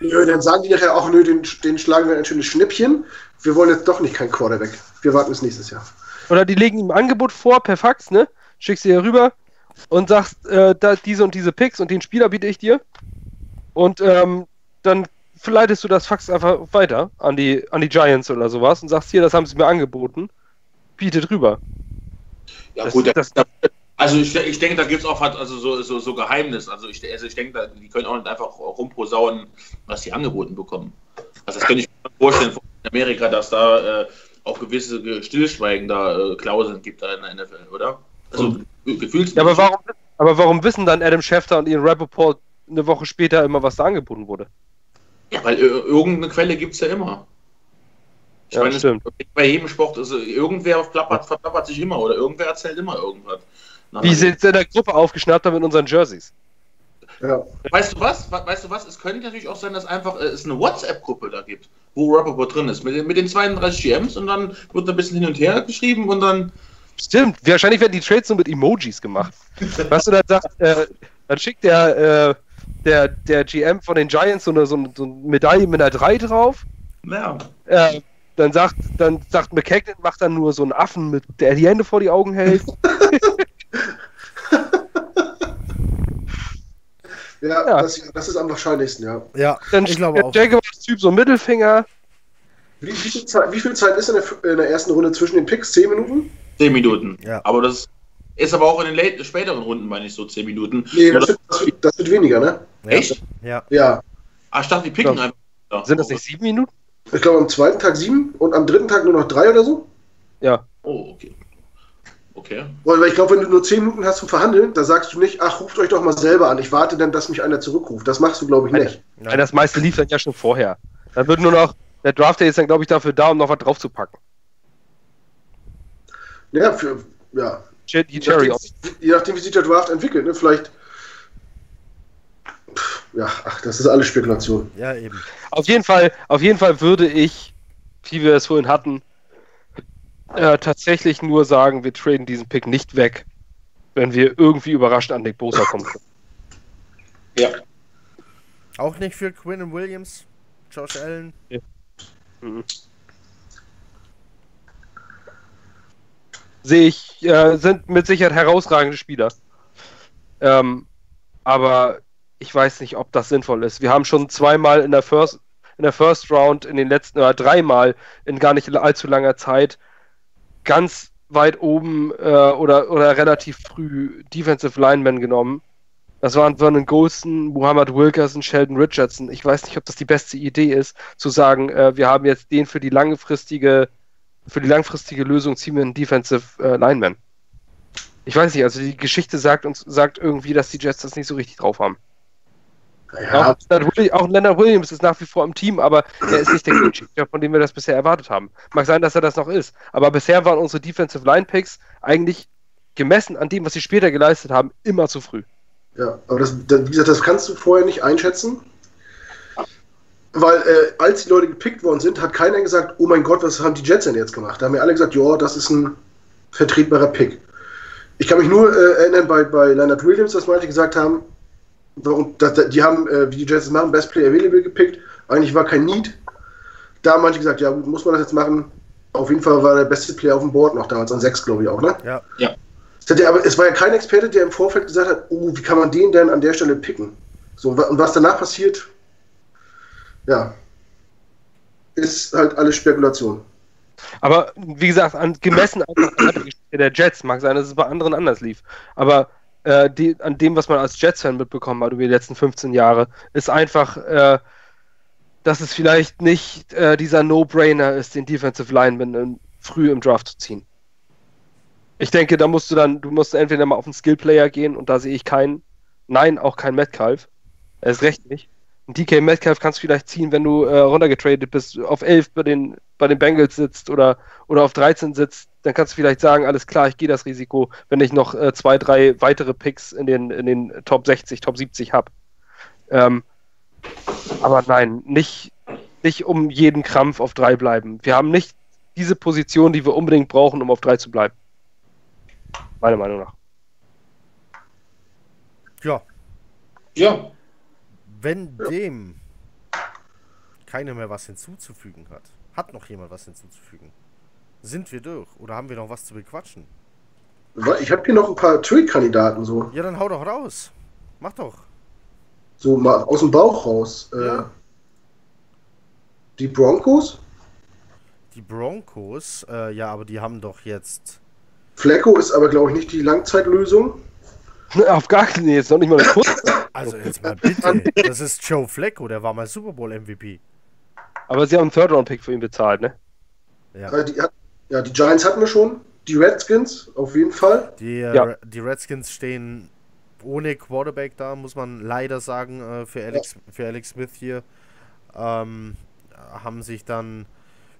[SPEAKER 3] Nö, dann sagen die nachher auch, nö, den, den schlagen wir ein schönes Schnippchen. Wir wollen jetzt doch nicht kein Quarterback. Wir warten bis nächstes Jahr.
[SPEAKER 2] Oder die legen ihm ein Angebot vor per Fax, ne? Schickst dir rüber und sagst, äh, da, diese und diese Picks und den Spieler biete ich dir. Und ähm, dann leitest du das Fax einfach weiter an die, an die Giants oder sowas und sagst, hier, das haben sie mir angeboten. Bietet rüber.
[SPEAKER 4] Ja,
[SPEAKER 2] Das-
[SPEAKER 4] gut,
[SPEAKER 2] das-
[SPEAKER 4] da, also ich, ich denke, da gibt es auch halt also so, so, so Geheimnis. Also ich, also ich denke, die können auch nicht einfach rumposaunen, was die angeboten bekommen. Also das könnte ich mir vorstellen von Amerika, dass da äh, auch gewisse Ge- Stillschweigen da äh, Klauseln gibt da in der NFL, oder? Also ge- gefühlt.
[SPEAKER 2] Ja, aber warum, aber warum wissen dann Adam Schefter und Ian Rappaport eine Woche später immer, was da angeboten wurde?
[SPEAKER 4] Ja, weil äh, irgendeine Quelle gibt es ja immer. Ich
[SPEAKER 2] Ja,
[SPEAKER 4] meine,
[SPEAKER 2] stimmt.
[SPEAKER 4] bei jedem Sport, also irgendwer plappert, verplappert sich immer oder irgendwer erzählt immer irgendwas. Na,
[SPEAKER 2] Wie sie jetzt in der Gruppe aufgeschnappt haben mit unseren Jerseys.
[SPEAKER 3] Ja.
[SPEAKER 4] Weißt du was? We- Weißt du was? Es könnte natürlich auch sein, dass einfach äh, es eine WhatsApp-Gruppe da gibt, wo Rappaport drin ist, mit, den- mit den 32 GMs und dann wird ein bisschen hin und her geschrieben und dann.
[SPEAKER 2] Stimmt, wahrscheinlich werden die Trades nur mit Emojis gemacht. Weißt du, dann sagt, äh, dann schickt der, äh, der, der GM von den Giants so eine, so eine, Medaille mit einer 3 drauf.
[SPEAKER 4] Naja.
[SPEAKER 2] Äh, dann sagt, dann sagt McKagan, macht dann nur so einen Affen, mit, der die Hände vor die Augen hält.
[SPEAKER 3] Ja,
[SPEAKER 2] Ja.
[SPEAKER 3] Das, das ist am wahrscheinlichsten, ja.
[SPEAKER 1] Ja,
[SPEAKER 2] Dann
[SPEAKER 1] ich glaube auch.
[SPEAKER 2] der Jaguars-Typ so Mittelfinger.
[SPEAKER 3] Wie, wie, viel Zeit, wie viel Zeit ist in der, in der ersten Runde zwischen den Picks? Zehn Minuten?
[SPEAKER 4] 10 Minuten.
[SPEAKER 1] Ja.
[SPEAKER 4] Aber das Ist aber auch in den late, späteren Runden, meine ich, so 10 Minuten.
[SPEAKER 3] Nee, das wird, das, wird, das wird weniger, ne?
[SPEAKER 1] Ja.
[SPEAKER 4] Echt?
[SPEAKER 1] Ja.
[SPEAKER 3] Ja.
[SPEAKER 4] Ah, ich dachte, die picken einfach. Ja.
[SPEAKER 2] Sind das nicht sieben Minuten?
[SPEAKER 3] Ich glaube am zweiten Tag sieben und am dritten Tag nur noch drei oder so.
[SPEAKER 2] Ja.
[SPEAKER 4] Oh, okay. Okay.
[SPEAKER 3] Weil ich glaube, wenn du nur zehn Minuten hast zum Verhandeln, da sagst du nicht, ach, ruft euch doch mal selber an. Ich warte dann, dass mich einer zurückruft. Das machst du, glaube ich, nicht.
[SPEAKER 2] Nein, das meiste lief dann ja schon vorher. Da wird nur noch, der Draft Day ist dann, glaube ich, dafür da, um noch was draufzupacken.
[SPEAKER 3] Ja, für, ja.
[SPEAKER 2] Die
[SPEAKER 3] Je
[SPEAKER 2] Cherry.
[SPEAKER 3] nachdem, je nachdem, wie sich der Draft entwickelt, ne? Vielleicht. Pff, Ja, ach, das ist alles Spekulation.
[SPEAKER 1] ja, eben.
[SPEAKER 2] Auf jeden Fall, auf jeden Fall würde ich, wie wir es vorhin hatten, äh, tatsächlich nur sagen, wir traden diesen Pick nicht weg, wenn wir irgendwie überrascht an Nick Bosa kommen. können.
[SPEAKER 4] Ja.
[SPEAKER 1] Auch nicht für Quinn Williams, Josh Allen.
[SPEAKER 2] Mhm. Sehe ich, äh, sind mit Sicherheit herausragende Spieler. Ähm, aber ich weiß nicht, ob das sinnvoll ist. Wir haben schon zweimal in der First, in der First Round in den letzten, oder dreimal in gar nicht allzu langer Zeit ganz weit oben äh, oder, oder relativ früh Defensive Linemen genommen. Das waren Vernon Golston, Muhammad Wilkerson, Sheldon Richardson. Ich weiß nicht, ob das die beste Idee ist, zu sagen, äh, wir haben jetzt den für die langfristige, für die langfristige Lösung ziehen wir einen Defensive äh, Lineman. Ich weiß nicht, also die Geschichte sagt uns, sagt irgendwie, dass die Jets das nicht so richtig drauf haben.
[SPEAKER 3] Ja,
[SPEAKER 2] Auch, Leonard Williams ist nach wie vor im Team, aber er ist nicht der Gamechanger, von dem wir das bisher erwartet haben. Mag sein, dass er das noch ist, aber bisher waren unsere Defensive Line Picks eigentlich gemessen an dem, was sie später geleistet haben, immer zu früh.
[SPEAKER 3] ja, aber das, das, wie gesagt, das kannst du vorher nicht einschätzen. Weil äh, als die Leute gepickt worden sind, hat keiner gesagt, oh mein Gott, was haben die Jets denn jetzt gemacht? Da haben ja alle gesagt, ja, das ist ein vertretbarer Pick. Ich kann mich nur äh, erinnern, bei, bei Leonard Williams, dass manche gesagt haben, und das, die haben, äh, wie die Jets es machen, Best Player Available gepickt. Eigentlich war kein Need. Da haben manche gesagt, ja gut, muss man das jetzt machen. Auf jeden Fall war der beste Player auf dem Board noch damals, an sechs, glaube ich auch, ne?
[SPEAKER 1] Ja.
[SPEAKER 4] Ja.
[SPEAKER 3] Aber es war ja kein Experte, der im Vorfeld gesagt hat, oh, wie kann man den denn an der Stelle picken? So, und was danach passiert, ja, ist halt alles Spekulation.
[SPEAKER 2] Aber wie gesagt, an, gemessen an der Jets mag sein, dass es bei anderen anders lief. Aber äh, die, an dem, was man als Jets-Fan mitbekommen hat über die letzten 15 Jahre, ist einfach, äh, dass es vielleicht nicht äh, dieser No-Brainer ist, den Defensive Lineman in, früh im Draft zu ziehen. Ich denke, da musst du dann, du musst entweder mal auf einen Skill-Player gehen und da sehe ich keinen, nein, auch kein Metcalf. Er ist recht nicht. Ein DK Metcalf kannst du vielleicht ziehen, wenn du äh, runtergetradet bist, auf 11 bei den, bei den Bengals sitzt oder, oder auf 13 sitzt, dann kannst du vielleicht sagen, alles klar, ich gehe das Risiko, wenn ich noch äh, zwei, drei weitere Picks in den, in den Top 60, Top 70 habe. Ähm, aber nein, nicht, nicht um jeden Krampf auf 3 bleiben. Wir haben nicht diese Position, die wir unbedingt brauchen, um auf 3 zu bleiben. Meiner Meinung nach.
[SPEAKER 1] Ja,
[SPEAKER 4] Ja.
[SPEAKER 1] Wenn dem keiner mehr was hinzuzufügen hat, hat noch jemand was hinzuzufügen? Sind wir durch oder haben wir noch was zu bequatschen?
[SPEAKER 3] Ich habe hier noch ein paar Trade-Kandidaten, so,
[SPEAKER 1] Ja, dann hau doch raus. Mach doch.
[SPEAKER 3] so mal aus dem Bauch raus. Äh,
[SPEAKER 1] Ja.
[SPEAKER 3] Die Broncos,
[SPEAKER 1] Die Broncos, äh, ja, aber die haben doch jetzt.
[SPEAKER 3] Flecko ist aber, glaube ich, nicht die Langzeitlösung.
[SPEAKER 2] Auf gar keinen, nee, jetzt noch nicht mal eine kurze.
[SPEAKER 1] Also jetzt mal bitte. Das ist Joe Flacco, der war mal Super Bowl MVP.
[SPEAKER 2] Aber sie haben einen Third-Round-Pick für ihn bezahlt, ne?
[SPEAKER 1] Ja.
[SPEAKER 3] Äh, die, ja, die Giants hatten wir schon. Die Redskins, auf jeden Fall.
[SPEAKER 1] Die, äh,
[SPEAKER 2] Ja.
[SPEAKER 1] die Redskins stehen ohne Quarterback da, muss man leider sagen, äh, für, Alex, für Alex Smith hier. Ähm, haben sich dann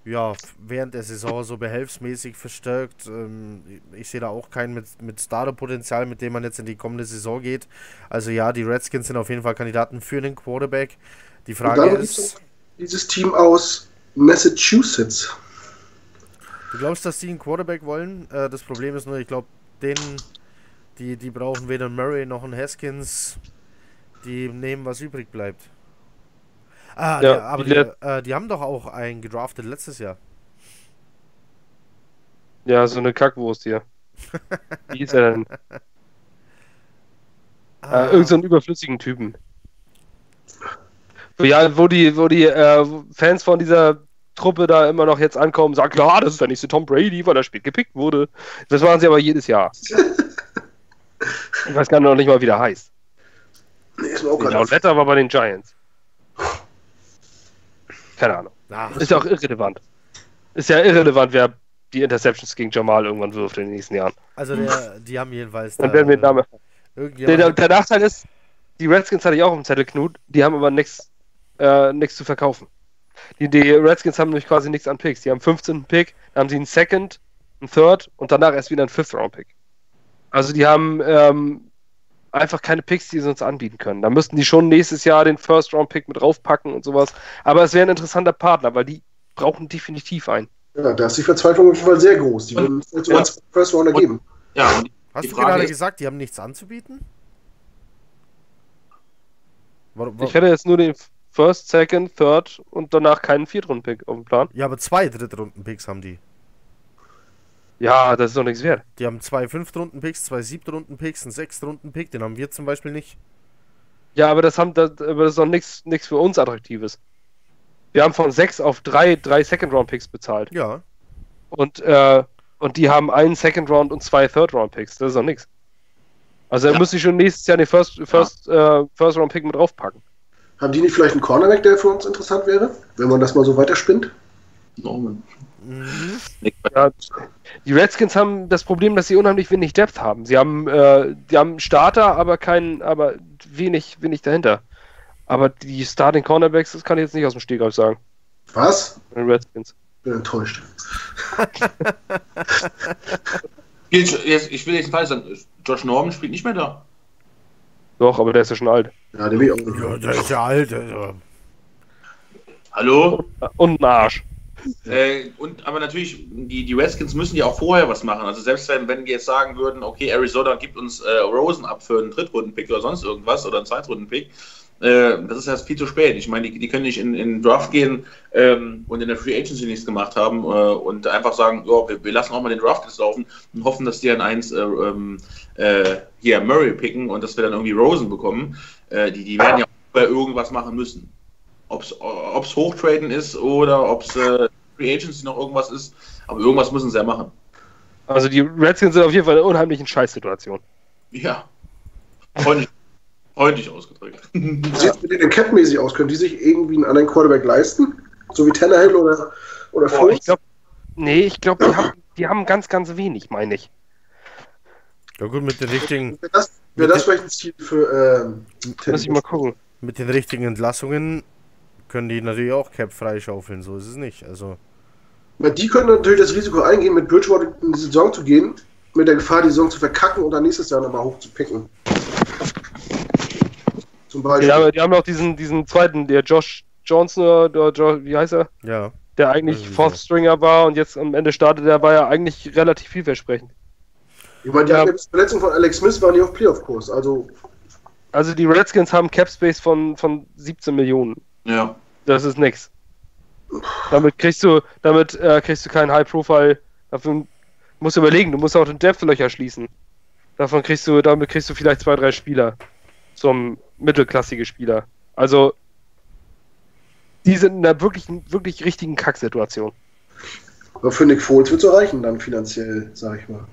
[SPEAKER 1] ja während der Saison so behelfsmäßig verstärkt. Ähm, ich sehe da auch keinen mit, mit Starter-Potenzial, mit dem man jetzt in die kommende Saison geht. Also ja, die Redskins sind auf jeden Fall Kandidaten für den Quarterback. Die Frage ist,
[SPEAKER 3] dieses Team aus Massachusetts.
[SPEAKER 1] du glaubst, dass die einen Quarterback wollen? Äh, das Problem ist nur, ich glaube, den, die, die brauchen weder einen Murray noch einen Haskins. Die nehmen, was übrig bleibt. Ah,
[SPEAKER 2] Ja,
[SPEAKER 1] ja, aber
[SPEAKER 2] die
[SPEAKER 1] äh, die haben doch auch einen gedraftet letztes Jahr.
[SPEAKER 2] Ja, so eine Kackwurst hier. Wie ist er denn?
[SPEAKER 1] Ah,
[SPEAKER 2] Äh, irgend so einen überflüssigen Typen. Wo, ja, wo die, wo die äh, Fans von dieser Truppe da immer noch jetzt ankommen und sagen, klar, das ist der nächste Tom Brady, weil er spät gepickt wurde. Das machen sie aber jedes Jahr. Ich weiß gar noch nicht mal, wie der heißt.
[SPEAKER 3] Nee, ist mir auch gerade.
[SPEAKER 2] Letter war bei den Giants. Keine Ahnung.
[SPEAKER 1] Ach,
[SPEAKER 2] Ist ja auch irrelevant. Ist ja irrelevant, wer die Interceptions gegen Jamal irgendwann wirft in den nächsten Jahren.
[SPEAKER 1] also der, die haben jedenfalls.
[SPEAKER 2] Dann werden wir den Namen. Der, der, Nachteil ist, die Redskins hatte ich auch im Zettel, Knut, die haben aber nichts äh, zu verkaufen. Die, die Redskins haben nämlich quasi nichts an Picks. Die haben 15. Pick, dann haben sie einen Second, einen Third und danach erst wieder einen Fifth-Round-Pick. Also die haben ähm, einfach keine Picks, die sie uns anbieten können. Da müssten die schon nächstes Jahr den First-Round-Pick mit draufpacken und sowas. Aber es wäre ein interessanter Partner, weil die brauchen definitiv einen.
[SPEAKER 3] Ja, da ist die Verzweiflung auf jeden Fall sehr groß. Die würden uns
[SPEAKER 4] Ja.
[SPEAKER 3] als First Rounder
[SPEAKER 4] Und-
[SPEAKER 3] geben.
[SPEAKER 4] Ja, und
[SPEAKER 1] Hast du gerade
[SPEAKER 4] ist-
[SPEAKER 1] gesagt, die haben nichts anzubieten? Warum,
[SPEAKER 2] Ich hätte jetzt nur den First, Second, Third und danach keinen Viertrunden-Pick auf dem Plan.
[SPEAKER 1] ja, aber zwei Drittrunden-Picks haben die.
[SPEAKER 2] Ja, das ist doch nichts wert.
[SPEAKER 1] Die haben zwei Fünftrunden-Picks, zwei Siebtrunden-Picks, einen Sechstrunden-Pick, den haben wir zum Beispiel nicht.
[SPEAKER 2] Ja, aber das, haben, das, aber das ist doch nichts nichts für uns Attraktives. Wir haben von sechs auf drei, drei Second-Round-Picks bezahlt.
[SPEAKER 1] Ja.
[SPEAKER 2] Und, äh, und die haben einen Second-Round und zwei Third-Round-Picks. Das ist doch nichts. Also, da
[SPEAKER 4] Ja.
[SPEAKER 2] müsste ich schon nächstes Jahr den First, First, äh, First-Round-Pick mit draufpacken.
[SPEAKER 3] Haben die nicht vielleicht einen Cornerback, der für uns interessant wäre? Wenn man das mal so weiterspinnt?
[SPEAKER 4] Norman.
[SPEAKER 1] Mhm.
[SPEAKER 2] Ja, die Redskins haben das Problem, dass sie unheimlich wenig Depth haben. Sie haben, äh, die haben Starter, aber keinen, aber wenig, wenig dahinter. Aber die Starting Cornerbacks, das kann ich jetzt nicht aus dem Stegreif sagen.
[SPEAKER 3] Was?
[SPEAKER 2] Bei den Redskins.
[SPEAKER 3] Bin enttäuscht.
[SPEAKER 4] Jetzt- Ich will jetzt falsch sagen, Josh Norman spielt nicht mehr da.
[SPEAKER 2] Doch, aber der ist ja schon alt.
[SPEAKER 3] Ja, der will ich auch nicht.
[SPEAKER 1] Ja, der ist ja alt. Also.
[SPEAKER 4] Hallo?
[SPEAKER 2] Und ein Arsch.
[SPEAKER 4] Äh, und aber natürlich, die, die Redskins müssen ja auch vorher was machen. Also selbst wenn, wenn wir jetzt sagen würden, okay, Arizona gibt uns äh, Rosen ab für einen Drittrunden-Pick oder sonst irgendwas oder einen Zweitrunden-Pick, äh, das ist erst viel zu spät. Ich meine, die, die können nicht in, in den Draft gehen ähm, und in der Free Agency nichts gemacht haben äh, und einfach sagen, ja, wir, wir lassen auch mal den Draft jetzt laufen und hoffen, dass die an eins äh, ähm, äh, hier Murray picken und dass wir dann irgendwie Rosen bekommen. Äh, die, die werden ja auch irgendwas machen müssen. Ob es Hochtraden ist oder ob es äh, Free Agency noch irgendwas ist, aber irgendwas müssen sie ja machen.
[SPEAKER 2] Also die Redskins sind auf jeden Fall in einer unheimlichen Scheißsituation.
[SPEAKER 4] Ja. Freundlich, freundlich ausgedrückt.
[SPEAKER 3] Wie sieht es mit denen Cap-mäßig aus? Können die sich irgendwie einen anderen Quarterback leisten? So wie Tannehill oder, oder
[SPEAKER 2] Boah, ich glaube, nee, ich glaube, die haben, die haben ganz, ganz wenig, meine ich.
[SPEAKER 1] Ja gut, mit den richtigen,
[SPEAKER 3] Wäre das, wär das vielleicht ein Ziel für ähm,
[SPEAKER 2] Muss ich mal gucken.
[SPEAKER 1] mit den richtigen Entlassungen können die natürlich auch Cap freischaufeln, so ist es nicht. Also.
[SPEAKER 3] Weil die können natürlich das Risiko eingehen, mit Bridgewater in die Saison zu gehen, mit der Gefahr, die Saison zu verkacken und dann nächstes Jahr nochmal hoch zu picken. Zum Beispiel.
[SPEAKER 2] Die haben, die haben noch diesen, diesen zweiten, der Josh Johnson oder Jo- wie heißt er?
[SPEAKER 1] Ja.
[SPEAKER 2] Der eigentlich
[SPEAKER 1] Irgendwie
[SPEAKER 2] Fourth. Stringer war und jetzt am Ende startet, der war ja eigentlich relativ vielversprechend.
[SPEAKER 3] ich meine, die
[SPEAKER 2] ja.
[SPEAKER 3] hatten ja Verletzung von Alex Smith waren die auf Playoff-Kurs. Also,
[SPEAKER 2] Also die Redskins haben Cap Space von, von 17 Millionen.
[SPEAKER 4] Ja.
[SPEAKER 2] Das ist nix. Damit kriegst du, damit äh, kriegst du keinen High Profile. Dafür musst du überlegen, du musst auch den Depth-Löcher schließen. Davon kriegst du, damit kriegst du vielleicht zwei, drei Spieler. Zum mittelklassige Spieler. Also die sind in einer wirklich, wirklich richtigen Kacksituation.
[SPEAKER 3] aber für Nick Foles wird es reichen, dann finanziell, sag ich mal.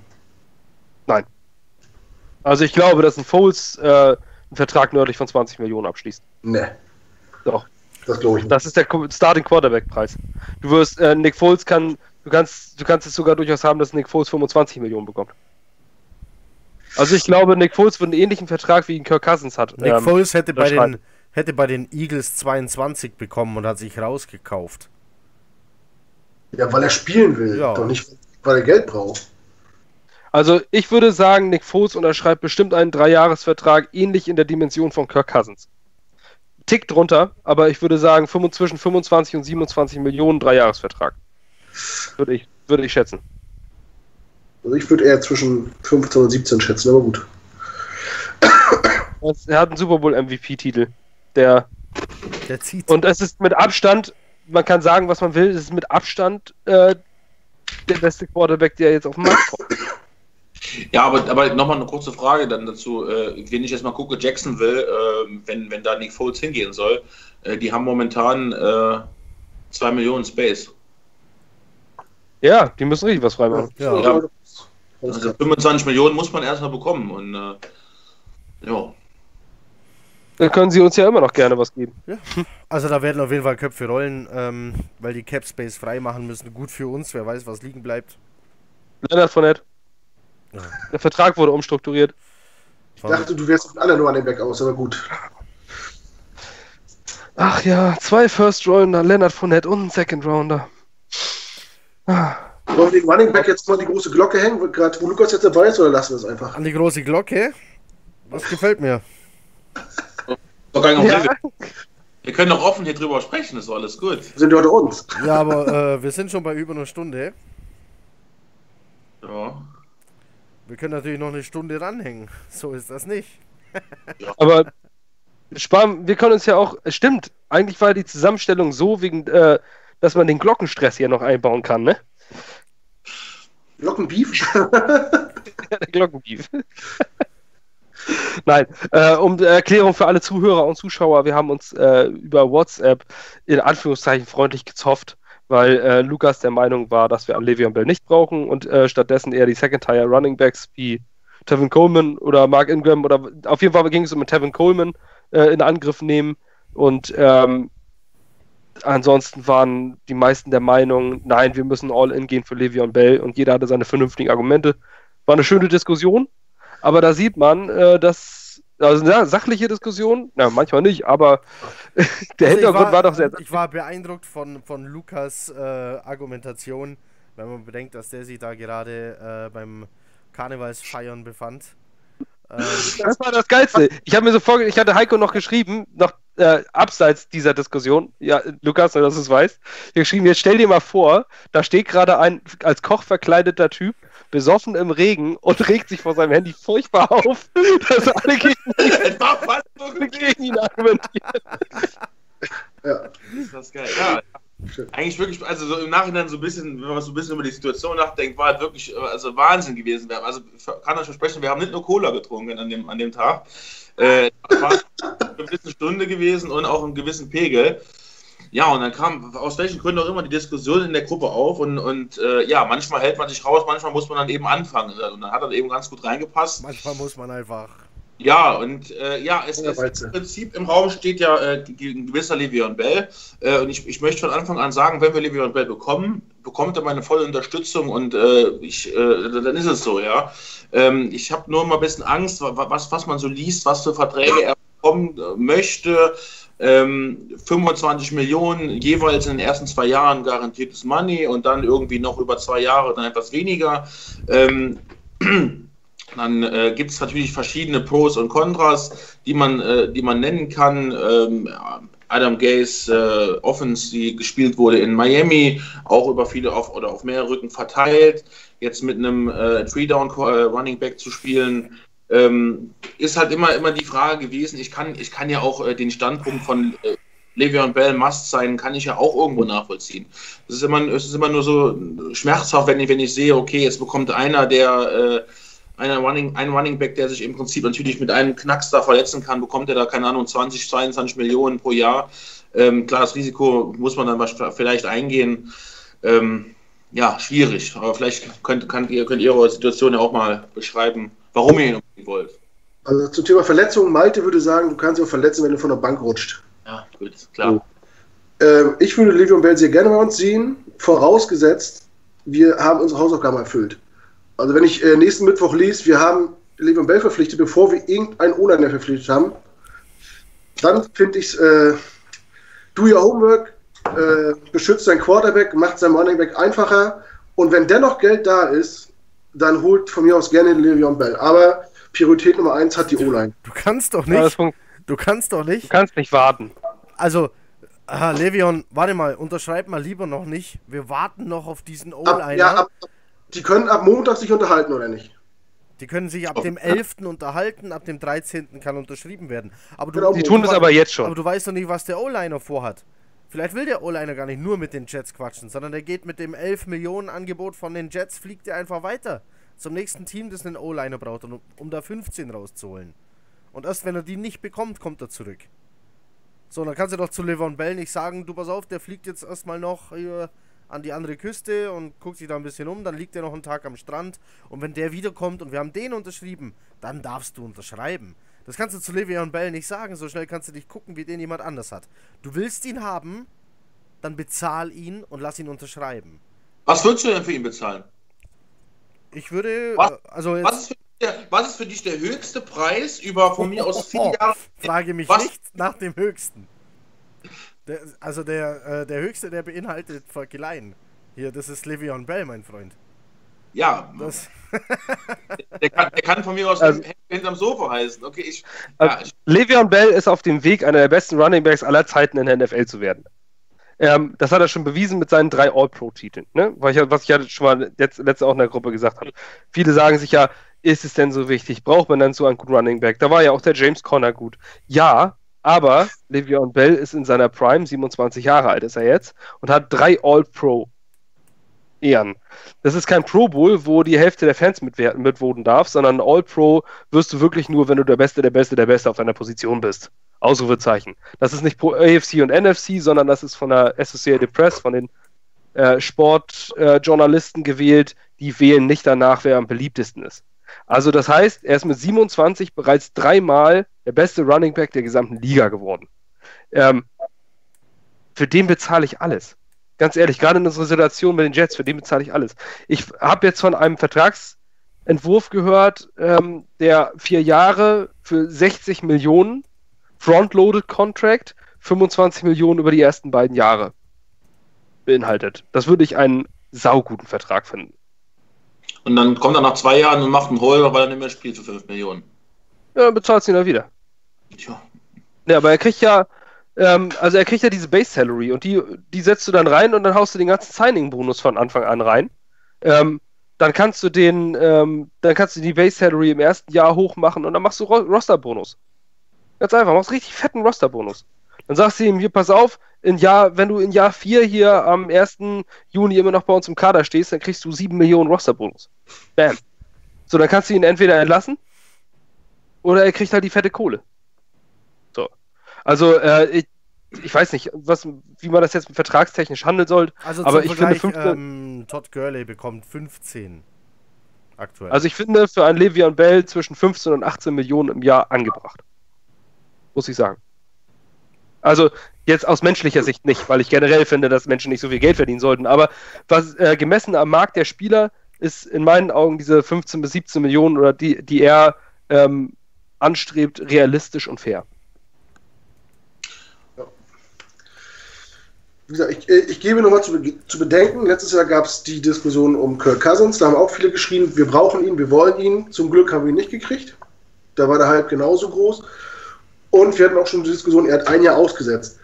[SPEAKER 2] Also ich glaube, dass ein Foles äh, einen Vertrag nördlich von 20 Millionen abschließt.
[SPEAKER 3] Ne,
[SPEAKER 2] Doch.
[SPEAKER 3] Das glaube ich nicht.
[SPEAKER 2] Das ist der Starting Quarterback Preis. Du wirst, äh, Nick Foles kann, du kannst, du kannst es sogar durchaus haben, dass Nick Foles 25 Millionen bekommt. Also ich glaube, Nick Foles wird einen ähnlichen Vertrag wie ihn Kirk Cousins hat.
[SPEAKER 1] Nick
[SPEAKER 2] Ähm,
[SPEAKER 1] Foles hätte bei, den, hätte bei den Eagles 22 bekommen und hat sich rausgekauft.
[SPEAKER 3] Ja, weil er spielen will,
[SPEAKER 1] Ja.
[SPEAKER 3] doch nicht, weil er Geld braucht.
[SPEAKER 2] Also ich würde sagen, Nick Foles unterschreibt bestimmt einen Dreijahresvertrag ähnlich in der Dimension von Kirk Cousins. Tick drunter, aber ich würde sagen 25, zwischen 25 und 27 Millionen Dreijahresvertrag. Würde ich, würde ich schätzen.
[SPEAKER 3] Also ich würde eher zwischen 15 und 17 schätzen, aber gut.
[SPEAKER 2] Er hat einen Super Bowl MVP-Titel. Der
[SPEAKER 1] Der zieht.
[SPEAKER 2] Und es ist mit Abstand, man kann sagen, was man will, es ist mit Abstand äh, der beste Quarterback, der jetzt auf den Markt kommt.
[SPEAKER 4] Ja, aber, aber nochmal eine kurze Frage dann dazu. Äh, wenn ich jetzt mal gucke, Jacksonville, äh, wenn, wenn da Nick Foles hingehen soll, äh, die haben momentan äh, 2 Millionen Space.
[SPEAKER 2] Ja, die müssen richtig was freimachen.
[SPEAKER 1] Ja.
[SPEAKER 3] Ja.
[SPEAKER 4] Also 25 Millionen muss man erstmal bekommen und äh, ja.
[SPEAKER 2] Dann können sie uns ja immer noch gerne was geben.
[SPEAKER 1] Ja. Also da werden auf jeden Fall Köpfe rollen, ähm, weil die Cap Space frei machen müssen. Gut für uns, wer weiß, was liegen bleibt.
[SPEAKER 2] Leonard Fournette.
[SPEAKER 1] Ja.
[SPEAKER 2] Der Vertrag wurde umstrukturiert.
[SPEAKER 3] Ich dachte, du wärst von alle nur an den Back aus, aber gut.
[SPEAKER 2] Ach ja, zwei First Rounder, Leonard Fournette und ein Second Rounder. Ah.
[SPEAKER 3] Wollen wir den Running Back jetzt mal die große Glocke hängen, gerade wo Lukas jetzt dabei ist, oder lassen wir es einfach?
[SPEAKER 1] An die große Glocke. Das gefällt mir.
[SPEAKER 4] Doch gar nicht
[SPEAKER 2] Ja.
[SPEAKER 4] Wir können doch offen hier drüber sprechen, ist doch alles gut.
[SPEAKER 3] Sind die heute uns?
[SPEAKER 1] Ja, aber äh, wir sind schon bei über einer Stunde.
[SPEAKER 4] Ja.
[SPEAKER 1] Wir können natürlich noch eine Stunde ranhängen. So ist das nicht.
[SPEAKER 2] Aber sparen, wir können uns ja auch, es stimmt, eigentlich war die Zusammenstellung so, wegen, äh, dass man den Glockenstress hier noch einbauen kann, ne?
[SPEAKER 3] Glockenbeef?
[SPEAKER 2] Der Glockenbeef. Nein, äh, um äh, Erklärung für alle Zuhörer und Zuschauer, wir haben uns äh, über WhatsApp in Anführungszeichen freundlich gezofft, weil äh, Lukas der Meinung war, dass wir an Le'Veon Bell nicht brauchen und äh, stattdessen eher die Second-Tier Running Backs wie Tevin Coleman oder Mark Ingram oder auf jeden Fall ging es um Tevin Coleman äh, in Angriff nehmen und ähm, ansonsten waren die meisten der Meinung, nein, wir müssen all in gehen für Le'Veon Bell und jeder hatte seine vernünftigen Argumente. War eine schöne Diskussion, aber da sieht man, äh, dass also eine sachliche Diskussion, na manchmal nicht, aber der
[SPEAKER 1] Also
[SPEAKER 2] Hintergrund war, doch sehr
[SPEAKER 1] Ich war beeindruckt von, von Lukas äh, Argumentation, wenn man bedenkt, dass der sich da gerade äh, beim Karnevalsfeiern befand. Ähm,
[SPEAKER 2] Das war das Geilste. Ich habe mir so vorge ich hatte Heiko noch geschrieben, noch äh, abseits dieser Diskussion, ja, Lukas, dass du es weißt, geschrieben, jetzt stell dir mal vor, da steht gerade ein als Koch verkleideter Typ, besoffen im Regen und regt sich vor seinem Handy furchtbar auf, dass alle gegen,
[SPEAKER 4] Es war fast so
[SPEAKER 2] ihn- gegen ihn argumentieren.
[SPEAKER 3] Ja.
[SPEAKER 4] Ist das geil. Ja. Eigentlich wirklich, also so im Nachhinein so ein bisschen, wenn man so ein bisschen über die Situation nachdenkt, war halt wirklich äh, also Wahnsinn gewesen. Also ich kann euch versprechen, wir haben nicht nur Cola getrunken an dem, an dem Tag. Äh, das war eine gewisse Stunde gewesen und auch einen gewissen Pegel. Ja, und dann kam aus welchen Gründen auch immer die Diskussion in der Gruppe auf und, und äh, ja, manchmal hält man sich raus, manchmal muss man dann eben anfangen. Und dann hat er eben ganz gut reingepasst.
[SPEAKER 1] manchmal muss man einfach.
[SPEAKER 4] Ja, und äh, ja, es, es im Prinzip im Raum steht ja äh, ein gewisser Le'Veon Bell. Äh, und ich, ich möchte von Anfang an sagen, wenn wir Le'Veon Bell bekommen, bekommt er meine volle Unterstützung und äh, ich, äh, dann ist es so, ja. Ähm, ich habe nur mal ein bisschen Angst, wa- wa- was, was man so liest, was für Verträge er bekommen äh, möchte. Ähm, 25 Millionen jeweils in den ersten zwei Jahren garantiertes Money und dann irgendwie noch über zwei Jahre dann etwas weniger. Ähm, dann äh, gibt es natürlich verschiedene Pros und Kontras, die man, äh, die man nennen kann. Ähm, Adam Gaze äh, Offense, die gespielt wurde in Miami, auch über viele auf, oder auf mehrere Rücken verteilt. Jetzt mit einem äh, Three-Down äh, Running Back zu spielen, ähm, ist halt immer, immer die Frage gewesen. Ich kann, ich kann ja auch äh, den Standpunkt von äh, Le'Veon Bell Must sein, kann ich ja auch irgendwo nachvollziehen. Es ist immer, ist immer nur so schmerzhaft, wenn ich, wenn ich sehe, okay, jetzt bekommt einer, der äh, einer Running, ein Running Back, der sich im Prinzip natürlich mit einem Knacks da verletzen kann, bekommt er da, keine Ahnung, 20, 22 Millionen pro Jahr. Ähm, klar, das Risiko muss man dann vielleicht eingehen. Ähm, ja, schwierig. Aber vielleicht könnt, könnt, ihr, könnt ihr eure Situation ja auch mal beschreiben, warum ihr ihn unbedingt wollt.
[SPEAKER 3] Also zum Thema Verletzungen, Malte würde sagen, du kannst dich auch verletzen, wenn du von der Bank rutscht.
[SPEAKER 4] Ja, gut, klar.
[SPEAKER 3] Ähm, ich würde Le'Veon Bell sehr gerne bei uns sehen, vorausgesetzt, wir haben unsere Hausaufgaben erfüllt. Also wenn ich äh, nächsten Mittwoch lese, wir haben Le'Veon Bell verpflichtet, bevor wir irgendeinen O-Liner verpflichtet haben, dann finde ich äh, do your homework, äh, beschützt dein Quarterback, macht sein Running Back einfacher und wenn dennoch Geld da ist, dann holt von mir aus gerne Le'Veon Bell. Aber Priorität Nummer eins hat die O-Line.
[SPEAKER 1] Du kannst doch
[SPEAKER 2] Ja,
[SPEAKER 1] nicht.
[SPEAKER 2] fun-
[SPEAKER 1] Du kannst doch
[SPEAKER 2] Du
[SPEAKER 1] nicht.
[SPEAKER 2] kannst nicht warten.
[SPEAKER 1] Also, aha, Levion, warte mal, unterschreib mal lieber noch nicht. Wir warten noch auf diesen
[SPEAKER 3] Ab,
[SPEAKER 1] O-Liner.
[SPEAKER 3] ja, ab, die können ab Montag sich unterhalten, oder nicht?
[SPEAKER 1] Die können sich ab dem 11. unterhalten, ab dem 13. kann unterschrieben werden. Aber du,
[SPEAKER 3] Genau.
[SPEAKER 2] Die tun
[SPEAKER 1] du,
[SPEAKER 2] das aber jetzt
[SPEAKER 1] aber
[SPEAKER 2] schon.
[SPEAKER 1] du weißt doch nicht, was der O-Liner vorhat. Vielleicht will der O-Liner gar nicht nur mit den Jets quatschen, sondern der geht mit dem 11 Millionen Angebot von den Jets, fliegt er einfach weiter. Zum nächsten Team, das einen O-Liner braucht, um, um da 15 rauszuholen. Und erst wenn er die nicht bekommt, kommt er zurück. So, dann kannst du doch zu Levon Bell nicht sagen, du pass auf, der fliegt jetzt erstmal noch hier an die andere Küste und guckt sich da ein bisschen um, dann liegt er noch einen Tag am Strand und wenn der wiederkommt und wir haben den unterschrieben, dann darfst du unterschreiben. Das kannst du zu Le'Veon Bell nicht sagen, so schnell kannst du nicht gucken, wie den jemand anders hat. Du willst ihn haben, dann bezahl ihn und lass ihn unterschreiben.
[SPEAKER 4] Was würdest du denn für ihn bezahlen?
[SPEAKER 1] Ich würde,
[SPEAKER 4] Was-
[SPEAKER 1] äh, also jetzt,
[SPEAKER 4] Was ist, für dich der, was ist für dich der höchste Preis über von mir aus vier Jahre?
[SPEAKER 1] frage mich
[SPEAKER 4] Was?
[SPEAKER 1] nicht nach dem höchsten. Der, also der, äh, der höchste, der beinhaltet Verkleien. Hier, das ist Le'Veon Bell, mein Freund.
[SPEAKER 4] Ja,
[SPEAKER 1] Das,
[SPEAKER 4] der kann, der kann von mir aus
[SPEAKER 2] Also-
[SPEAKER 4] hinterm Sofa heißen. Okay, ich,
[SPEAKER 2] Also,
[SPEAKER 4] ja, ich
[SPEAKER 2] Le'Veon Bell ist auf dem Weg, einer der besten Running Backs aller Zeiten in der NFL zu werden. Ähm, das hat er schon bewiesen mit seinen drei All-Pro-Titeln, ne? Ich, was ich ja schon mal jetzt, letzte auch in der Gruppe gesagt habe. Viele sagen sich ja, ist es denn so wichtig? Braucht man dann so einen guten Running Back? Da war ja auch der James Conner gut. Ja, aber Le'Veon Bell ist in seiner Prime, 27 Jahre alt ist er jetzt, und hat drei All-Pro Ehren. Das ist kein Pro Bowl, wo die Hälfte der Fans mitwer- mitvoten darf, sondern All-Pro wirst du wirklich nur, wenn du der Beste, der Beste, der Beste auf deiner Position bist. Ausrufezeichen. Das ist nicht pro AFC und NFC, sondern das ist von der Associated Press, von den äh, Sportjournalisten äh, gewählt. Die wählen nicht danach, wer am beliebtesten ist. Also das heißt, er ist mit 27 bereits dreimal der beste Running Back der gesamten Liga geworden. Ähm, für den bezahle ich alles. Ganz ehrlich, gerade in unserer Situation mit den Jets, für den bezahle ich alles. Ich habe jetzt von einem Vertragsentwurf gehört, ähm, der vier Jahre für 60 Millionen, Frontloaded Contract, 25 Millionen über die ersten beiden Jahre beinhaltet. Das würde ich einen sauguten Vertrag finden.
[SPEAKER 4] und dann kommt er nach zwei Jahren und macht einen Holger, weil er nicht mehr spielt für 5 Millionen.
[SPEAKER 2] Ja, dann bezahlst du ihn ja wieder.
[SPEAKER 4] Tja.
[SPEAKER 2] Ja, aber er kriegt ja, ähm, also er kriegt ja diese Base Salary und die, die setzt du dann rein und dann haust du den ganzen Signing-Bonus von Anfang an rein. Ähm, dann kannst du den, ähm, dann kannst du die Base Salary im ersten Jahr hochmachen und dann machst du Ro Roster-Bonus. Ganz einfach, machst richtig fetten Roster-Bonus. Dann sagst du ihm, hier, pass auf, in Jahr, wenn du in Jahr 4 hier am 1. Juni immer noch bei uns im Kader stehst, dann kriegst du 7 Millionen Roster-Bonus. Bam. So, dann kannst du ihn entweder entlassen oder er kriegt halt die fette Kohle. So. Also, äh, ich, ich weiß nicht, was, wie man das jetzt vertragstechnisch handeln soll.
[SPEAKER 1] also
[SPEAKER 2] Aber ich finde
[SPEAKER 1] Vergleich,
[SPEAKER 2] 15
[SPEAKER 1] ähm, Todd Gurley bekommt 15 aktuell.
[SPEAKER 2] Also ich finde für einen Le'Veon Bell zwischen 15 und 18 Millionen im Jahr angebracht. Muss ich sagen. Also jetzt aus menschlicher Sicht nicht, weil ich generell finde, dass Menschen nicht so viel Geld verdienen sollten. Aber was äh, gemessen am Markt der Spieler ist in meinen Augen diese 15 bis 17 Millionen oder die, die er ähm, anstrebt, realistisch und fair.
[SPEAKER 3] Wie gesagt, ich, ich gebe nochmal zu, zu bedenken, letztes Jahr gab es die Diskussion um Kirk Cousins, da haben auch viele geschrieben, wir brauchen ihn, wir wollen ihn. Zum Glück haben wir ihn nicht gekriegt. Da war der Hype genauso groß. Und wir hatten auch schon die Diskussion, er hat ein Jahr ausgesetzt.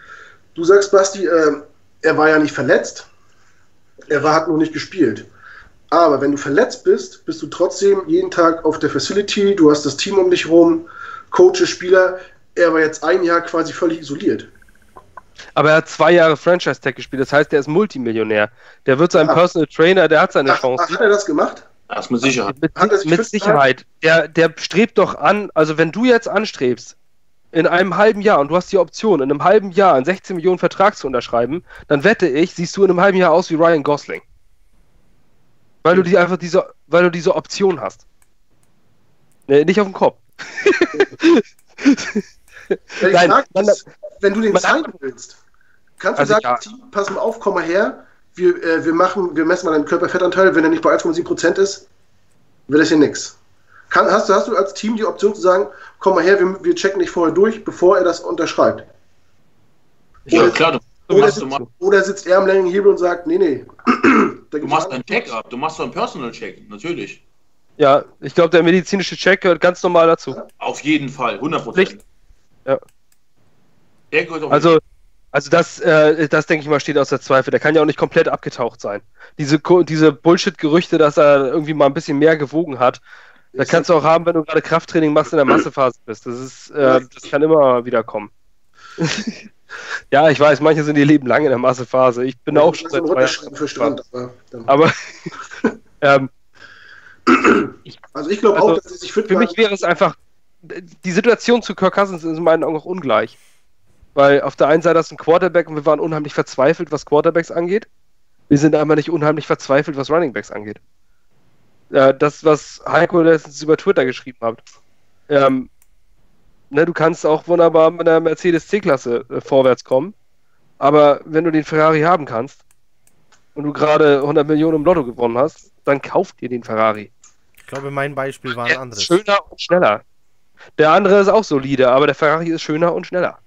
[SPEAKER 3] Du sagst, Basti, äh, er war ja nicht verletzt. Er war, hat nur nicht gespielt. Aber wenn du verletzt bist, bist du trotzdem jeden Tag auf der Facility, du hast das Team um dich rum, Coaches, Spieler. Er war jetzt ein Jahr quasi völlig isoliert.
[SPEAKER 2] Aber er hat zwei Jahre Franchise-Tag gespielt, das heißt, er ist Multimillionär. Der wird sein
[SPEAKER 3] Ah.
[SPEAKER 2] Personal Trainer, der hat seine
[SPEAKER 3] Ach,
[SPEAKER 2] Chance.
[SPEAKER 3] ach, hat er das gemacht?
[SPEAKER 4] Das mit Sicherheit.
[SPEAKER 2] Mit,
[SPEAKER 3] er
[SPEAKER 2] mit Sicherheit. Der, der strebt doch an, also wenn du jetzt anstrebst, in einem halben Jahr und du hast die Option, in einem halben Jahr einen 16 Millionen Vertrag zu unterschreiben, dann wette ich, siehst du in einem halben Jahr aus wie Ryan Gosling. Weil du die einfach diese, weil du diese Option hast. Nee, nicht auf den Kopf. Nein, man-
[SPEAKER 3] wenn du den zeigen willst, kannst du
[SPEAKER 2] Also
[SPEAKER 3] sagen,
[SPEAKER 2] ja.
[SPEAKER 3] Team, pass mal auf, komm mal her, wir, äh, wir machen, wir messen mal deinen Körperfettanteil, wenn er nicht bei 1,7% ist, wird das hier nichts. Kann, hast, du, hast du als Team die Option zu sagen, komm mal her, wir, wir checken dich vorher durch, bevor er das unterschreibt?
[SPEAKER 4] Ja,
[SPEAKER 3] Oder-
[SPEAKER 4] klar, du, du,
[SPEAKER 3] Oder
[SPEAKER 4] machst, du,
[SPEAKER 3] sitzt, oder sitzt er am längeren Hebel und sagt, nee, nee. da
[SPEAKER 4] du machst einen Check-up, du machst so einen Personal-Check, natürlich.
[SPEAKER 2] Ja, ich glaube, der medizinische Check gehört ganz normal dazu.
[SPEAKER 4] Auf jeden Fall, 100
[SPEAKER 2] Pflicht.
[SPEAKER 4] Prozent.
[SPEAKER 2] Ja. Also, also das, äh, das denke ich mal, steht außer Zweifel. Der kann ja auch nicht komplett abgetaucht sein. Diese, diese Bullshit-Gerüchte, dass er irgendwie mal ein bisschen mehr gewogen hat, da
[SPEAKER 3] Ist
[SPEAKER 2] kannst du auch haben, wenn du gerade Krafttraining machst in der Massephase bist. Das ist, äh, das kann immer wieder kommen. ja, ich weiß, manche sind ihr Leben lang in der Massephase. Ich bin auch schon seit zwei
[SPEAKER 3] Runterschreiben für Strand. Aber,
[SPEAKER 2] Aber ähm,
[SPEAKER 3] also ich glaube
[SPEAKER 2] also
[SPEAKER 3] auch, dass sie sich fit
[SPEAKER 2] Für mich wäre es einfach, die Situation zu Kirk Cousins ist in meinen Augen auch ungleich. Weil auf der einen Seite hast du einen Quarterback und wir waren unheimlich verzweifelt, was Quarterbacks angeht. Wir sind einfach nicht unheimlich verzweifelt, was Running Backs angeht. Äh, das, was Heiko letztens über Twitter geschrieben hat. Ähm, ne, du kannst auch wunderbar mit einer Mercedes C-Klasse äh, vorwärts kommen, aber wenn du den Ferrari haben kannst und du gerade 100 Millionen im Lotto gewonnen hast, dann kauf dir den Ferrari.
[SPEAKER 1] Ich glaube, mein Beispiel war ein
[SPEAKER 2] Der
[SPEAKER 1] anderes.
[SPEAKER 2] schöner und schneller. Der andere ist auch solide, aber der Ferrari ist schöner und schneller.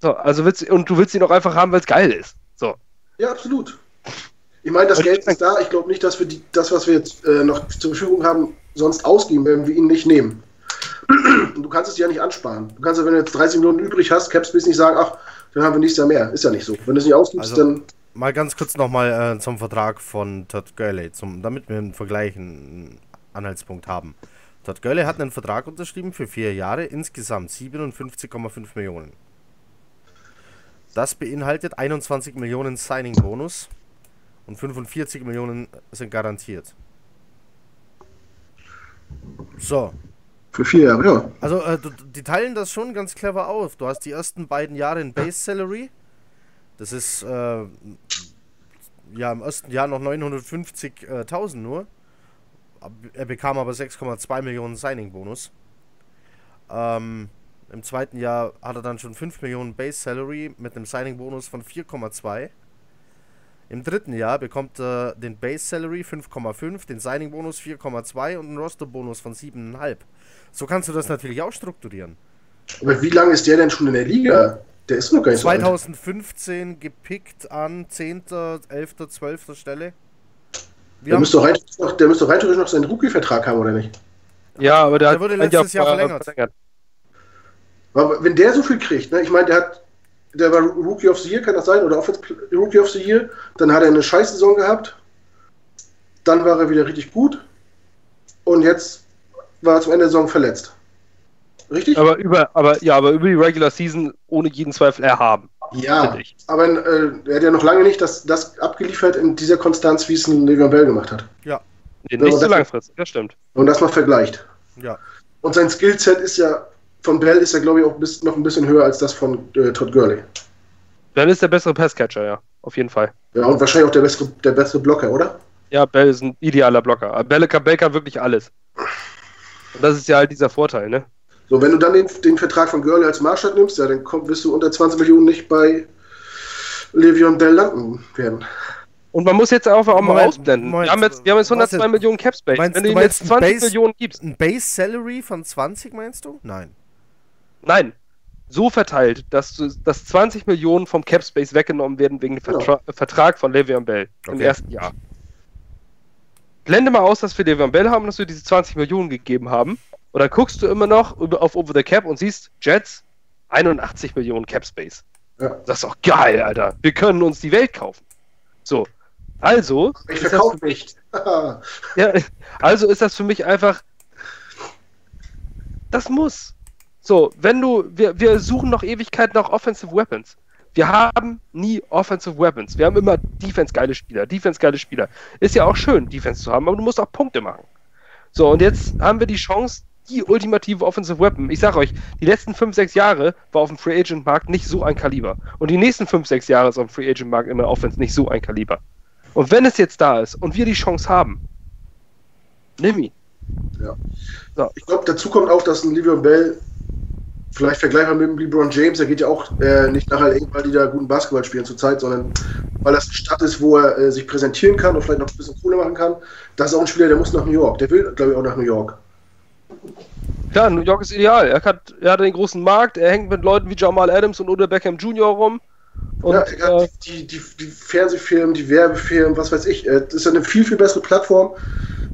[SPEAKER 2] So, also willst und du willst ihn auch einfach haben, weil es geil ist. So.
[SPEAKER 3] Ja, absolut. Ich meine, das Geld ist da. Ich glaube nicht, dass wir die, das, was wir jetzt äh, noch zur Verfügung haben, sonst ausgeben, wenn wir ihn nicht nehmen. Und du kannst es ja nicht ansparen. Du kannst ja, wenn du jetzt 30 Millionen übrig hast, Capspace nicht sagen, ach, dann haben wir nächstes Jahr mehr. Ist ja nicht so. Wenn du es nicht ausgibst,
[SPEAKER 1] Also-
[SPEAKER 3] dann.
[SPEAKER 1] Mal ganz kurz nochmal äh, zum Vertrag von Todd Gurley, zum, damit wir einen Vergleich, einen Anhaltspunkt haben. Todd Gurley hat einen Vertrag unterschrieben für vier Jahre, insgesamt 57,5 Millionen. Das beinhaltet 21 Millionen Signing-Bonus und 45 Millionen sind garantiert. So,
[SPEAKER 3] Für vier Jahre, ja.
[SPEAKER 1] also äh, die teilen das schon ganz clever auf. Du hast die ersten beiden Jahre in Base Salary. Das ist äh, ja im ersten Jahr noch 950.000 nur. Er bekam aber 6,2 Millionen Signing-Bonus. Ähm, Im zweiten Jahr hat er dann schon 5 Millionen Base Salary mit einem Signing-Bonus von 4,2. Im dritten Jahr bekommt er den Base Salary 5,5, den Signing-Bonus 4,2 und einen Roster-Bonus von 7,5. So kannst du das natürlich auch strukturieren.
[SPEAKER 3] Aber wie lange ist der denn schon in der Liga? Der ist noch gar nicht so alt.
[SPEAKER 1] 2015 gepickt an 10., 11., 12. Stelle. Wir
[SPEAKER 3] Der müsste, doch rein, noch, der müsste doch rein theoretisch noch seinen Rookie-Vertrag haben, oder nicht?
[SPEAKER 2] Ja, aber der,
[SPEAKER 1] Der wurde
[SPEAKER 2] ein
[SPEAKER 1] letztes Jahr
[SPEAKER 2] vorher
[SPEAKER 1] verlängert.
[SPEAKER 3] Aber wenn der so viel kriegt, ne, ich meine, der hat, der war Rookie of the Year, kann das sein? Oder Offensive Rookie of the Year, dann hat er eine Scheißsaison gehabt, dann war er wieder richtig gut und jetzt war er zum Ende der Saison verletzt. Richtig?
[SPEAKER 2] Aber über, aber ja, aber über die Regular Season ohne jeden Zweifel erhaben.
[SPEAKER 3] ja, aber äh, er hat ja noch lange nicht das, das abgeliefert in dieser Konstanz, wie es ein Le'Veon Bell gemacht hat.
[SPEAKER 1] ja,
[SPEAKER 2] Nee, nicht so
[SPEAKER 3] das-
[SPEAKER 2] langfristig, das stimmt.
[SPEAKER 3] Und das mal vergleicht.
[SPEAKER 1] ja.
[SPEAKER 3] Und sein Skillset ist ja, von Bell ist ja, glaube ich, auch bis, noch ein bisschen höher als das von äh, Todd Gurley.
[SPEAKER 2] Bell ist der bessere Passcatcher, ja. Auf jeden Fall.
[SPEAKER 3] Ja, und wahrscheinlich auch der bessere, der bessere Blocker, oder?
[SPEAKER 2] Ja, Bell ist ein idealer Blocker. Aber Bell kann, Bell kann wirklich alles. Und das ist ja halt dieser Vorteil, ne?
[SPEAKER 3] So, wenn du dann den, den Vertrag von Gurley als Maßstab nimmst, ja, dann komm, wirst du unter 20 Millionen nicht bei Le'Veon Bell landen werden.
[SPEAKER 2] Und man muss jetzt einfach auch mal
[SPEAKER 1] Moment,
[SPEAKER 2] ausblenden.
[SPEAKER 1] Moment.
[SPEAKER 2] wir, haben jetzt, wir haben jetzt
[SPEAKER 1] Was
[SPEAKER 2] 102
[SPEAKER 1] jetzt?
[SPEAKER 2] Millionen Cap Space.
[SPEAKER 1] Meinst-
[SPEAKER 2] Wenn
[SPEAKER 1] du
[SPEAKER 2] du ihm jetzt
[SPEAKER 1] ein
[SPEAKER 2] 20
[SPEAKER 1] Base-
[SPEAKER 2] Millionen gibst,
[SPEAKER 1] Ein Base Salary von 20, meinst du? Nein.
[SPEAKER 2] Nein, so verteilt, dass, du, dass 20 Millionen vom Cap Space weggenommen werden wegen dem. Vertra Vertrag von Le'Veon Bell im
[SPEAKER 1] Okay.
[SPEAKER 2] ersten Jahr. Blende mal aus, dass wir Le'Veon Bell haben, dass wir diese 20 Millionen gegeben haben. Und dann guckst du immer noch auf Over the Cap und siehst, Jets, 81 Millionen Cap Space.
[SPEAKER 3] Ja.
[SPEAKER 2] Das ist doch geil, Alter. Wir können uns die Welt kaufen. So. Also.
[SPEAKER 3] Ich verkaufe nicht.
[SPEAKER 2] Ja, also ist das für mich einfach. Das muss. So, wenn du. Wir, wir suchen noch Ewigkeit nach Offensive Weapons. Wir haben nie Offensive Weapons. Wir haben immer Defense-geile Spieler. Defense-geile Spieler. Ist ja auch schön, Defense zu haben, aber du musst auch Punkte machen. So, und jetzt haben wir die Chance, die ultimative Offensive Weapon. Ich sag euch, die letzten 5, 6 Jahre war auf dem Free Agent Markt nicht so ein Kaliber. Und die nächsten 5, 6 Jahre ist auf dem Free Agent Markt immer Offense nicht so ein Kaliber. Und wenn es jetzt da ist und wir die Chance haben, nimm ihn.
[SPEAKER 3] Ich glaube, dazu kommt auch, dass ein Le'Veon Bell vielleicht vergleichbar mit dem LeBron James, der geht ja auch äh, nicht nachher irgendwann, weil die da guten Basketball spielen zurzeit, sondern weil das eine Stadt ist, wo er äh, sich präsentieren kann und vielleicht noch ein bisschen Kohle machen kann. Das ist auch ein Spieler, der muss nach New York. Der will, glaube ich, auch nach New York.
[SPEAKER 2] Klar, New York ist ideal. Er hat, er hat den großen Markt, er hängt mit Leuten wie Jamal Adams und Odell Beckham Jr. rum. Und
[SPEAKER 3] ja, er
[SPEAKER 2] äh,
[SPEAKER 3] hat die, die, die Fernsehfilme, die Werbefilme, was weiß ich. äh, Das ist ja eine viel, viel bessere Plattform,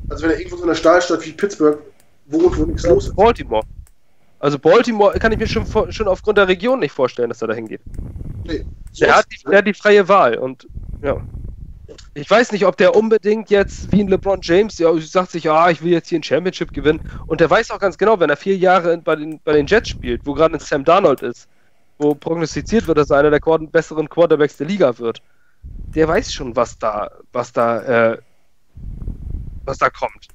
[SPEAKER 3] als wenn er irgendwo in so einer Stahlstadt wie Pittsburgh wohnt, wo nichts los ist.
[SPEAKER 2] Baltimore. Also Baltimore kann ich mir schon, schon aufgrund der Region nicht vorstellen, dass er da hingeht.
[SPEAKER 3] Nee, so
[SPEAKER 2] Der hat, die,
[SPEAKER 3] ne?
[SPEAKER 2] der hat die freie Wahl und ja. Ich weiß nicht, ob der unbedingt jetzt wie ein LeBron James, der sagt sich, ah, ich will jetzt hier ein Championship gewinnen. Und der weiß auch ganz genau, wenn er vier Jahre bei den, bei den Jets spielt, wo gerade ein Sam Darnold ist, wo prognostiziert wird, dass er einer der Quar besseren Quarterbacks der Liga wird, der weiß schon, was da, was da, äh, was da kommt.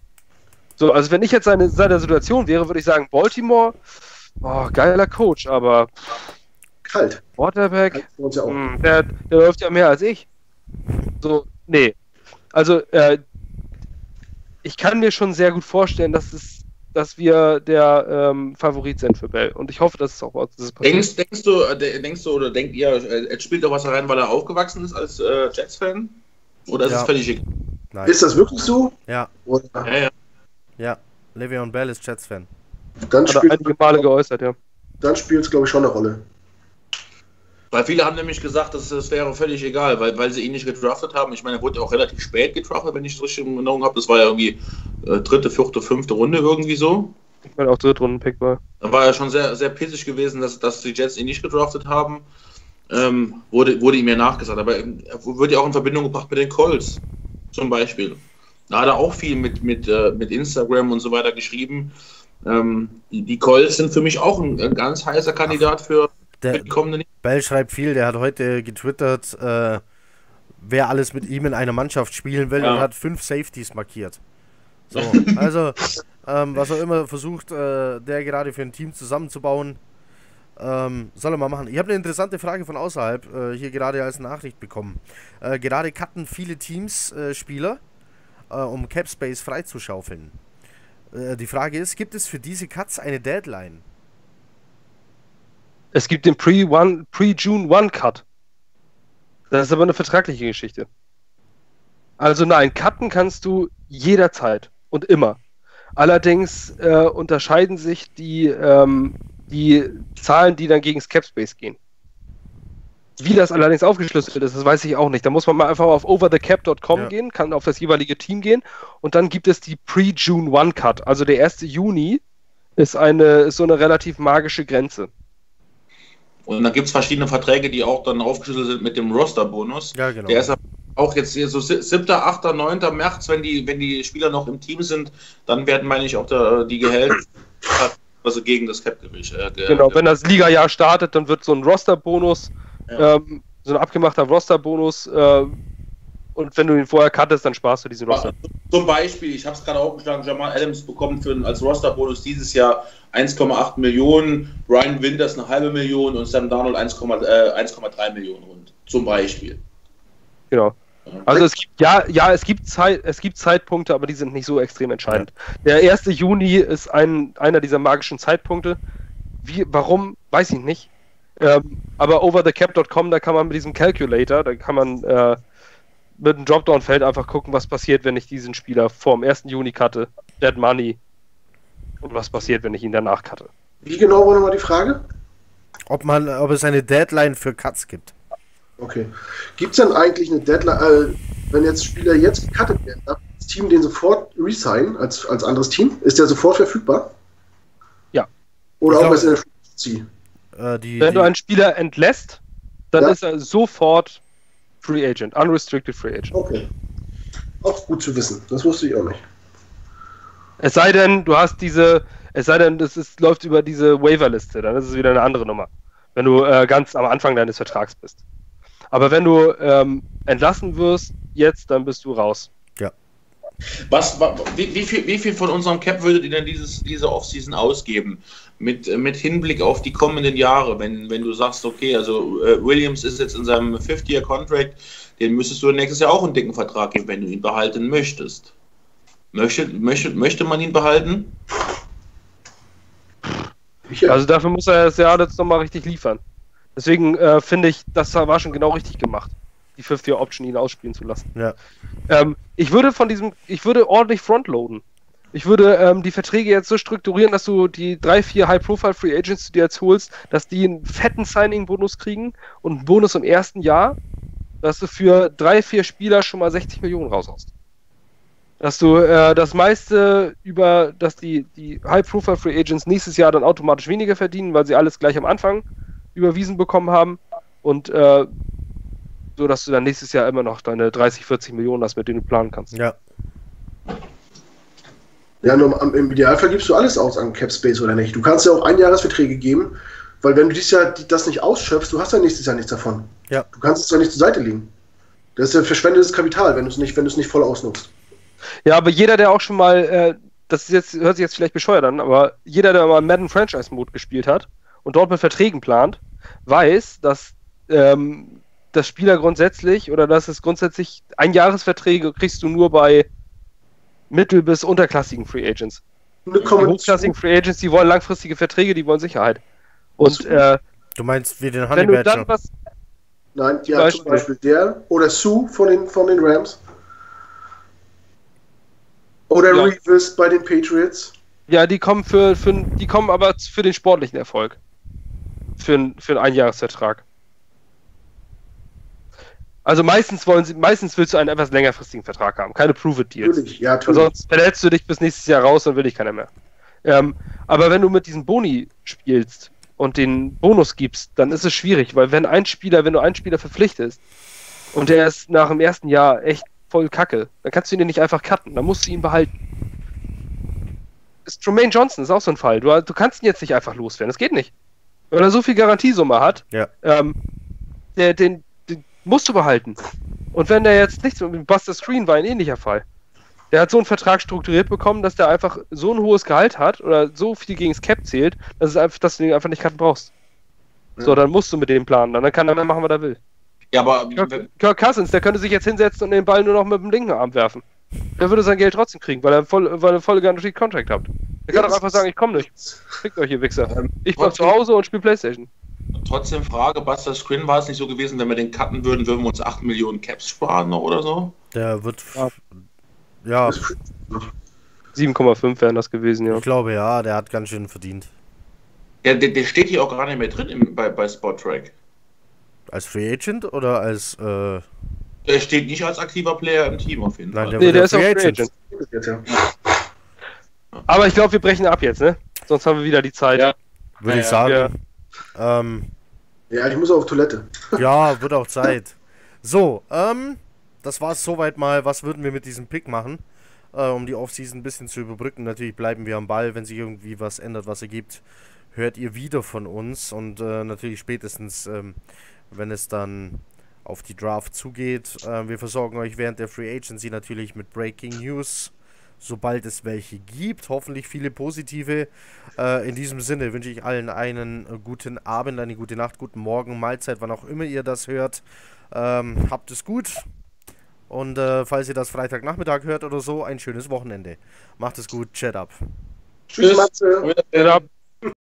[SPEAKER 2] So, also wenn ich jetzt seine, seine Situation wäre, würde ich sagen, Baltimore, oh, geiler Coach, aber
[SPEAKER 3] kalt.
[SPEAKER 2] Quarterback,
[SPEAKER 3] ja auch.
[SPEAKER 2] hm, der, der läuft ja mehr als ich. So, nee. Also, äh, ich kann mir schon sehr gut vorstellen, dass es dass wir der ähm, Favorit sind für Bell. Und ich hoffe, dass es auch dass es
[SPEAKER 4] passiert. Denkst, denkst, du, äh, denkst du oder denkt ihr, äh, es spielt doch was rein, weil er aufgewachsen ist als äh, Jets-Fan? Oder ist ja. es völlig egal?
[SPEAKER 3] Nein. Ist das wirklich so?
[SPEAKER 1] Ja.
[SPEAKER 3] Oder?
[SPEAKER 1] Ja, ja. Ja, Le'Veon Bell ist Jets-Fan.
[SPEAKER 2] Dann Hat spielt, einige Male geäußert, ja.
[SPEAKER 3] Dann spielt es, glaube ich, schon eine Rolle.
[SPEAKER 4] Weil viele haben nämlich gesagt, dass es wäre völlig egal, weil, weil sie ihn nicht gedraftet haben. Ich meine, er wurde auch relativ spät gedraftet, wenn ich es richtig in Erinnerung habe. Das war ja irgendwie äh, dritte, vierte, fünfte Runde irgendwie so.
[SPEAKER 2] Ich meine auch Drittrunden-Pick war.
[SPEAKER 4] Da war er schon sehr, sehr pissig gewesen, dass, dass die Jets ihn nicht gedraftet haben. Ähm, wurde, wurde ihm ja nachgesagt. Aber er wird ja auch in Verbindung gebracht mit den Colts, zum Beispiel. Da hat er auch viel mit, mit, äh, mit Instagram und so weiter geschrieben. Ähm, die, die Colts sind für mich auch ein, ein ganz heißer Kandidat für,
[SPEAKER 1] der Bell schreibt viel, der hat heute getwittert, äh, wer alles mit ihm in einer Mannschaft spielen will ja. und hat fünf Safeties markiert. So, also, ähm, was er immer versucht, äh, der gerade für ein Team zusammenzubauen, ähm, soll er mal machen. Ich habe eine interessante Frage von außerhalb äh, hier gerade als Nachricht bekommen. Äh, gerade cutten viele Teams äh, Spieler, äh, um Cap Space freizuschaufeln. Äh, die Frage ist, gibt es für diese Cuts eine Deadline?
[SPEAKER 2] Es gibt den Pre-June Pre 1 Cut. Das ist aber eine vertragliche Geschichte. Also nein, cutten kannst du jederzeit und immer. Allerdings äh, unterscheiden sich die, ähm, die Zahlen, die dann gegen Capspace gehen. Wie das allerdings aufgeschlüsselt ist, das weiß ich auch nicht. Da muss man mal einfach auf overthecap.com ja. gehen, kann auf das jeweilige Team gehen und dann gibt es die Pre-June 1 Cut. Also der 1. Juni ist, eine, ist so eine relativ magische Grenze.
[SPEAKER 4] Und dann gibt es verschiedene Verträge, die auch dann aufgeschlüsselt sind mit dem Roster-Bonus.
[SPEAKER 1] Ja, genau.
[SPEAKER 4] Der ist auch jetzt hier so 7., 8., 9. März, wenn die, wenn die Spieler noch im Team sind, dann werden, meine ich, auch der, die Gehälter also gegen das Cap-Gewicht. Äh,
[SPEAKER 2] genau, wenn das Liga-Jahr startet, dann wird so ein Roster-Bonus, ja. ähm, so ein abgemachter Roster-Bonus äh, und wenn du ihn vorher kanntest, dann sparst du diesen Roster.
[SPEAKER 4] Zum Beispiel, ich habe es gerade aufgeschlagen, Jamal Adams bekommt für, als Roster-Bonus dieses Jahr 1,8 Millionen, Brian Winters eine halbe Million und Sam Darnold 1,3 äh, Millionen rund. Zum Beispiel.
[SPEAKER 2] Genau. Also es gibt ja, ja, es gibt Zeit, es gibt Zeitpunkte, aber die sind nicht so extrem entscheidend. Der 1. Juni ist ein, einer dieser magischen Zeitpunkte. Wie, warum, weiß ich nicht. Ähm, aber overthecap.com, da kann man mit diesem Calculator, da kann man äh, mit einem Dropdown-Feld einfach gucken, was passiert, wenn ich diesen Spieler vor dem 1. Juni cutte, Dead Money, und was passiert, wenn ich ihn danach cutte.
[SPEAKER 3] Wie genau war nochmal die Frage?
[SPEAKER 1] Ob, man, ob es eine Deadline für Cuts gibt.
[SPEAKER 3] Okay. Gibt es denn eigentlich eine Deadline, äh, wenn jetzt Spieler jetzt gecuttet werden, darf das Team den sofort resignen als, als anderes Team? Ist der sofort verfügbar?
[SPEAKER 2] Ja.
[SPEAKER 3] Oder auch erst in der Free
[SPEAKER 2] äh, Wenn die... du einen Spieler entlässt, dann ja? ist er sofort Free Agent, Unrestricted Free Agent.
[SPEAKER 3] Okay. Auch gut zu wissen. Das wusste ich auch nicht.
[SPEAKER 2] Es sei denn, du hast diese, es sei denn, das ist, läuft über diese Waiver-Liste, dann ist es wieder eine andere Nummer. Wenn du äh, ganz am Anfang deines Vertrags bist. Aber wenn du ähm, entlassen wirst, jetzt, dann bist du raus.
[SPEAKER 1] Ja.
[SPEAKER 4] Was, wie, wie, viel, wie viel von unserem Cap würdet ihr denn dieses, diese Offseason ausgeben? Mit, mit Hinblick auf die kommenden Jahre, wenn, wenn du sagst, okay, also äh, Williams ist jetzt in seinem Fifth-Year-Contract, den müsstest du nächstes Jahr auch einen dicken Vertrag geben, wenn du ihn behalten möchtest. Möchte, möchte, möchte man ihn behalten?
[SPEAKER 2] Also dafür muss er das Jahr jetzt nochmal richtig liefern. Deswegen äh, finde ich, das war schon genau richtig gemacht, die Fifth-Year-Option ihn ausspielen zu lassen.
[SPEAKER 1] Ja.
[SPEAKER 2] Ähm, ich würde von diesem, ich würde ordentlich frontloaden. Ich würde ähm, die Verträge jetzt so strukturieren, dass du die drei, vier High-Profile-Free Agents, die du jetzt holst, dass die einen fetten Signing-Bonus kriegen und einen Bonus im ersten Jahr, dass du für drei, vier Spieler schon mal 60 Millionen raus hast. Dass du äh, das meiste über, dass die, die High-Profile-Free Agents nächstes Jahr dann automatisch weniger verdienen, weil sie alles gleich am Anfang überwiesen bekommen haben und äh, so, dass du dann nächstes Jahr immer noch deine 30, 40 Millionen hast, mit denen du planen kannst.
[SPEAKER 1] Ja.
[SPEAKER 3] Ja, nur im Idealfall gibst du alles aus an Cap Space oder nicht. Du kannst ja auch Einjahresverträge geben, weil wenn du dieses Jahr das nicht ausschöpfst, du hast ja nächstes Jahr nichts davon.
[SPEAKER 1] Ja.
[SPEAKER 3] Du kannst es ja nicht zur Seite legen. Das ist ja verschwendetes Kapital, wenn du es nicht, wenn du es nicht voll ausnutzt.
[SPEAKER 2] Ja, aber jeder, der auch schon mal, äh, das ist jetzt, hört sich jetzt vielleicht bescheuert an, aber jeder, der mal Madden Franchise Mode gespielt hat und dort mit Verträgen plant, weiß, dass ähm, dass Spieler grundsätzlich oder dass es grundsätzlich Einjahresverträge kriegst du nur bei mittel- bis unterklassigen Free Agents. Die hochklassigen Free Agents, die wollen langfristige Verträge, die wollen Sicherheit. Und äh,
[SPEAKER 1] Du meinst wie den Honey Badger?
[SPEAKER 2] was.
[SPEAKER 3] Nein, ja,
[SPEAKER 2] Beispiel.
[SPEAKER 3] zum Beispiel der oder Sue von den, von den Rams. Oder
[SPEAKER 2] Ja.
[SPEAKER 3] Revis bei den Patriots.
[SPEAKER 2] Ja, die kommen für, für die kommen aber für den sportlichen Erfolg. Für, einen- für einen Einjahresvertrag. Also meistens wollen sie, meistens willst du einen etwas längerfristigen Vertrag haben, keine Prove-It-Deals.
[SPEAKER 3] Natürlich, ja, natürlich.
[SPEAKER 2] Sonst verletzt du dich bis nächstes Jahr raus und will dich keiner mehr. Ähm, aber wenn du mit diesen Boni spielst und den Bonus gibst, dann ist es schwierig, weil wenn ein Spieler, wenn du einen Spieler verpflichtest und der ist nach dem ersten Jahr echt voll kacke, dann kannst du ihn nicht einfach cutten, dann musst du ihn behalten. Ist Tremaine Johnson ist auch so ein Fall. Du, du kannst ihn jetzt nicht einfach loswerden, das geht nicht. Weil er so viel Garantiesumme hat,
[SPEAKER 1] Ja.
[SPEAKER 2] ähm, der, den musst du behalten. Und wenn der jetzt nichts mit Buster Screen war ein ähnlicher Fall. Der hat so einen Vertrag strukturiert bekommen, dass der einfach so ein hohes Gehalt hat oder so viel gegen das Cap zählt, dass, es einfach, dass du den einfach nicht cutten brauchst. So,
[SPEAKER 3] Ja.
[SPEAKER 2] dann musst du mit dem planen. Dann kann er mehr machen, was er will.
[SPEAKER 4] Ja, aber
[SPEAKER 2] Kirk, Kirk Cousins, der könnte sich jetzt hinsetzen und den Ball nur noch mit dem linken Arm werfen. Der würde sein Geld trotzdem kriegen, weil er voll, weil er voll Guaranteed Contract habt. Der kann doch einfach sagen, ich komme nicht. Fickt euch, ihr Wichser.
[SPEAKER 4] Ähm,
[SPEAKER 2] Ich bleib zu Hause und spiele Playstation.
[SPEAKER 4] Trotzdem Frage, Buster Screen war es nicht so gewesen, wenn wir den cutten würden, würden wir uns 8 Millionen Caps sparen oder so?
[SPEAKER 1] Der wird.
[SPEAKER 2] Ja.
[SPEAKER 1] Ja,
[SPEAKER 3] Das ist
[SPEAKER 2] 7,5 wären das gewesen, ja.
[SPEAKER 1] ich glaube ja, der hat ganz schön verdient.
[SPEAKER 4] Der, der, der steht hier auch gar nicht mehr drin im, bei, bei Spottrack.
[SPEAKER 1] Als Free Agent oder als. Äh,
[SPEAKER 4] Der steht nicht als aktiver Player im Team auf jeden
[SPEAKER 1] nein,
[SPEAKER 4] Fall.
[SPEAKER 1] der,
[SPEAKER 2] Nee, der
[SPEAKER 1] ja
[SPEAKER 2] ist auch Free Agent.
[SPEAKER 3] ja.
[SPEAKER 2] Aber ich glaube, wir brechen ab jetzt, ne? Sonst haben wir wieder die Zeit.
[SPEAKER 4] Ja.
[SPEAKER 1] Würde ich
[SPEAKER 4] Ja,
[SPEAKER 1] sagen. Ähm,
[SPEAKER 3] ja, ich muss auf Toilette.
[SPEAKER 1] ja, wird auch Zeit. So, ähm, das war es soweit mal. Was würden wir mit diesem Pick machen? Äh, um die Offseason ein bisschen zu überbrücken. Natürlich bleiben wir am Ball, wenn sich irgendwie was ändert, was ergibt. Hört ihr wieder von uns und äh, natürlich spätestens, ähm, wenn es dann auf die Draft zugeht. Äh, wir versorgen euch während der Free Agency natürlich mit Breaking News, sobald es welche gibt. Hoffentlich viele positive. Äh, in diesem Sinne wünsche ich allen einen guten Abend, eine gute Nacht, guten Morgen, Mahlzeit, wann auch immer ihr das hört. Ähm, habt es gut. Und äh, falls ihr das Freitagnachmittag hört oder so, ein schönes Wochenende. Macht es gut, chat up.
[SPEAKER 3] Tschüss,
[SPEAKER 4] Tschüss.